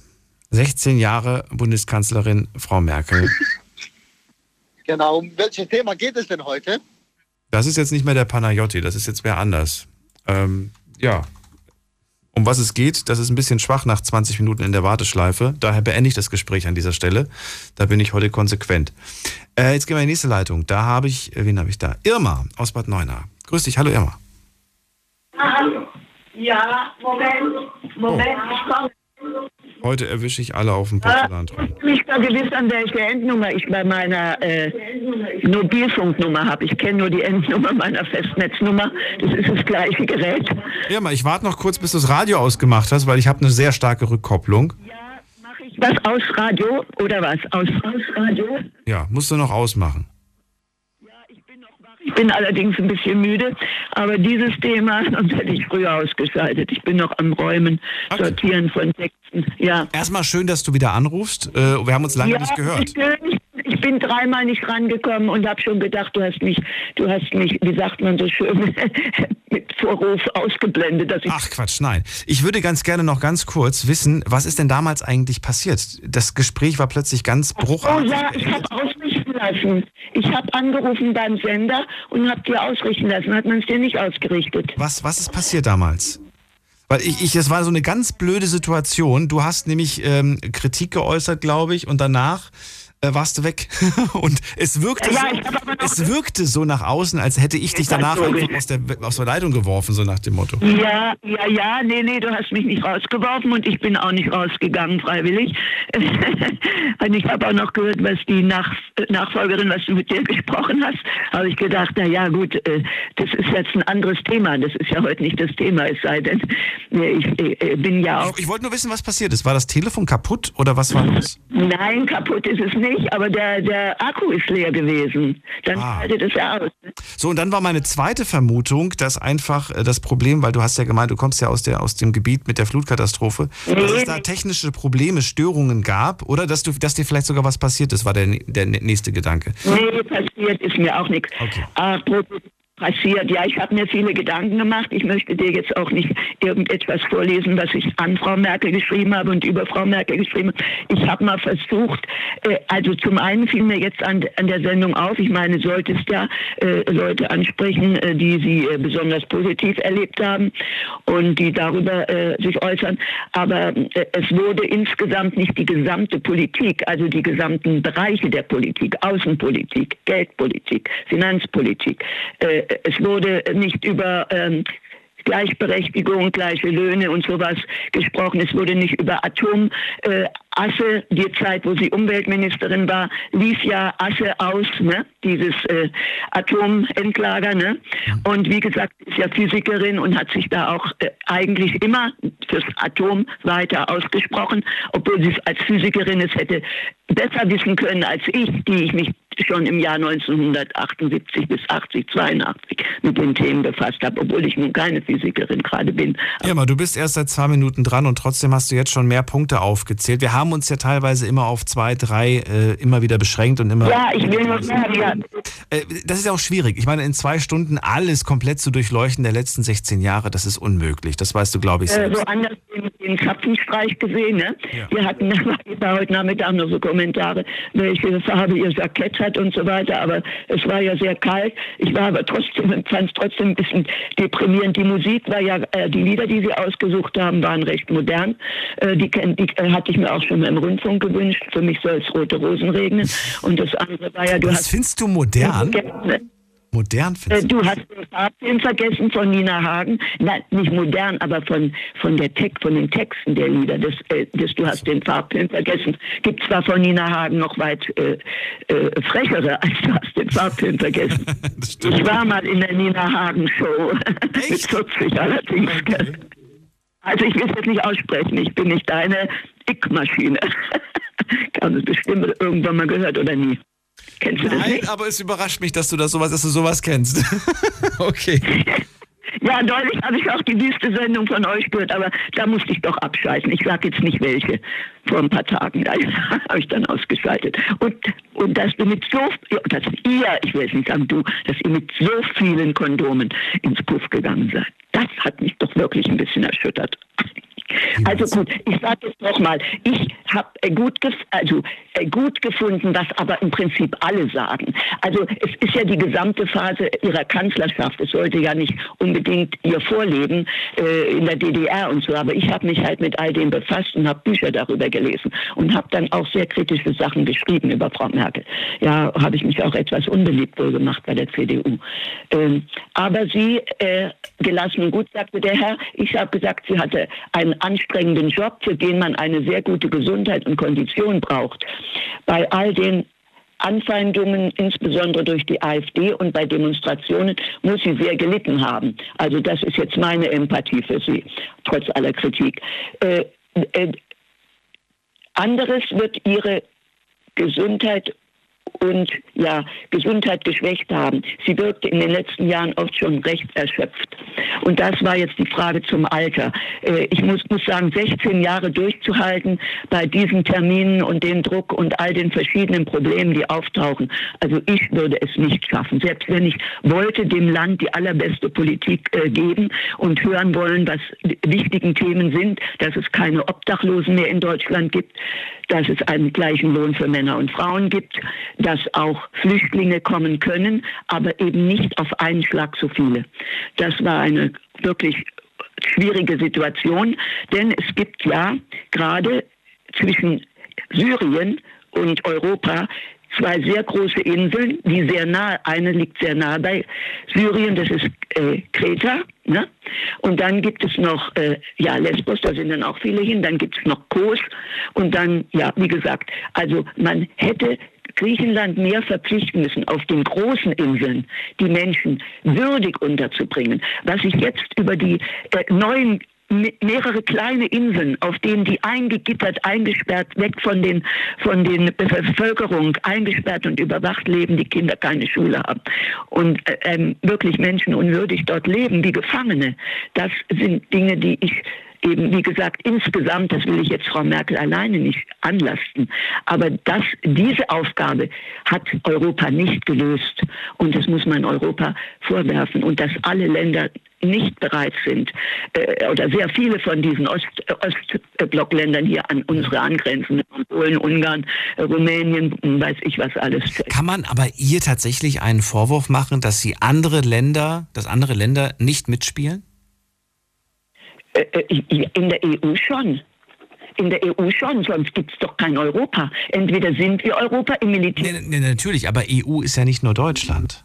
16 Jahre Bundeskanzlerin Frau Merkel. Genau, um welches Thema geht es denn heute? Das ist jetzt nicht mehr der Panayotti, das ist jetzt wer anders. Ähm, ja. Um was es geht, das ist ein bisschen schwach nach 20 Minuten in der Warteschleife. Daher beende ich das Gespräch an dieser Stelle. Da bin ich heute konsequent. Äh, jetzt gehen wir in die nächste Leitung. Da habe ich, äh, wen habe ich da? Irma aus Bad Neuenahr. Grüß dich, hallo Irma. Ja, Moment, Moment, ich komme. Heute erwische ich alle auf dem Äh, Porzellan. Ich bin nicht gewiss, an welche Endnummer ich bei meiner äh, Mobilfunknummer habe. Ich kenne nur die Endnummer meiner Festnetznummer. Das ist das gleiche Gerät. Irma, ich warte noch kurz, bis du das Radio ausgemacht hast, weil ich habe eine sehr starke Rückkopplung. Was aus Radio oder was? Aus, aus Radio? Ja, musst du noch ausmachen. Ich bin allerdings ein bisschen müde, aber dieses Thema, sonst hätte ich früher ausgeschaltet. Ich bin noch am Räumen, Sortieren von Texten. Ja. Erstmal schön, dass du wieder anrufst. Äh, wir haben uns lange ja, nicht gehört. Schön. Ich bin dreimal nicht rangekommen und habe schon gedacht, du hast mich, du hast mich, wie sagt man so schön, mit Vorruf ausgeblendet. Dass ich Ach Quatsch, nein. Ich würde ganz gerne noch ganz kurz wissen, was ist denn damals eigentlich passiert? Das Gespräch war plötzlich ganz Oh bruchartig. ja, ich habe ausrichten lassen. Ich habe angerufen beim Sender und habe dir ausrichten lassen. Hat man es dir nicht ausgerichtet? Was, was ist passiert damals? Weil ich, ich, das war so eine ganz blöde Situation. Du hast nämlich ähm, Kritik geäußert, glaube ich, und danach äh, warst du weg. und es wirkte, Ja, so, es wirkte so nach außen, als hätte ich dich danach aus der, aus der Leitung geworfen, so nach dem Motto. Ja, ja, ja, nee, nee, du hast mich nicht rausgeworfen und ich bin auch nicht rausgegangen freiwillig. und ich habe auch noch gehört, was die Nach Nachfolgerin, was du mit dir gesprochen hast, habe ich gedacht, na ja, gut, äh, das ist jetzt ein anderes Thema. Das ist ja heute nicht das Thema, es sei denn, äh, ich äh, bin ja auch. Ich, ich wollte nur wissen, was passiert ist. War das Telefon kaputt oder was war los? Nein, kaputt ist es nicht, aber der, der Akku ist leer gewesen. Dann Ah. schaltet es ja aus. So, und dann war meine zweite Vermutung, dass einfach äh, das Problem, weil du hast ja gemeint, du kommst ja aus, der, aus dem Gebiet mit der Flutkatastrophe, dass es da technische Probleme, Störungen gab oder dass, du, dass dir vielleicht sogar was passiert ist, war der, der nächste Gedanke. Nee, passiert ist mir auch nichts. Apropos passiert, ja, ich habe mir viele Gedanken gemacht. Ich möchte dir jetzt auch nicht irgendetwas vorlesen, was ich an Frau Merkel geschrieben habe und über Frau Merkel geschrieben habe. Ich habe mal versucht, äh, also zum einen fiel mir jetzt an, an der Sendung auf, ich meine, solltest ja äh, Leute ansprechen, äh, die sie äh, besonders positiv erlebt haben und die darüber äh, sich äußern. Aber äh, es wurde insgesamt nicht die gesamte Politik, also die gesamten Bereiche der Politik, Außenpolitik, Geldpolitik, Finanzpolitik, äh, es wurde nicht über ähm, Gleichberechtigung, gleiche Löhne und sowas gesprochen. Es wurde nicht über Atom. Äh, Asse, die Zeit, wo sie Umweltministerin war, lief ja Asse aus, ne? dieses äh, Atomendlager. Ne? Und wie gesagt, ist ja Physikerin und hat sich da auch äh, eigentlich immer fürs Atom weiter ausgesprochen, obwohl sie es als Physikerin es hätte besser wissen können als ich, die ich mich schon im Jahr 1978 bis 80, 82 mit den Themen befasst habe, obwohl ich nun keine Physikerin gerade bin. Irma, du bist erst seit zwei Minuten dran und trotzdem hast du jetzt schon mehr Punkte aufgezählt. Wir haben uns ja teilweise immer auf zwei, drei äh, immer wieder beschränkt und immer. Ja, ich will nur sagen, ja. Äh, das ist ja auch schwierig. Ich meine, in zwei Stunden alles komplett zu durchleuchten der letzten 16 Jahre, das ist unmöglich. Das weißt du, glaube ich, Äh, selbst. woanders den, den Zapfenstreich gesehen. Ne? Wir hatten heute Nachmittag noch so Kommentare, welche Farbe ihr Jackett hat. Hat und so weiter. Aber es war ja sehr kalt. Ich war aber trotzdem, fand es trotzdem ein bisschen deprimierend. Die Musik war ja, äh, die Lieder, die sie ausgesucht haben, waren recht modern. Äh, die, die äh, hatte ich mir auch schon mal im Rundfunk gewünscht. Für mich soll es rote Rosen regnen. Und das andere war ja, du Was hast, findest du modern? Modern findest äh, du? hast den Farbfilm vergessen von Nina Hagen. Nein, nicht modern, aber von, von, der Text, von den Texten der Lieder. Das, äh, das, du hast den Farbfilm vergessen. Gibt zwar von Nina Hagen noch weit äh, äh, frechere, als du hast den Farbfilm vergessen. ich war mal in der Nina Hagen Show. Mit 40 allerdings. Okay. Also ich will es jetzt nicht aussprechen. Ich bin nicht deine Ick-Maschine. Kann es bestimmt irgendwann mal gehört oder nie. Kennst du Nein, das nicht? aber es überrascht mich, dass du das sowas, dass du sowas kennst. okay. Ja, neulich habe ich auch die wüste Sendung von euch gehört, aber da musste ich doch abschalten. Ich sage jetzt nicht welche. Vor ein paar Tagen, da habe ich dann ausgeschaltet. Und, und dass du mit so, dass ihr, ich will es nicht sagen du, dass ihr mit so vielen Kondomen ins Puff gegangen seid, das hat mich doch wirklich ein bisschen erschüttert. Also gut, ich sage jetzt nochmal, ich habe äh, gut, also, äh, gut gefunden, was aber im Prinzip alle sagen. Also es ist ja die gesamte Phase ihrer Kanzlerschaft. Es sollte ja nicht unbedingt ihr Vorleben äh, in der DDR und so, aber ich habe mich halt mit all dem befasst und habe Bücher darüber gelesen und habe dann auch sehr kritische Sachen geschrieben über Frau Merkel. Ja, habe ich mich auch etwas unbeliebt wohl gemacht bei der CDU. Ähm, aber sie, äh, gelassen und gut, sagte der Herr, ich habe gesagt, sie hatte einen anstrengenden Job, für den man eine sehr gute Gesundheit und Kondition braucht. Bei all den Anfeindungen, insbesondere durch die AfD und bei Demonstrationen, muss sie sehr gelitten haben. Also das ist jetzt meine Empathie für sie, trotz aller Kritik. Äh, äh, anderes wird ihre Gesundheit und ja, Gesundheit geschwächt haben. Sie wirkte in den letzten Jahren oft schon recht erschöpft. Und das war jetzt die Frage zum Alter. Äh, ich muss, muss sagen, 16 Jahre durchzuhalten bei diesen Terminen und dem Druck und all den verschiedenen Problemen, die auftauchen. Also ich würde es nicht schaffen. Selbst wenn ich wollte dem Land die allerbeste Politik äh, geben und hören wollen, was wichtigen Themen sind, dass es keine Obdachlosen mehr in Deutschland gibt, dass es einen gleichen Lohn für Männer und Frauen gibt, dass auch Flüchtlinge kommen können, aber eben nicht auf einen Schlag so viele. Das war eine wirklich schwierige Situation, denn es gibt ja gerade zwischen Syrien und Europa zwei sehr große Inseln, die sehr nahe, eine liegt sehr nahe bei Syrien, das ist äh, Kreta, ne? Und dann gibt es noch, äh, ja, Lesbos, da sind dann auch viele hin, dann gibt es noch Kos und dann, ja, wie gesagt, also man hätte Griechenland mehr verpflichten müssen, auf den großen Inseln die Menschen würdig unterzubringen. Was ich jetzt über die äh, neuen mehrere kleine Inseln, auf denen die eingegittert, eingesperrt, weg von den, von den Bevölkerung, eingesperrt und überwacht leben, die Kinder keine Schule haben und äh, ähm, wirklich menschenunwürdig dort leben, wie Gefangene. Das sind Dinge, die ich eben, wie gesagt, insgesamt, das will ich jetzt Frau Merkel alleine nicht anlasten, aber das, diese Aufgabe hat Europa nicht gelöst und das muss man Europa vorwerfen und dass alle Länder nicht bereit sind, äh, oder sehr viele von diesen Ost, Ostblockländern hier an unsere angrenzenden Polen, Ungarn, Rumänien, weiß ich was alles. Kann man aber ihr tatsächlich einen Vorwurf machen, dass sie andere Länder, dass andere Länder nicht mitspielen? Äh, äh, in der EU schon. In der EU schon, sonst gibt es doch kein Europa. Entweder sind wir Europa im Militär. Nee, nee, natürlich, aber EU ist ja nicht nur Deutschland.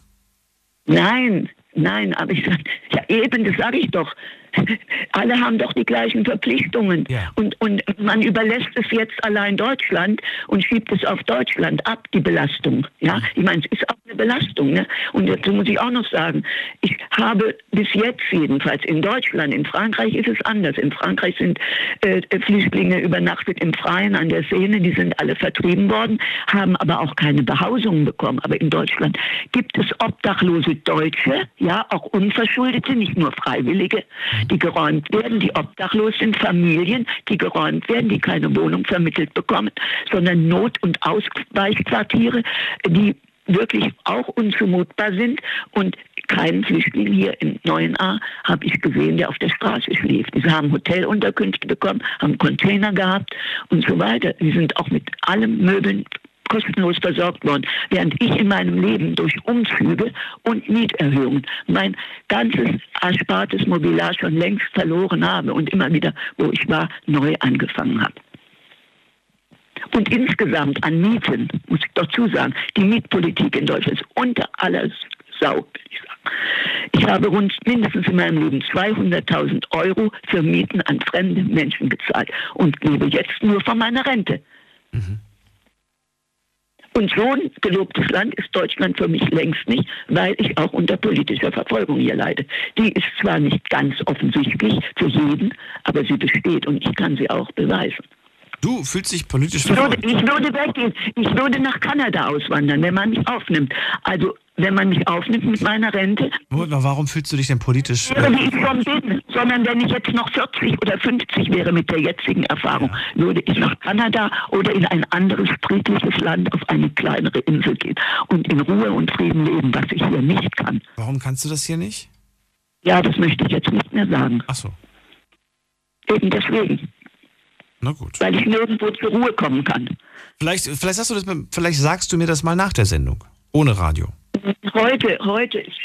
Nein, nein, aber ich sage, ja eben, das sage ich doch. Alle haben doch die gleichen Verpflichtungen. Ja. Und, und man überlässt es jetzt allein Deutschland und schiebt es auf Deutschland ab, die Belastung. Ja, ich meine, es ist auch eine Belastung. Ne? Und dazu muss ich auch noch sagen, ich habe bis jetzt jedenfalls in Deutschland, in Frankreich ist es anders. In Frankreich sind äh, Flüchtlinge übernachtet im Freien an der Seine, die sind alle vertrieben worden, haben aber auch keine Behausungen bekommen. Aber in Deutschland gibt es obdachlose Deutsche, ja, auch Unverschuldete, nicht nur Freiwillige, die geräumt werden, die obdachlos sind, Familien, die geräumt werden, die keine Wohnung vermittelt bekommen, sondern Not- und Ausweichquartiere, die wirklich auch unzumutbar sind und keinen Flüchtling hier im neuen A habe ich gesehen, der auf der Straße schläft. Sie haben Hotelunterkünfte bekommen, haben Container gehabt und so weiter. Sie sind auch mit allem Möbeln kostenlos versorgt worden, während ich in meinem Leben durch Umzüge und Mieterhöhungen mein ganzes erspartes Mobiliar schon längst verloren habe und immer wieder, wo ich war, neu angefangen habe. Und insgesamt an Mieten, muss ich doch zusagen, die Mietpolitik in Deutschland ist unter aller Sau, will ich sagen. Ich habe rund mindestens in meinem Leben 200.000 Euro für Mieten an fremde Menschen gezahlt und lebe jetzt nur von meiner Rente. Mhm. Und so ein gelobtes Land ist Deutschland für mich längst nicht, weil ich auch unter politischer Verfolgung hier leide. Die ist zwar nicht ganz offensichtlich für jeden, aber sie besteht und ich kann sie auch beweisen. Du fühlst dich politisch ich würde, ich würde weggehen. Ich würde nach Kanada auswandern, wenn man mich aufnimmt. Also wenn man mich aufnimmt mit meiner Rente. Warum fühlst du dich denn politisch? Wäre, wie ich schon bin, sondern wenn ich jetzt noch 40 oder 50 wäre mit der jetzigen Erfahrung, ja. würde ich nach Kanada oder in ein anderes friedliches Land auf eine kleinere Insel gehen und in Ruhe und Frieden leben, was ich hier nicht kann. Warum kannst du das hier nicht? Ja, das möchte ich jetzt nicht mehr sagen. Ach so. Eben deswegen. Na gut. Weil ich nirgendwo zur Ruhe kommen kann. Vielleicht, vielleicht, du das, vielleicht sagst du mir das mal nach der Sendung. Ohne Radio. Heute, heute ist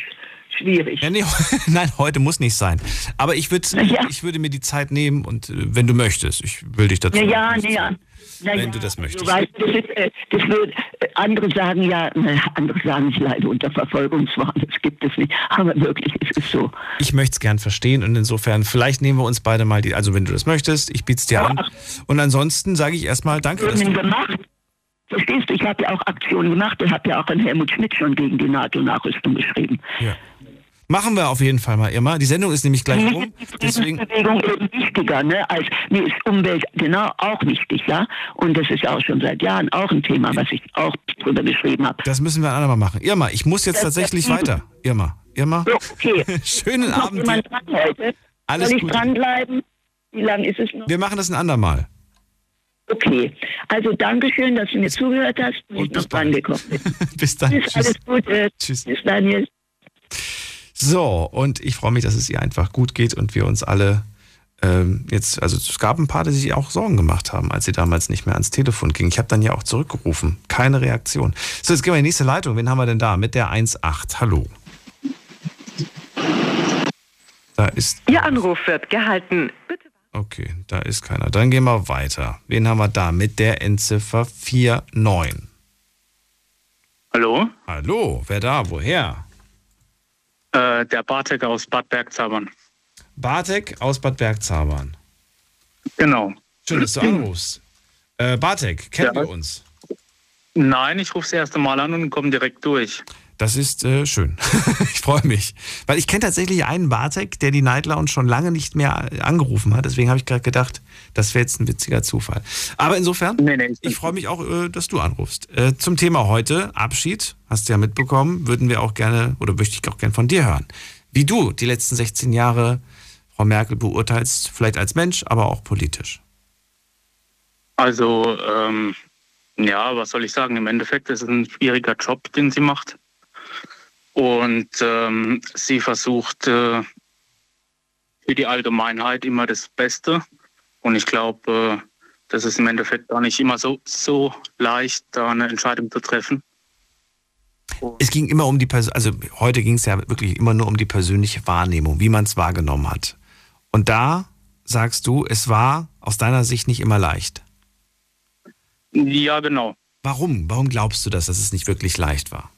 schwierig. Ja, nee, nein, heute muss nicht sein. Aber ich, würd, ja. ich würde mir die Zeit nehmen und äh, wenn du möchtest, ich will dich dazu. Ja, ja, ja. Na wenn ja, du das möchtest. Du weißt, das ist, äh, das wird, äh, andere sagen ja, ne, andere sagen, ich leide unter Verfolgungswahn, das gibt es nicht. Aber wirklich ist es so. Ich möchte es gern verstehen und insofern, vielleicht nehmen wir uns beide mal die, also wenn du das möchtest, ich biete es dir an. Und ansonsten sage ich erstmal Danke. Dass du gemacht. Verstehst du, ich habe ja auch Aktionen gemacht und habe ja auch an Helmut Schmidt schon gegen die NATO-Nachrüstung geschrieben. Ja. Machen wir auf jeden Fall mal, Irma. Die Sendung ist nämlich gleich rum. Deswegen Bewegung eben wichtiger, ne? Als mir ist Umwelt genau auch wichtig, ja. Und das ist ja auch schon seit Jahren auch ein Thema, was ich auch drüber geschrieben habe. Das müssen wir ein andermal machen. Irma, ich muss jetzt das tatsächlich weiter. Irma, Irma. Okay. Schönen Abend. Dran heute? Alles Soll ich dranbleiben? Wie lange ist es noch? Wir machen das ein andermal. Okay, also danke schön, dass du mir zugehört hast und, und ich noch dran gekommen bin. bis dann. Tschüss, alles Gute. Tschüss. Bis Daniel. So, und ich freue mich, dass es ihr einfach gut geht und wir uns alle ähm, jetzt, also es gab ein paar, die sich auch Sorgen gemacht haben, als sie damals nicht mehr ans Telefon ging. Ich habe dann ja auch zurückgerufen. Keine Reaktion. So, jetzt gehen wir in die nächste Leitung. Wen haben wir denn da? Mit der 1.8. Hallo. Da ist. Ihr Anruf wird gehalten. Bitte. Okay, da ist keiner. Dann gehen wir weiter. Wen haben wir da? Mit der Endziffer 49. Hallo? Hallo, wer da? Woher? Äh, der Bartek aus Bad Bergzabern. Bartek aus Bad Bergzabern. Genau. Schön, dass du anrufst. Äh, Bartek, kennen ja. wir uns? Nein, ich rufe das erste Mal an und komme direkt durch. Das ist äh, schön. ich freue mich. Weil ich kenne tatsächlich einen Bartek, der die Night Lounge schon lange nicht mehr angerufen hat. Deswegen habe ich gerade gedacht, das wäre jetzt ein witziger Zufall. Aber insofern, nee, nee, ich freue mich auch, äh, dass du anrufst. Äh, zum Thema heute, Abschied, hast du ja mitbekommen, würden wir auch gerne oder möchte ich auch gerne von dir hören. Wie du die letzten 16 Jahre Frau Merkel beurteilst, vielleicht als Mensch, aber auch politisch. Also, ähm, ja, was soll ich sagen? Im Endeffekt ist es ein schwieriger Job, den sie macht. Und ähm, sie versucht äh, für die Allgemeinheit immer das Beste. Und ich glaube, äh, das ist im Endeffekt gar nicht immer so, so leicht, da eine Entscheidung zu treffen. Es ging immer um die Person, also heute ging es ja wirklich immer nur um die persönliche Wahrnehmung, wie man es wahrgenommen hat. Und da sagst du, es war aus deiner Sicht nicht immer leicht. Ja, genau. Warum? Warum glaubst du das, dass es nicht wirklich leicht war?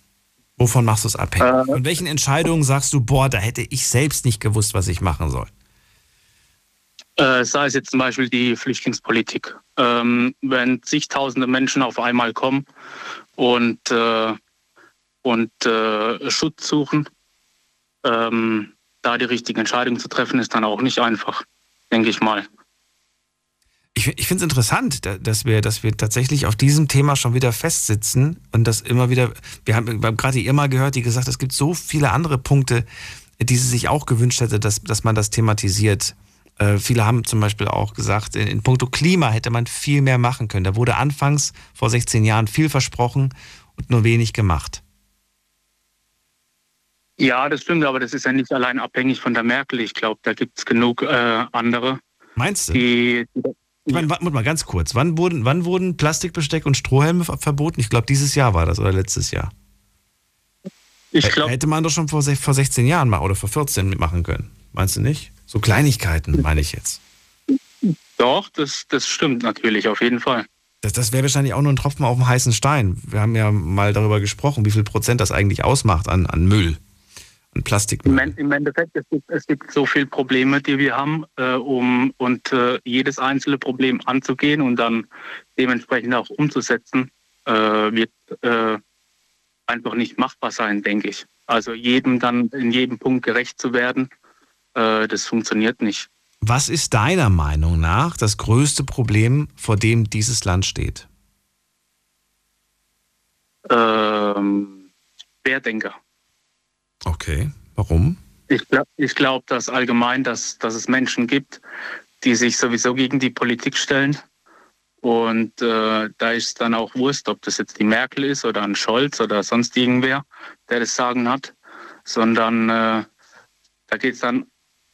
Wovon machst du es abhängig? Äh, Von welchen Entscheidungen sagst du, boah, da hätte ich selbst nicht gewusst, was ich machen soll? Äh, sei es jetzt zum Beispiel die Flüchtlingspolitik. Ähm, wenn zigtausende Menschen auf einmal kommen und, äh, und äh, Schutz suchen, ähm, da die richtige Entscheidung zu treffen, ist dann auch nicht einfach, denke ich mal ich, ich finde es interessant, dass wir, dass wir tatsächlich auf diesem Thema schon wieder festsitzen und das immer wieder, wir haben, wir haben gerade ihr mal gehört, die gesagt, es gibt so viele andere Punkte, die sie sich auch gewünscht hätte, dass, dass man das thematisiert. Äh, viele haben zum Beispiel auch gesagt, in, in puncto Klima hätte man viel mehr machen können. Da wurde anfangs vor 16 Jahren viel versprochen und nur wenig gemacht. Ja, das stimmt, aber das ist ja nicht allein abhängig von der Merkel. Ich glaube, da gibt es genug äh, andere. Meinst du? Die, Ich meine, warte mal ganz kurz. Wann wurden, wann wurden Plastikbesteck und Strohhelme ver- verboten? Ich glaube, dieses Jahr war das oder letztes Jahr. Ich H- glaub- Hätte man doch schon vor, vor 16 Jahren mal oder vor 14 mitmachen können. Meinst du nicht? So Kleinigkeiten, meine ich jetzt. Doch, das, das stimmt natürlich, auf jeden Fall. Das, das wäre wahrscheinlich auch nur ein Tropfen auf dem heißen Stein. Wir haben ja mal darüber gesprochen, wie viel Prozent das eigentlich ausmacht an, an Müll, an Plastikmüll. Im, En- Im Endeffekt, es gibt, es gibt so viele Probleme, die wir haben, äh, um und äh, jedes einzelne Problem anzugehen und dann dementsprechend auch umzusetzen, äh, wird äh, einfach nicht machbar sein, denke ich. Also jedem dann in jedem Punkt gerecht zu werden, äh, das funktioniert nicht. Was ist deiner Meinung nach das größte Problem, vor dem dieses Land steht? Ähm, Querdenker. Okay, warum? Ich glaube, glaub, dass allgemein, dass, dass es Menschen gibt, die sich sowieso gegen die Politik stellen. Und äh, da ist dann auch Wurst, ob das jetzt die Merkel ist oder ein Scholz oder sonst irgendwer, der das Sagen hat, sondern äh, da geht es dann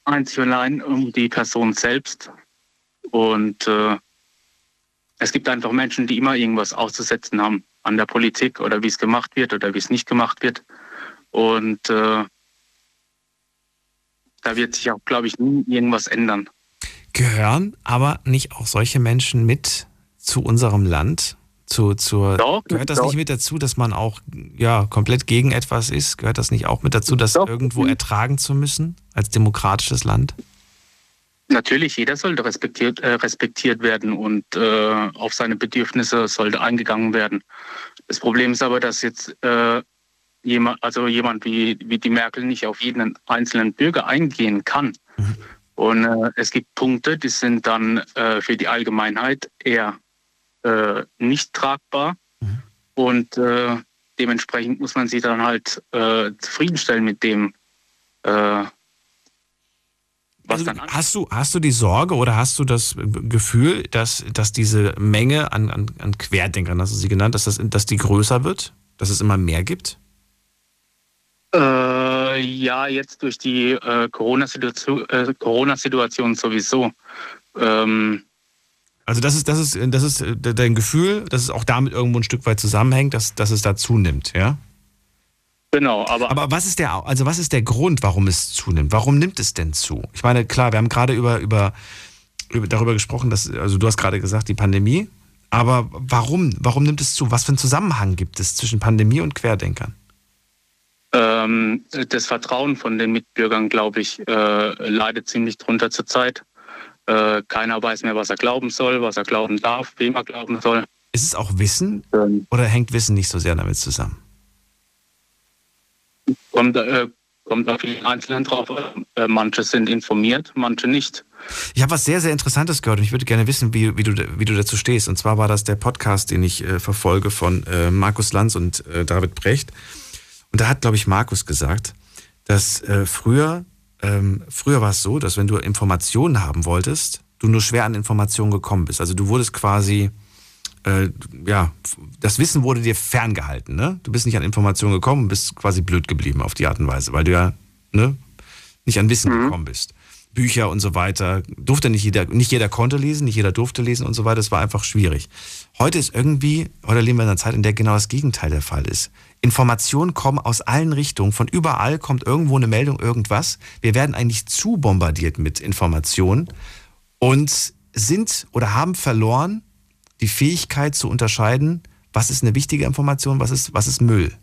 einzig und allein um die Person selbst. Und äh, es gibt einfach Menschen, die immer irgendwas auszusetzen haben an der Politik oder wie es gemacht wird oder wie es nicht gemacht wird. Und äh, da wird sich auch, glaube ich, nie irgendwas ändern. Gehören aber nicht auch solche Menschen mit zu unserem Land? Zu, zur, Doch, gehört das doch. nicht mit dazu, dass man auch ja, komplett gegen etwas ist? Gehört das nicht auch mit dazu, das irgendwo ertragen zu müssen als demokratisches Land? Natürlich, jeder sollte respektiert, äh, respektiert werden und äh, auf seine Bedürfnisse sollte eingegangen werden. Das Problem ist aber, dass jetzt äh, jemand, also jemand wie, wie die Merkel nicht auf jeden einzelnen Bürger eingehen kann. Und äh, es gibt Punkte, die sind dann äh, für die Allgemeinheit eher äh, nicht tragbar. Und äh, dementsprechend muss man sich dann halt äh, zufriedenstellen mit dem, äh, Also, hast, du, hast du die Sorge oder hast du das Gefühl, dass, dass diese Menge an, an, an Querdenkern, hast du sie genannt, dass, das, dass die größer wird? Dass es immer mehr gibt? Äh, ja, jetzt durch die äh, Corona-Situation äh, Corona sowieso. Ähm, Also das ist, das ist, das ist äh, dein Gefühl, dass es auch damit irgendwo ein Stück weit zusammenhängt, dass, dass es da zunimmt, ja? Genau, aber. Aber was ist der, also was ist der Grund, warum es zunimmt? Warum nimmt es denn zu? Ich meine, klar, wir haben gerade über, über, über darüber gesprochen, dass, also du hast gerade gesagt, die Pandemie. Aber warum? Warum nimmt es zu? Was für einen Zusammenhang gibt es zwischen Pandemie und Querdenkern? Ähm, das Vertrauen von den Mitbürgern, glaube ich, äh, leidet ziemlich drunter zurzeit. Äh, keiner weiß mehr, was er glauben soll, was er glauben darf, wem er glauben soll. Ist es auch Wissen oder hängt Wissen nicht so sehr damit zusammen? Kommt, äh, kommt auf jeden Einzelnen drauf. Äh, manche sind informiert, manche nicht. Ich habe was sehr, sehr Interessantes gehört und ich würde gerne wissen, wie, wie, du, wie du dazu stehst. Und zwar war das der Podcast, den ich äh, verfolge von äh, Markus Lanz und äh, David Brecht. Und da hat, glaube ich, Markus gesagt, dass äh, früher, ähm, früher war es so, dass wenn du Informationen haben wolltest, du nur schwer an Informationen gekommen bist. Also du wurdest quasi, äh, ja, das Wissen wurde dir ferngehalten. Ne? Du bist nicht an Informationen gekommen und bist quasi blöd geblieben auf die Art und Weise, weil du ja ne, nicht an Wissen gekommen bist. Bücher und so weiter. Durfte nicht jeder, nicht jeder konnte lesen, nicht jeder durfte lesen und so weiter. Das war einfach schwierig. Heute ist irgendwie, heute leben wir in einer Zeit, in der genau das Gegenteil der Fall ist. Informationen kommen aus allen Richtungen. Von überall kommt irgendwo eine Meldung, irgendwas. Wir werden eigentlich zu bombardiert mit Informationen und sind oder haben verloren die Fähigkeit zu unterscheiden, was ist eine wichtige Information, was ist, was ist Müll.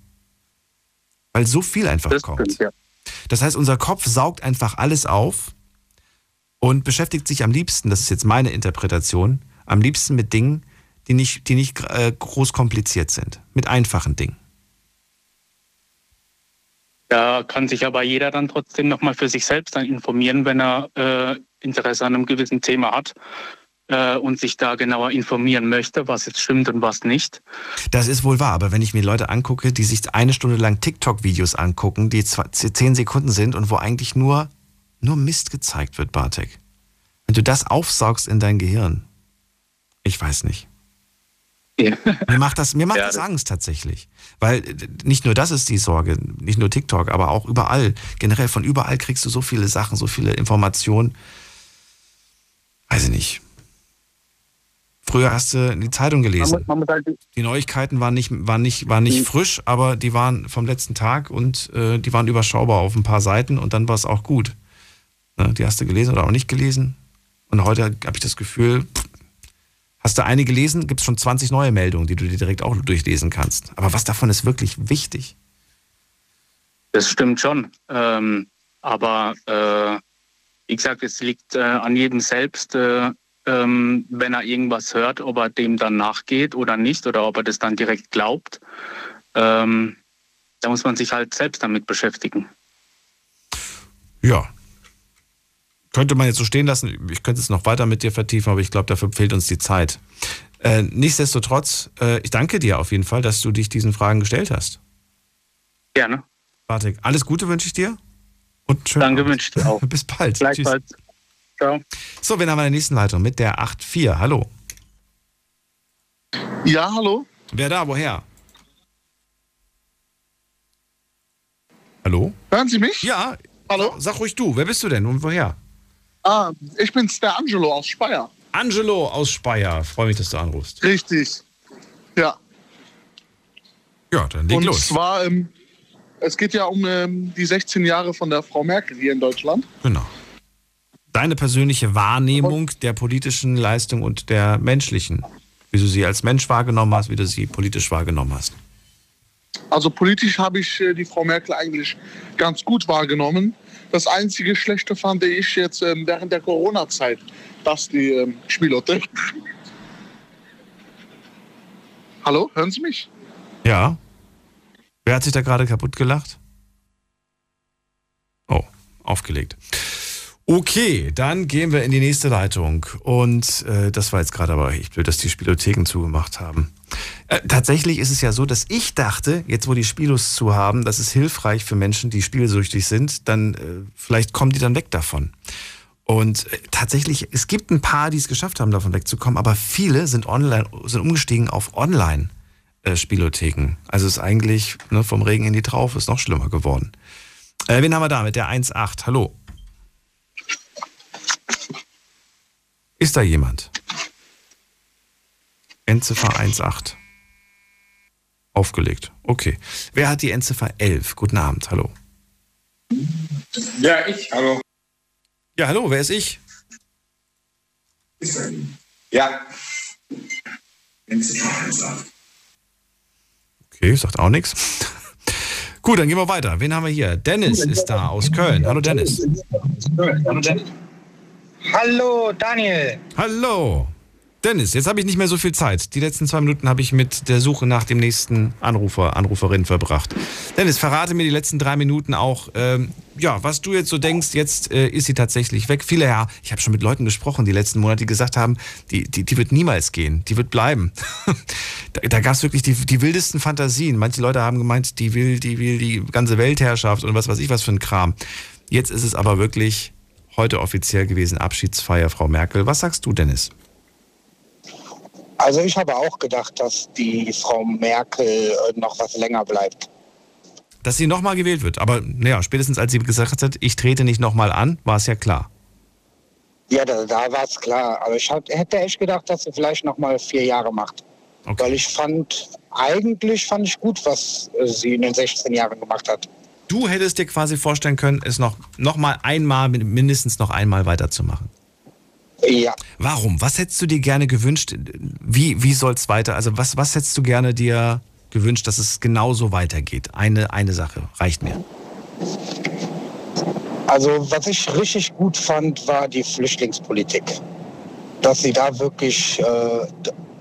Weil so viel einfach kommt. Das heißt, unser Kopf saugt einfach alles auf und beschäftigt sich am liebsten, das ist jetzt meine Interpretation, am liebsten mit Dingen, die nicht, die nicht äh, groß kompliziert sind, mit einfachen Dingen. Da kann sich aber jeder dann trotzdem nochmal für sich selbst dann informieren, wenn er äh, Interesse an einem gewissen Thema hat äh, und sich da genauer informieren möchte, was jetzt stimmt und was nicht. Das ist wohl wahr, aber wenn ich mir Leute angucke, die sich eine Stunde lang TikTok-Videos angucken, die zehn Sekunden sind und wo eigentlich nur, nur Mist gezeigt wird, Bartek. Wenn du das aufsaugst in dein Gehirn, ich weiß nicht. Mir macht das, mir macht Ja, das das- Angst tatsächlich. Weil äh, nicht nur das ist die Sorge, nicht nur TikTok, aber auch überall. Generell von überall kriegst du so viele Sachen, so viele Informationen. Weiß ich nicht. Früher hast du die Zeitung gelesen. Man muss, man muss halt, Die Neuigkeiten waren nicht, waren nicht, waren nicht Mhm. frisch, aber die waren vom letzten Tag und äh, die waren überschaubar auf ein paar Seiten und dann war es auch gut. Ne, die hast du gelesen oder auch nicht gelesen. Und heute habe ich das Gefühl, pff, hast du eine gelesen, gibt es schon 20 neue Meldungen, die du dir direkt auch durchlesen kannst. Aber was davon ist wirklich wichtig? Das stimmt schon. Ähm, aber äh, wie gesagt, es liegt äh, an jedem selbst, äh, ähm, wenn er irgendwas hört, ob er dem dann nachgeht oder nicht oder ob er das dann direkt glaubt. Ähm, da muss man sich halt selbst damit beschäftigen. Ja. Könnte man jetzt so stehen lassen. Ich könnte es noch weiter mit dir vertiefen, aber ich glaube, dafür fehlt uns die Zeit. Äh, nichtsdestotrotz, äh, ich danke dir auf jeden Fall, dass du dich diesen Fragen gestellt hast. Gerne. Bartek, alles Gute wünsche ich dir. Und schön. Danke, wünsche ich dir auch. Bis bald. Gleichfalls. Ciao. So, haben wir in der nächsten Leitung? Mit der 8.4. Hallo. Ja, hallo? Wer da? Woher? Hallo? Hören Sie mich? Ja. Hallo? Sag ruhig du. Wer bist du denn und woher? Ah, ich bin's, der Angelo aus Speyer. Angelo aus Speyer. Freue mich, dass du anrufst. Richtig. Ja. Ja, dann leg Und los. zwar, ähm, es geht ja um ähm, die 16 Jahre von der Frau Merkel hier in Deutschland. Genau. Deine persönliche Wahrnehmung der politischen Leistung und der menschlichen. Wie du sie als Mensch wahrgenommen hast, wie du sie politisch wahrgenommen hast. Also politisch habe ich äh, die Frau Merkel eigentlich ganz gut wahrgenommen. Das einzige Schlechte fand ich jetzt ähm, während der Corona-Zeit, dass die ähm, Spielorte. Hallo, hören Sie mich? Ja. Wer hat sich da gerade kaputt gelacht? Oh, aufgelegt. Okay, dann gehen wir in die nächste Leitung. Und äh, das war jetzt gerade aber echt blöd, dass die Spielotheken zugemacht haben. Äh, tatsächlich ist es ja so, dass ich dachte, jetzt wo die Spielos zu haben, das ist hilfreich für Menschen, die spielsüchtig sind, dann äh, vielleicht kommen die dann weg davon. Und äh, tatsächlich, es gibt ein paar, die es geschafft haben, davon wegzukommen, aber viele sind online, sind umgestiegen auf Online. Äh, Spielotheken. Also ist eigentlich ne, vom Regen in die Traufe ist noch schlimmer geworden. Äh, wen haben wir da mit der 1.8? Hallo. Ist da jemand? Endziffer 1.8. Aufgelegt. Okay. Wer hat die Endziffer 11? Guten Abend. Hallo. Ja, ich, hallo. Ja, hallo. Wer ist ich? Ja. Okay, sagt auch nichts. Gut, dann gehen wir weiter. Wen haben wir hier? Dennis ist da aus Köln. Hallo Dennis. Hallo Daniel. Hallo. Dennis, jetzt habe ich nicht mehr so viel Zeit. Die letzten zwei Minuten habe ich mit der Suche nach dem nächsten Anrufer, Anruferin verbracht. Dennis, verrate mir die letzten drei Minuten auch, ähm, ja, was du jetzt so denkst, jetzt äh, ist sie tatsächlich weg. Viele, ja, ich habe schon mit Leuten gesprochen die letzten Monate, die gesagt haben, die, die, die wird niemals gehen, die wird bleiben. da da gab es wirklich die, die wildesten Fantasien. Manche Leute haben gemeint, die will, die will die ganze Weltherrschaft und was weiß ich was für ein Kram. Jetzt ist es aber wirklich heute offiziell gewesen, Abschiedsfeier, Frau Merkel. Was sagst du, Dennis? Also ich habe auch gedacht, dass die Frau Merkel äh, noch was länger bleibt. Dass sie nochmal gewählt wird. Aber naja, spätestens als sie gesagt hat, ich trete nicht nochmal an, war es ja klar. Ja, da, da war es klar. Aber ich hab, hätte echt gedacht, dass sie vielleicht noch mal vier Jahre macht. Weil ich fand, eigentlich fand ich gut, was äh, sie in den 16 Jahren gemacht hat. Du hättest dir quasi vorstellen können, es noch, noch mal einmal, mindestens noch einmal weiterzumachen. Ja. Warum? Was hättest du dir gerne gewünscht? Wie, wie soll es weiter? Also was, was hättest du gerne dir gewünscht, dass es genauso weitergeht? Eine, eine Sache reicht mir. Also was ich richtig gut fand, war die Flüchtlingspolitik. Dass sie da wirklich, äh,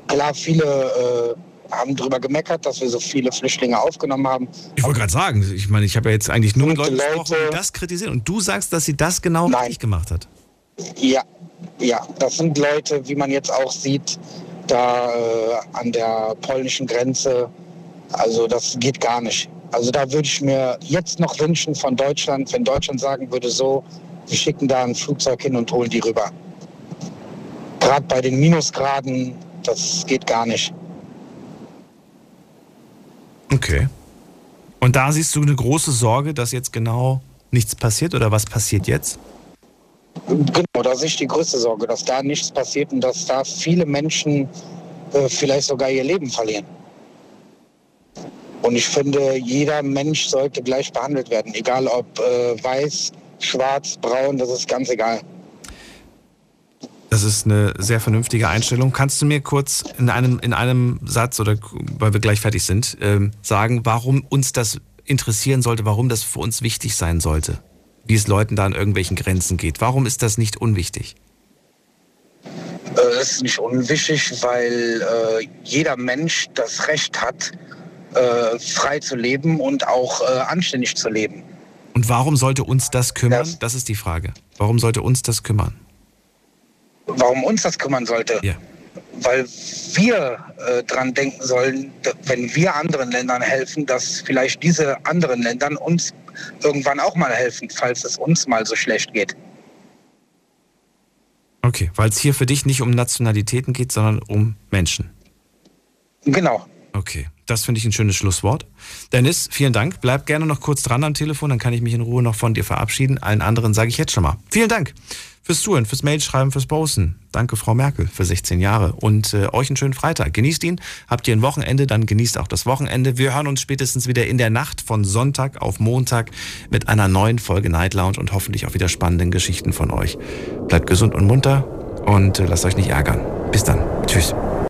klar, viele äh, haben drüber gemeckert, dass wir so viele Flüchtlinge aufgenommen haben. Ich wollte gerade sagen, ich meine, ich habe ja jetzt eigentlich nur mit Leuten gesprochen, die das kritisieren. Und du sagst, dass sie das genau richtig gemacht hat. Ja, ja, das sind Leute, wie man jetzt auch sieht, da äh, an der polnischen Grenze. Also das geht gar nicht. Also da würde ich mir jetzt noch wünschen von Deutschland, wenn Deutschland sagen würde, so, wir schicken da ein Flugzeug hin und holen die rüber. Gerade bei den Minusgraden, das geht gar nicht. Okay. Und da siehst du eine große Sorge, dass jetzt genau nichts passiert oder was passiert jetzt? Genau, da da sehe ich die größte Sorge, dass da nichts passiert und dass da viele Menschen äh, vielleicht sogar ihr Leben verlieren. Und ich finde, jeder Mensch sollte gleich behandelt werden, egal ob äh, weiß, schwarz, braun, das ist ganz egal. Das ist eine sehr vernünftige Einstellung. Kannst du mir kurz in einem, in einem Satz oder weil wir gleich fertig sind, ähm, sagen, warum uns das interessieren sollte, warum das für uns wichtig sein sollte? Wie es Leuten da an irgendwelchen Grenzen geht. Warum ist das nicht unwichtig? Äh, es ist nicht unwichtig, weil äh, jeder Mensch das Recht hat, äh, frei zu leben und auch äh, anständig zu leben. Und warum sollte uns das kümmern? Das, das ist die Frage. Warum sollte uns das kümmern? warum uns das kümmern sollte. Ja. Weil wir äh, dran denken sollen, wenn wir anderen Ländern helfen, dass vielleicht diese anderen Ländern uns irgendwann auch mal helfen, falls es uns mal so schlecht geht. Okay, weil es hier für dich nicht um Nationalitäten geht, sondern um Menschen. Genau. Okay, das finde ich ein schönes Schlusswort. Dennis, vielen Dank. Bleib gerne noch kurz dran am Telefon, dann kann ich mich in Ruhe noch von dir verabschieden. Allen anderen sage ich jetzt schon mal. Vielen Dank fürs Zuhören, fürs Mailschreiben, fürs Posten. Danke, Frau Merkel, für 16 Jahre. Und äh, euch einen schönen Freitag. Genießt ihn. Habt ihr ein Wochenende, dann genießt auch das Wochenende. Wir hören uns spätestens wieder in der Nacht von Sonntag auf Montag mit einer neuen Folge Night Lounge und hoffentlich auch wieder spannenden Geschichten von euch. Bleibt gesund und munter und äh, lasst euch nicht ärgern. Bis dann. Tschüss.